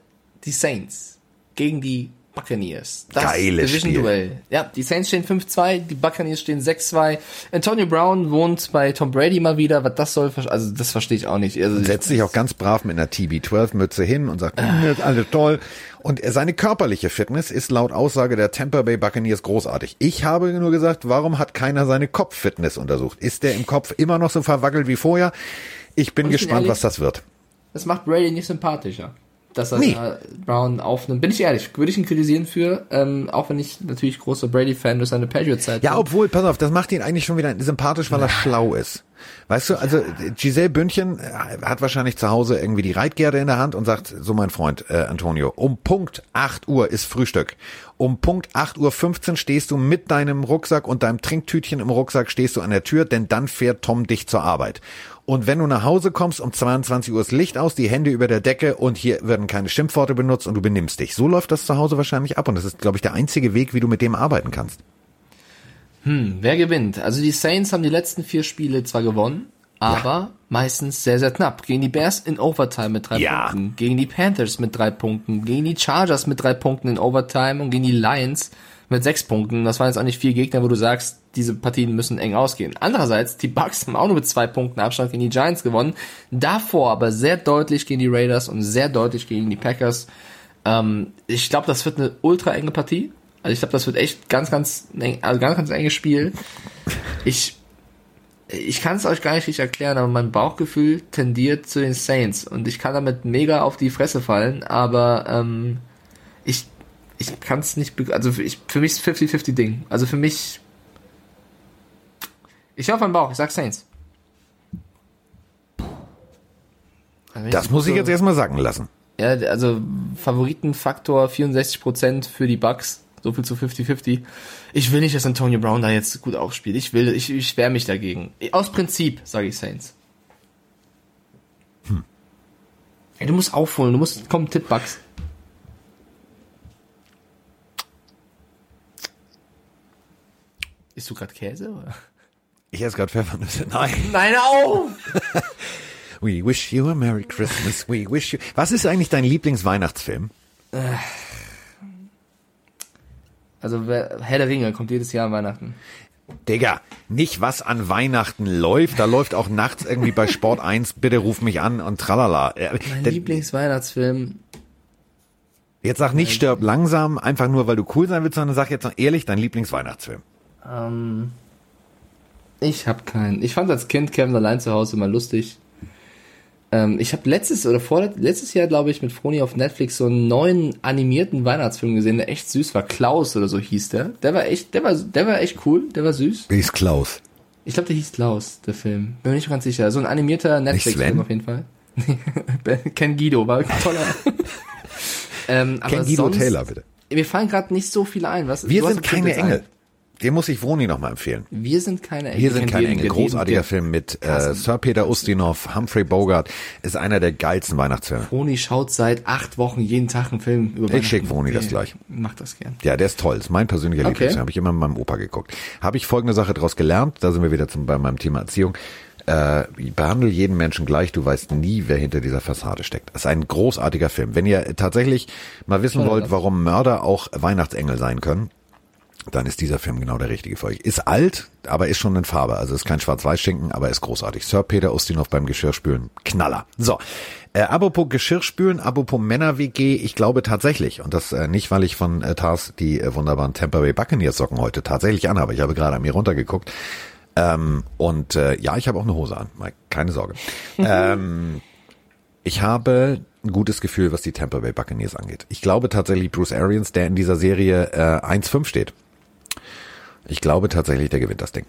die Saints gegen die Buccaneers. Das Geiles Division-Duell. Ja, die Saints stehen 5-2, die Buccaneers stehen 6-2. Antonio Brown wohnt bei Tom Brady mal wieder. Was das soll, also das verstehe ich auch nicht. Also Setzt sich auch ganz brav mit einer TB12-Mütze hin und sagt, ist alles toll. Und seine körperliche Fitness ist laut Aussage der Tampa Bay Buccaneers großartig. Ich habe nur gesagt, warum hat keiner seine Kopffitness untersucht? Ist der im Kopf immer noch so verwackelt wie vorher? Ich bin Und ich bin gespannt, ehrlich- was das wird. Das macht Brady nicht sympathischer. Dass er Nee. da Brown aufnimmt. Bin ich ehrlich, würde ich ihn kritisieren für, ähm, auch wenn ich natürlich großer Brady-Fan durch seine Patriot-Zeit Ja, bin. obwohl, pass auf, das macht ihn eigentlich schon wieder sympathisch, weil er schlau ist. Weißt du, also Giselle Bündchen äh, hat wahrscheinlich zu Hause irgendwie die Reitgerde in der Hand und sagt, so mein Freund äh, Antonio, um Punkt 8 Uhr ist Frühstück. Um Punkt 8 Uhr 15 stehst du mit deinem Rucksack und deinem Trinktütchen im Rucksack stehst du an der Tür, denn dann fährt Tom dich zur Arbeit. Und wenn du nach Hause kommst, um 22 Uhr ist Licht aus, die Hände über der Decke und hier werden keine Schimpfworte benutzt und du benimmst dich. So läuft das zu Hause wahrscheinlich ab und das ist, glaube ich, der einzige Weg, wie du mit dem arbeiten kannst. Hm, wer gewinnt? Also die Saints haben die letzten vier Spiele zwar gewonnen, aber ja. meistens sehr, sehr knapp. Gegen die Bears in Overtime mit drei ja. Punkten, gegen die Panthers mit drei Punkten, gegen die Chargers mit drei Punkten in Overtime und gegen die Lions mit sechs Punkten. Das waren jetzt auch nicht vier Gegner, wo du sagst, diese Partien müssen eng ausgehen. Andererseits, die Bucks haben auch nur mit zwei Punkten Abstand gegen die Giants gewonnen. Davor aber sehr deutlich gegen die Raiders und sehr deutlich gegen die Packers. Ähm, ich glaube, das wird eine ultra enge Partie. Also ich glaube, das wird echt ganz, ganz, also ganz, ganz enges Spiel. Ich, ich kann es euch gar nicht richtig erklären, aber mein Bauchgefühl tendiert zu den Saints und ich kann damit mega auf die Fresse fallen, aber ähm, ich, ich kann es nicht, also ich, für mich ist 50-50 Ding. Also für mich, ich hoffe am Bauch, ich sag Saints. Also das muss ich jetzt erstmal sagen lassen. Ja, also Favoritenfaktor 64% für die Bucks. So viel zu 50-50. Ich will nicht, dass Antonio Brown da jetzt gut aufspielt. Ich will, ich, ich sperre mich dagegen. Aus Prinzip, sage ich Saints. Hm. Ey, du musst aufholen, du musst, komm, Tipp Bugs. Isst du gerade Käse? Oder? Ich esse gerade Pfeffernüsse. Nein. Nein, auf! We wish you a Merry Christmas. We wish you. Was ist eigentlich dein Lieblingsweihnachtsfilm? Äh. Also Herr der Ringe kommt jedes Jahr an Weihnachten. Digga, nicht was an Weihnachten läuft, da läuft auch nachts irgendwie bei Sport 1, bitte ruf mich an und tralala. Mein Lieblingsweihnachtsfilm. Jetzt sag nicht stirb langsam, einfach nur weil du cool sein willst, sondern sag jetzt noch ehrlich dein Lieblingsweihnachtsfilm. Ähm, ich hab keinen. Ich fand als Kind Kevin allein zu Hause immer lustig. Ähm, ich habe letztes oder vor letztes Jahr, glaube ich, mit Froni auf Netflix so einen neuen animierten Weihnachtsfilm gesehen, der echt süß war. Klaus oder so hieß der. Der war echt, der war, der war echt cool. Der war süß. Wie ist Klaus? Ich glaube, der hieß Klaus, der Film. Bin mir nicht ganz sicher. So ein animierter Netflix-Film auf jeden Fall. Ken Guido war toller. ähm, Ken Guido sonst, Taylor, bitte. Mir fallen gerade nicht so viele ein. Was, Wir sind keine Engel. Ein? Den muss ich Vroni nochmal empfehlen. Wir sind keine Engel. Wir sind keine Engel. Großartiger Film mit äh, Sir Peter Ustinov, Humphrey Bogart. Ist einer der geilsten Weihnachtsfilme. Vroni schaut seit acht Wochen jeden Tag einen Film über Ich schick Vroni das gleich. Mach das gern. Ja, der ist toll. Ist mein persönlicher okay. Lieblings. Habe ich immer mit meinem Opa geguckt. Habe ich folgende Sache daraus gelernt. Da sind wir wieder zum, bei meinem Thema Erziehung. Äh, behandle jeden Menschen gleich, du weißt nie, wer hinter dieser Fassade steckt. Das ist ein großartiger Film. Wenn ihr tatsächlich mal wissen wollt, warum Mörder auch Weihnachtsengel sein können, dann ist dieser Film genau der richtige für euch. Ist alt, aber ist schon in Farbe. Also ist kein Schwarz-Weiß-Schinken, aber ist großartig. Sir Peter Ustinov beim Geschirrspülen. Knaller. So. Äh, apropos Geschirrspülen, apropos Männer-WG, ich glaube tatsächlich, und das äh, nicht, weil ich von äh, Tars die äh, wunderbaren Tampa Bay Buccaneers Socken heute tatsächlich anhabe. Ich habe gerade an mir runtergeguckt. Ähm, und äh, ja, ich habe auch eine Hose an. Mike, keine Sorge. ähm, ich habe ein gutes Gefühl, was die Tampa Bay Buccaneers angeht. Ich glaube tatsächlich Bruce Arians, der in dieser Serie äh, 1-5 steht, ich glaube tatsächlich, der gewinnt das Ding.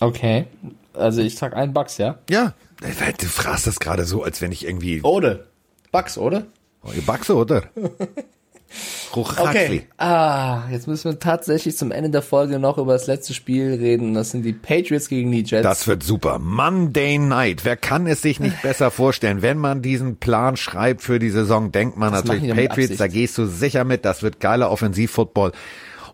Okay. Also ich sag einen Bucks, ja? Ja. Du fragst das gerade so, als wenn ich irgendwie. Oder. Bucks, oder? Oh, Bucks, oder? okay. Ah, jetzt müssen wir tatsächlich zum Ende der Folge noch über das letzte Spiel reden. Das sind die Patriots gegen die Jets. Das wird super. Monday Night. Wer kann es sich nicht besser vorstellen? Wenn man diesen Plan schreibt für die Saison, denkt man das natürlich Patriots, da gehst du sicher mit. Das wird geiler Offensivfootball.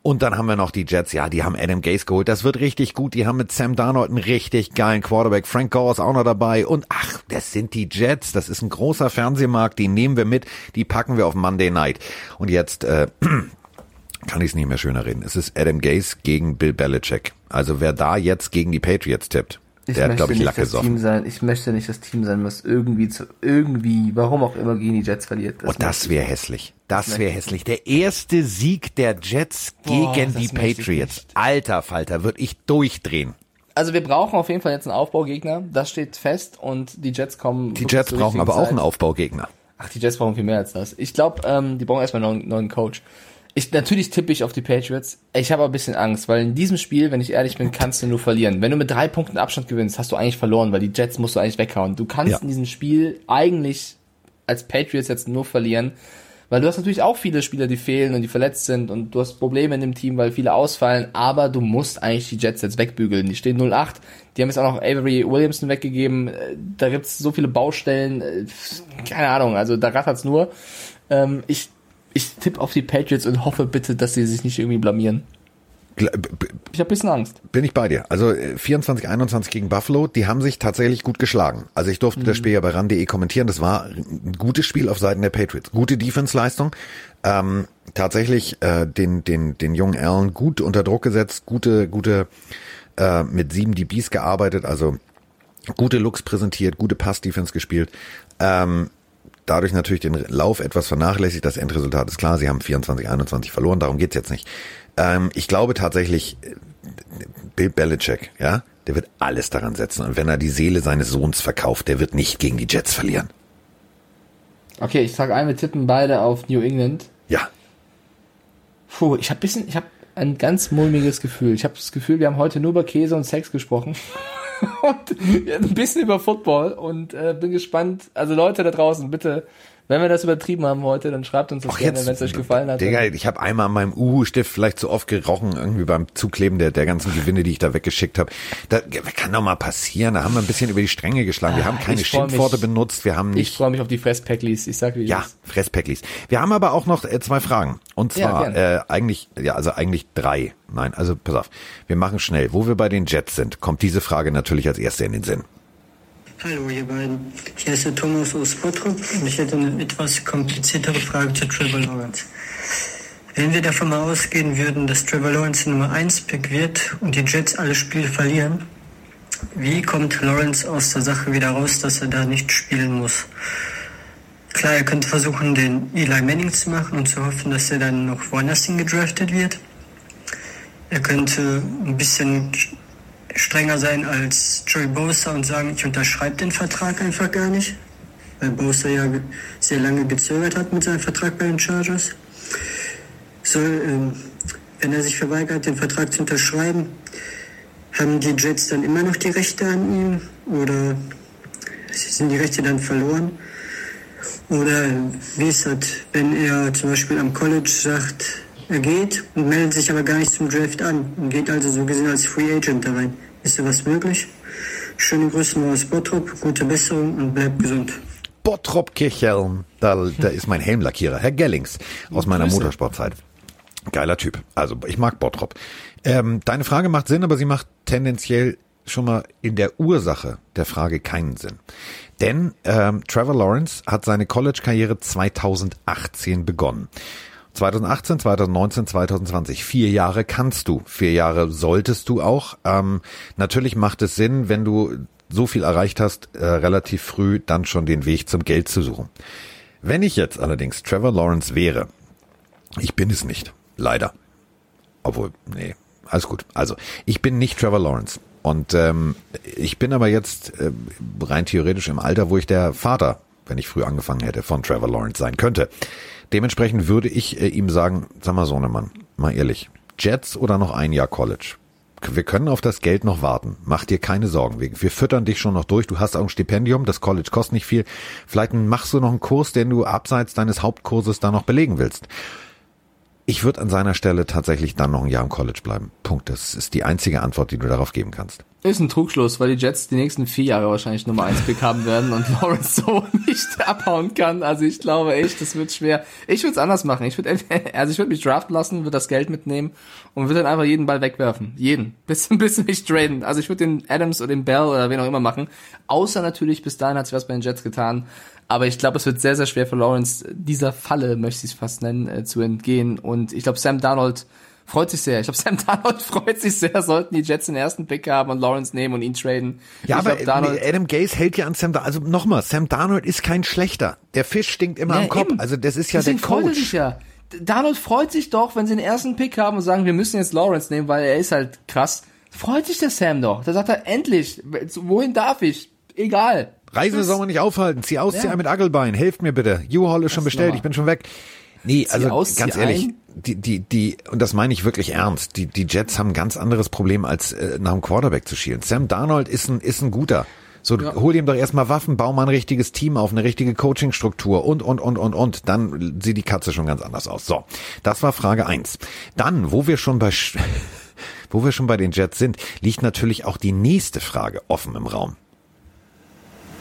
Und dann haben wir noch die Jets, ja, die haben Adam Gase geholt. Das wird richtig gut. Die haben mit Sam Darnold einen richtig geilen Quarterback. Frank Gore ist auch noch dabei. Und ach, das sind die Jets. Das ist ein großer Fernsehmarkt. Die nehmen wir mit. Die packen wir auf Monday Night. Und jetzt, äh, kann ich es nicht mehr schöner reden. Es ist Adam Gase gegen Bill Belichick. Also wer da jetzt gegen die Patriots tippt, ich der hat, glaube ich, Lack gesoffen. Sein. Ich möchte nicht das Team sein, was irgendwie zu, irgendwie, warum auch immer, gegen die Jets verliert. Das oh, das wäre hässlich. Das wäre hässlich. Der erste Sieg der Jets gegen Boah, die Patriots. Alter Falter, würde ich durchdrehen. Also wir brauchen auf jeden Fall jetzt einen Aufbaugegner. Das steht fest und die Jets kommen. Die Jets brauchen aber Zeit. auch einen Aufbaugegner. Ach, die Jets brauchen viel mehr als das. Ich glaube, ähm, die brauchen erstmal einen neuen Coach. Ich, natürlich tippe ich auf die Patriots. Ich habe ein bisschen Angst, weil in diesem Spiel, wenn ich ehrlich bin, kannst du nur verlieren. Wenn du mit drei Punkten Abstand gewinnst, hast du eigentlich verloren, weil die Jets musst du eigentlich weghauen. Du kannst Ja. in diesem Spiel eigentlich als Patriots jetzt nur verlieren, weil du hast natürlich auch viele Spieler, die fehlen und die verletzt sind und du hast Probleme in dem Team, weil viele ausfallen, aber du musst eigentlich die Jets jetzt wegbügeln. Die stehen 0-8, die haben jetzt auch noch Avery Williamson weggegeben, Äh, da gibt's so viele Baustellen, äh, keine Ahnung, also da rattert's nur. Ähm, ich ich tippe auf die Patriots und hoffe bitte, dass sie sich nicht irgendwie blamieren. Ich habe bisschen Angst. Bin ich bei dir. Also äh, 24, 21 gegen Buffalo, die haben sich tatsächlich gut geschlagen. Also ich durfte das Spiel ja bei ran.de kommentieren. Das war ein gutes Spiel auf Seiten der Patriots. Gute Defense-Leistung. Ähm, tatsächlich äh, den, den, den jungen Allen gut unter Druck gesetzt, gute, gute äh, mit sieben DBs gearbeitet, also gute Looks präsentiert, gute Pass-Defense gespielt. Ähm, dadurch natürlich den Lauf etwas vernachlässigt. Das Endresultat ist klar, sie haben 24, 21 verloren, darum geht's jetzt nicht. Ähm, ich glaube tatsächlich, äh, Bill Belichick, ja, der wird alles daran setzen. Und wenn er die Seele seines Sohns verkauft, der wird nicht gegen die Jets verlieren. Okay, ich sage ein, wir tippen beide auf New England. Ja, Puh, ich habe bisschen, ich habe ein ganz mulmiges Gefühl. Ich habe das Gefühl, wir haben heute nur über Käse und Sex gesprochen. und ein bisschen über Football und äh, bin gespannt. Also Leute da draußen, bitte, wenn wir das übertrieben haben heute, dann schreibt uns das gerne, wenn es euch gefallen hat. Digga, ich habe einmal an meinem Uhu-Stift vielleicht zu oft gerochen, irgendwie beim Zukleben der, der ganzen Gewinne, die ich da weggeschickt habe. Das kann doch mal passieren. Da haben wir ein bisschen über die Stränge geschlagen. Wir Ah, haben keine ich freu mich. Schimpfworte benutzt. Wir haben ich nicht freue mich auf die Fresspacklis. Ich sag wie Ja, ist. Fresspäcklis. Wir haben aber auch noch äh, zwei Fragen. Und Ja, zwar gerne. äh, eigentlich, ja, also eigentlich drei. Nein, also pass auf. Wir machen schnell. Wo wir bei den Jets sind, kommt diese Frage natürlich als erste in den Sinn. Hallo ihr beiden, ist der Thomas aus und ich hätte eine etwas kompliziertere Frage zu Trevor Lawrence. Wenn wir davon ausgehen würden, dass Trevor Lawrence Nummer 1 Pick wird und die Jets alle Spiele verlieren, wie kommt Lawrence aus der Sache wieder raus, dass er da nicht spielen muss? Klar, er könnte versuchen, den Eli Manning zu machen und zu hoffen, dass er dann noch woanders hingedraftet wird. Er könnte ein bisschen strenger sein als Joey Bosa und sagen, ich unterschreibe den Vertrag einfach gar nicht, weil Bosa ja sehr lange gezögert hat mit seinem Vertrag bei den Chargers. Soll, ähm, wenn er sich verweigert, den Vertrag zu unterschreiben, haben die Jets dann immer noch die Rechte an ihm oder sind die Rechte dann verloren? Oder wie ist das, wenn er zum Beispiel am College sagt, er geht und meldet sich aber gar nicht zum Draft an und geht also so gesehen als Free Agent da rein? Ist da was möglich? Schöne Grüße mal aus Bottrop, gute Besserung und bleibt gesund. Bottrop Kirchelm. Da, da ist mein Helmlackierer, Herr Gellings, aus meiner Grüße. Motorsportzeit. Geiler Typ. Also ich mag Bottrop. Ähm, deine Frage macht Sinn, aber sie macht tendenziell schon mal in der Ursache der Frage keinen Sinn. Denn ähm, Trevor Lawrence hat seine College-Karriere 2018 begonnen. 2018, 2019, 2020. Vier Jahre kannst du, vier Jahre solltest du auch. Ähm, natürlich macht es Sinn, wenn du so viel erreicht hast, äh, relativ früh dann schon den Weg zum Geld zu suchen. Wenn ich jetzt allerdings Trevor Lawrence wäre, ich bin es nicht, leider. Obwohl, nee, alles gut. Also, ich bin nicht Trevor Lawrence. Und ähm, ich bin aber jetzt äh, rein theoretisch im Alter, wo ich der Vater, wenn ich früh angefangen hätte, von Trevor Lawrence sein könnte. Dementsprechend würde ich äh, ihm sagen, sag mal Sohnemann, mal ehrlich, Jets oder noch ein Jahr College? Wir können auf das Geld noch warten. Mach dir keine Sorgen. Wir, wir füttern dich schon noch durch. Du hast auch ein Stipendium. Das College kostet nicht viel. Vielleicht machst du noch einen Kurs, den du abseits deines Hauptkurses da noch belegen willst. Ich würde an seiner Stelle tatsächlich dann noch ein Jahr im College bleiben. Punkt. Das ist die einzige Antwort, die du darauf geben kannst. Ist ein Trugschluss, weil die Jets die nächsten vier Jahre wahrscheinlich Nummer 1 Pick haben werden und Lawrence so nicht abhauen kann. Also ich glaube echt, das wird schwer. Ich würde es anders machen. Ich würde also ich würde mich draften lassen, würde das Geld mitnehmen und würde dann einfach jeden Ball wegwerfen. Jeden. Bis, bis mich traden. Also ich würde den Adams oder den Bell oder wen auch immer machen. Außer natürlich, bis dahin hat sich was bei den Jets getan. Aber ich glaube, es wird sehr, sehr schwer für Lawrence, dieser Falle, möchte ich es fast nennen, äh, zu entgehen. Und ich glaube, Sam Darnold freut sich sehr. Ich glaube, Sam Darnold freut sich sehr, sollten die Jets den ersten Pick haben und Lawrence nehmen und ihn traden. Ja, ich aber glaub, Adam Gaze hält ja an Sam Darnold. Also nochmal, Sam Darnold ist kein schlechter. Der Fisch stinkt immer Ja, am Kopf. eben. Also das ist ja Deswegen der freut er sich Coach. ja. Darnold freut sich doch, wenn sie den ersten Pick haben und sagen, wir müssen jetzt Lawrence nehmen, weil er ist halt krass. Freut sich der Sam doch. Da sagt er, endlich, wohin darf ich? Egal. Reise soll man nicht aufhalten. Zieh aus, zieh Ja. ein mit Aggelbein. Helft mir bitte. U-Haul ist schon bestellt. Nummer. Ich bin schon weg. Nee, zieh also aus, ganz zieh ehrlich, ein. die, die, die, und das meine ich wirklich ernst, die, die Jets haben ein ganz anderes Problem, als äh, nach dem Quarterback zu schielen. Sam Darnold ist ein, ist ein guter. So, Ja. hol ihm doch erstmal Waffen, bau mal ein richtiges Team auf, eine richtige Coachingstruktur und, und, und, und, und. Dann sieht die Katze schon ganz anders aus. So, das war Frage eins. Dann, wo wir schon bei, wo wir schon bei den Jets sind, liegt natürlich auch die nächste Frage offen im Raum.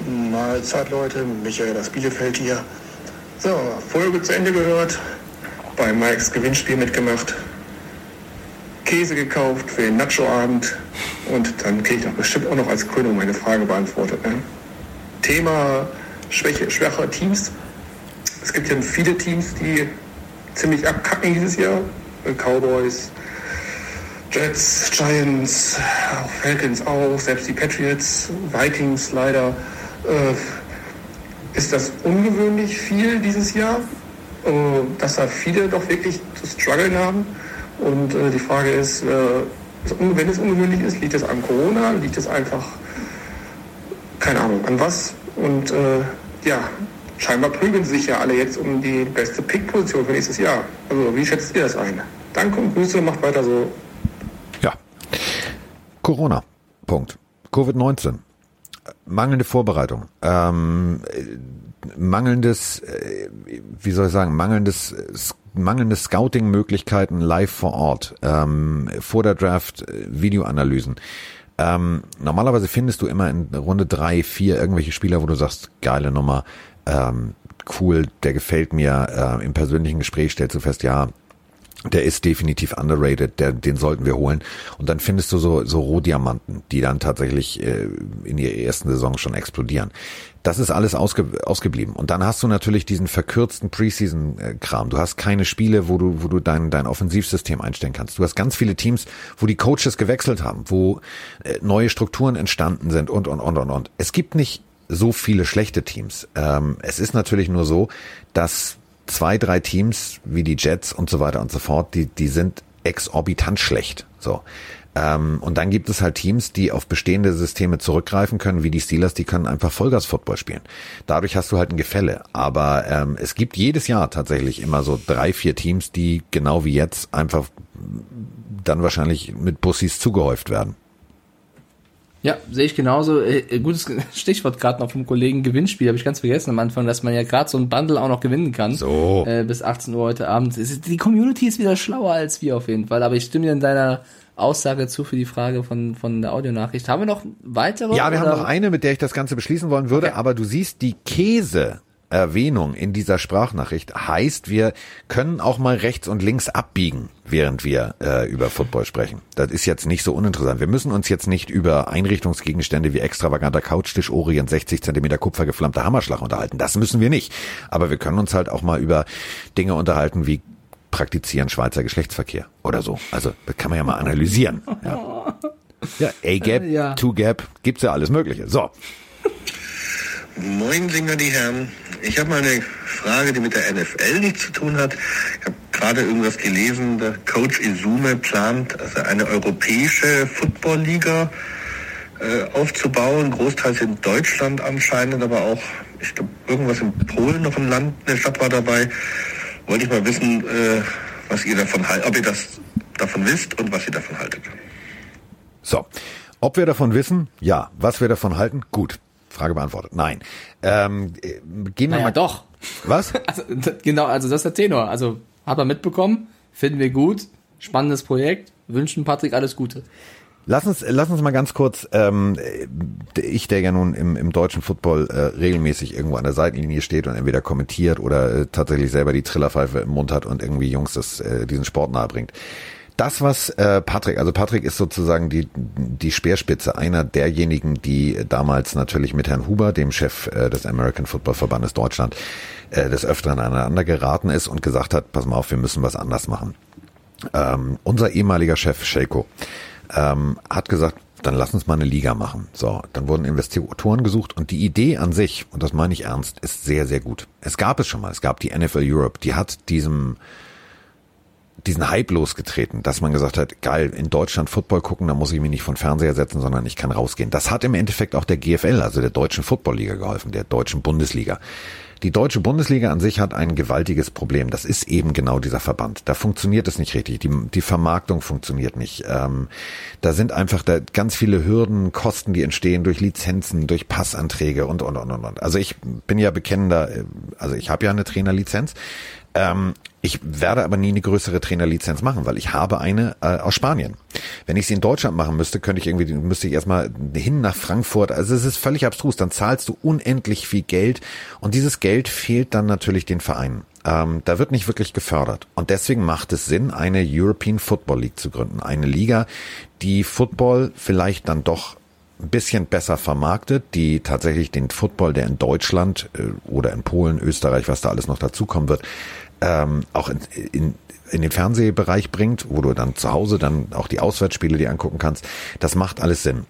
Mahlzeit, Leute. Michael aus Bielefeld hier. So, Folge zu Ende gehört. Bei Mikes Gewinnspiel mitgemacht. Käse gekauft für den Nacho-Abend. Und dann kriege ich doch bestimmt auch noch als Krönung meine Frage beantwortet. Ne? Thema Schwäche, schwacher Teams. Es gibt ja viele Teams, die ziemlich abkacken dieses Jahr. Cowboys, Jets, Giants, Falcons auch, selbst die Patriots, Vikings leider. Äh, ist das ungewöhnlich viel dieses Jahr, äh, dass da viele doch wirklich zu strugglen haben? Und äh, die Frage ist, äh, wenn es ungewöhnlich ist, liegt es an Corona, liegt es einfach, keine Ahnung, an was? Und äh, ja, scheinbar prügeln sich ja alle jetzt um die beste Pick-Position für nächstes Jahr. Also wie schätzt ihr das ein? Danke und Grüße, macht weiter so. Ja. Corona. Punkt. Covid-19. Mangelnde Vorbereitung. Ähm, äh, mangelndes, äh, wie soll ich sagen, mangelndes, mangelnde Scouting-Möglichkeiten live vor Ort. Ähm, vor der Draft äh, Videoanalysen. Ähm, normalerweise findest du immer in Runde drei, vier irgendwelche Spieler, wo du sagst, geile Nummer, ähm, cool, der gefällt mir. Äh, Im persönlichen Gespräch stellst du fest, ja, der ist definitiv underrated, der, den sollten wir holen. Und dann findest du so, so Rohdiamanten, die dann tatsächlich äh, in ihrer ersten Saison schon explodieren. Das ist alles ausge, ausgeblieben. Und dann hast du natürlich diesen verkürzten Preseason-Kram. Du hast keine Spiele, wo du, wo du dein, dein Offensivsystem einstellen kannst. Du hast ganz viele Teams, wo die Coaches gewechselt haben, wo äh, neue Strukturen entstanden sind und, und, und, und, und. Es gibt nicht so viele schlechte Teams. Ähm, es ist natürlich nur so, dass zwei, drei Teams wie die Jets und so weiter und so fort, die, die sind exorbitant schlecht. So. Ähm, und dann gibt es halt Teams, die auf bestehende Systeme zurückgreifen können, wie die Steelers, die können einfach Vollgas-Football spielen. Dadurch hast du halt ein Gefälle. Aber ähm, es gibt jedes Jahr tatsächlich immer so drei, vier Teams, die genau wie jetzt einfach dann wahrscheinlich mit Bussis zugehäuft werden. Ja, sehe ich genauso. Äh, äh, gutes Stichwort gerade noch vom Kollegen Gewinnspiel, habe ich ganz vergessen am Anfang, dass man ja gerade so ein Bundle auch noch gewinnen kann. So. Äh, bis 18 Uhr heute Abend. Die Community ist wieder schlauer als wir auf jeden Fall. Aber ich stimme dir in deiner Aussage zu für die Frage von, von der Audionachricht. Haben wir noch weitere? Ja, wir oder? haben noch eine, mit der ich das Ganze beschließen wollen würde, Okay. aber du siehst, die Käse. Erwähnung in dieser Sprachnachricht heißt, wir können auch mal rechts und links abbiegen, während wir äh, über Football sprechen. Das ist jetzt nicht so uninteressant. Wir müssen uns jetzt nicht über Einrichtungsgegenstände wie extravaganter Couchtisch, Orient, 60 Zentimeter kupfergeflammter Hammerschlag unterhalten. Das müssen wir nicht. Aber wir können uns halt auch mal über Dinge unterhalten wie praktizieren Schweizer Geschlechtsverkehr oder so. Also das kann man ja mal analysieren. Ja, ja A-Gap, Ja. Two-Gap, gibt's ja alles Mögliche. So, Moin, Singer, die Herren. Ich habe mal eine Frage, die mit der NFL nichts zu tun hat. Ich habe gerade irgendwas gelesen, der Coach Izume plant, also eine europäische Football-Liga äh, aufzubauen, großteils in Deutschland anscheinend, aber auch, ich glaube, irgendwas in Polen noch ein Land, eine Stadt war dabei. Wollte ich mal wissen, äh, was ihr davon haltet, ob ihr das davon wisst und was ihr davon haltet. So, ob wir davon wissen? Ja. Was wir davon halten? Gut. Frage beantwortet. Nein. Ähm, äh, gehen wir Naja, mal. doch. Was? Also, genau, also das ist der Tenor. Also hat man mitbekommen, finden wir gut, spannendes Projekt, wünschen Patrick alles Gute. Lass uns, lass uns mal ganz kurz, ähm, äh, ich, der ja nun im, im deutschen Football äh, regelmäßig irgendwo an der Seitenlinie steht und entweder kommentiert oder äh, tatsächlich selber die Trillerpfeife im Mund hat und irgendwie Jungs das, äh, diesen Sport nahe bringt. Das, was äh, Patrick, also Patrick ist sozusagen die, die Speerspitze, einer derjenigen, die damals natürlich mit Herrn Huber, dem Chef äh, des American Football Verbandes Deutschland, äh, des Öfteren aneinander geraten ist und gesagt hat, pass mal auf, wir müssen was anders machen. Ähm, unser ehemaliger Chef Sheiko ähm, hat gesagt, dann lass uns mal eine Liga machen. So, dann wurden Investoren gesucht und die Idee an sich, und das meine ich ernst, ist sehr, sehr gut. Es gab es schon mal. Es gab die NFL Europe, die hat diesem diesen Hype losgetreten, dass man gesagt hat, geil, in Deutschland Football gucken, da muss ich mich nicht von Fernseher setzen, sondern ich kann rausgehen. Das hat im Endeffekt auch der GFL, also der Deutschen Footballliga geholfen, der Deutschen Bundesliga. Die deutsche Bundesliga an sich hat ein gewaltiges Problem. Das ist eben genau dieser Verband. Da funktioniert es nicht richtig. Die, die Vermarktung funktioniert nicht. Ähm, da sind einfach da ganz viele Hürden, Kosten, die entstehen durch Lizenzen, durch Passanträge und, und, und, und. Also ich bin ja bekennender, äh, also ich habe ja eine Trainerlizenz. Ähm, ich werde aber nie eine größere Trainerlizenz machen, weil ich habe eine äh, aus Spanien. Wenn ich sie in Deutschland machen müsste, könnte ich irgendwie, müsste ich erstmal hin nach Frankfurt. Also es ist völlig abstrus. Dann zahlst du unendlich viel Geld und dieses Geld fehlt dann natürlich den Vereinen. Ähm, da wird nicht wirklich gefördert. Und deswegen macht es Sinn, eine European Football League zu gründen. Eine Liga, die Football vielleicht dann doch ein bisschen besser vermarktet, die tatsächlich den Football, der in Deutschland äh, oder in Polen, Österreich, was da alles noch dazukommen wird, ähm, auch in, in, in den Fernsehbereich bringt, wo du dann zu Hause dann auch die Auswärtsspiele dir angucken kannst. Das macht alles Sinn.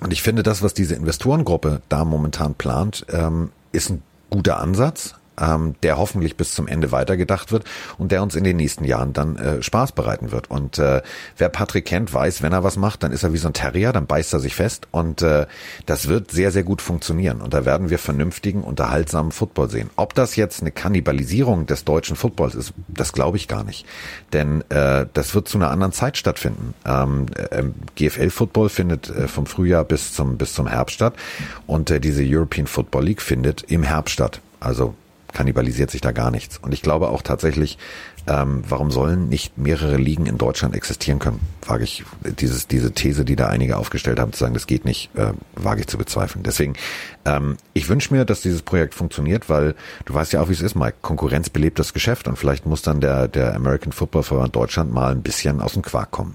Und ich finde, das, was diese Investorengruppe da momentan plant, ähm, ist ein guter Ansatz ähm, der hoffentlich bis zum Ende weitergedacht wird und der uns in den nächsten Jahren dann äh, Spaß bereiten wird. Und äh, wer Patrick kennt, weiß, wenn er was macht, dann ist er wie so ein Terrier, dann beißt er sich fest und äh, das wird sehr, sehr gut funktionieren. Und da werden wir vernünftigen, unterhaltsamen Football sehen. Ob das jetzt eine Kannibalisierung des deutschen Footballs ist, das glaube ich gar nicht. Denn äh, das wird zu einer anderen Zeit stattfinden. Ähm, äh, GFL-Football findet äh, vom Frühjahr bis zum, bis zum Herbst statt und äh, diese European Football League findet im Herbst statt. Also kannibalisiert sich da gar nichts. Und ich glaube auch tatsächlich, ähm, warum sollen nicht mehrere Ligen in Deutschland existieren können? Wage ich dieses, diese These, die da einige aufgestellt haben, zu sagen, das geht nicht, äh, wage ich zu bezweifeln. Deswegen, ähm, ich wünsche mir, dass dieses Projekt funktioniert, weil du weißt ja auch, wie es ist, Mike. Konkurrenz belebt das Geschäft und vielleicht muss dann der, der American Football Verband Deutschland mal ein bisschen aus dem Quark kommen.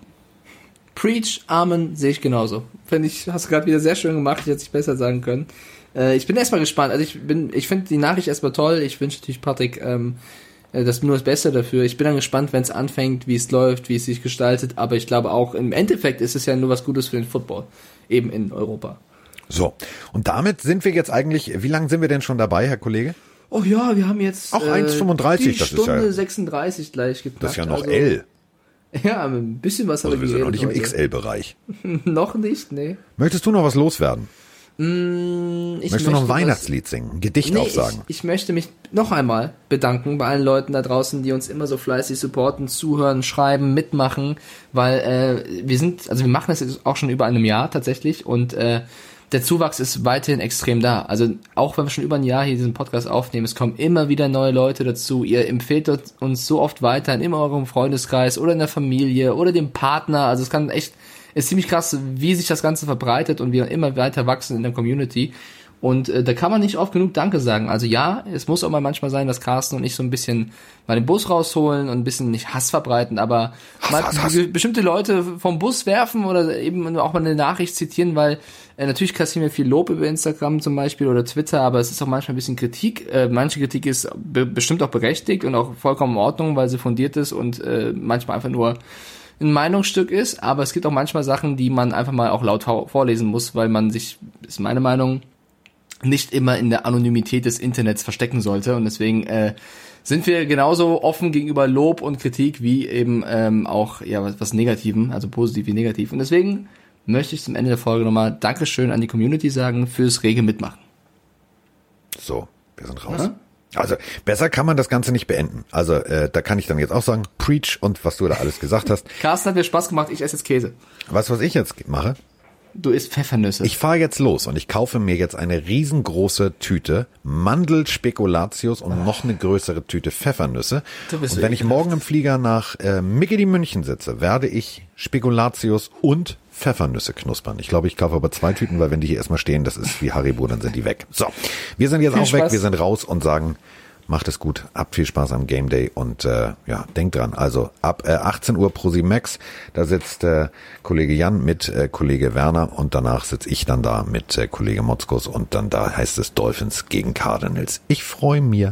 Preach, Amen, sehe ich genauso. Finde ich, hast du gerade wieder sehr schön gemacht, ich hätte es besser sagen können. Äh, ich bin erstmal gespannt. Also ich bin, ich finde die Nachricht erstmal toll. Ich wünsche natürlich Patrick ähm, äh, das nur das Beste dafür. Ich bin dann gespannt, wenn es anfängt, wie es läuft, wie es sich gestaltet. Aber ich glaube auch im Endeffekt ist es ja nur was Gutes für den Football, eben in Europa. So, und damit sind wir jetzt eigentlich, wie lange sind wir denn schon dabei, Herr Kollege? Oh ja, wir haben jetzt auch 1,35, äh, das Stunde ist ja, 36 gleich geknackt. Das ist ja noch also, L. Ja, ein bisschen was also haben wir sind noch nicht im XL-Bereich. noch nicht, nee. Möchtest du noch was loswerden? Mm, ich Möchtest du noch ein Weihnachtslied singen, ein Gedicht nee, aufsagen? Ich, ich möchte mich noch einmal bedanken bei allen Leuten da draußen, die uns immer so fleißig supporten, zuhören, schreiben, mitmachen, weil äh, wir sind, also wir machen das jetzt auch schon über einem Jahr tatsächlich und äh, der Zuwachs ist weiterhin extrem da. Also auch wenn wir schon über ein Jahr hier diesen Podcast aufnehmen, es kommen immer wieder neue Leute dazu. Ihr empfehlt uns so oft weiter in eurem Freundeskreis oder in der Familie oder dem Partner. Also es kann echt ist ziemlich krass, wie sich das Ganze verbreitet und wir immer weiter wachsen in der Community. Und äh, da kann man nicht oft genug Danke sagen. Also ja, es muss auch mal manchmal sein, dass Carsten und ich so ein bisschen mal den Bus rausholen und ein bisschen nicht Hass verbreiten, aber Hass, mal Hass, Hass. bestimmte Leute vom Bus werfen oder eben auch mal eine Nachricht zitieren, weil äh, natürlich kassieren wir viel Lob über Instagram zum Beispiel oder Twitter, aber es ist auch manchmal ein bisschen Kritik. Äh, manche Kritik ist be bestimmt auch berechtigt und auch vollkommen in Ordnung, weil sie fundiert ist und äh, manchmal einfach nur ein Meinungsstück ist, aber es gibt auch manchmal Sachen, die man einfach mal auch laut vorlesen muss, weil man sich, ist meine Meinung, nicht immer in der Anonymität des Internets verstecken sollte. Und deswegen äh, sind wir genauso offen gegenüber Lob und Kritik wie eben ähm, auch ja was, was Negativen, also positiv wie negativ. Und deswegen möchte ich zum Ende der Folge nochmal Dankeschön an die Community sagen fürs rege Mitmachen. So, wir sind raus. Ja? Also besser kann man das Ganze nicht beenden. Also äh, da kann ich dann jetzt auch sagen, preach und was du da alles gesagt hast. Carsten hat mir Spaß gemacht, ich esse jetzt Käse. Weißt du, was ich jetzt mache? Du isst Pfeffernüsse. Ich fahre jetzt los und ich kaufe mir jetzt eine riesengroße Tüte Mandelspekulatius und noch eine größere Tüte Pfeffernüsse. und wenn ich morgen im Flieger nach äh, Mickey München sitze, werde ich Spekulatius und Pfeffernüsse knuspern. Ich glaube, ich kaufe aber zwei Tüten, weil wenn die hier erstmal stehen, das ist wie Haribo, dann sind die weg. So, wir sind jetzt viel auch Spaß. weg, wir sind raus und sagen, macht es gut, habt viel Spaß am Game Day und äh, ja, denkt dran, also ab äh, 18 Uhr pro Max, da sitzt äh, Kollege Jan mit äh, Kollege Werner und danach sitze ich dann da mit äh, Kollege Motzkos und dann da heißt es Dolphins gegen Cardinals. Ich freue mich.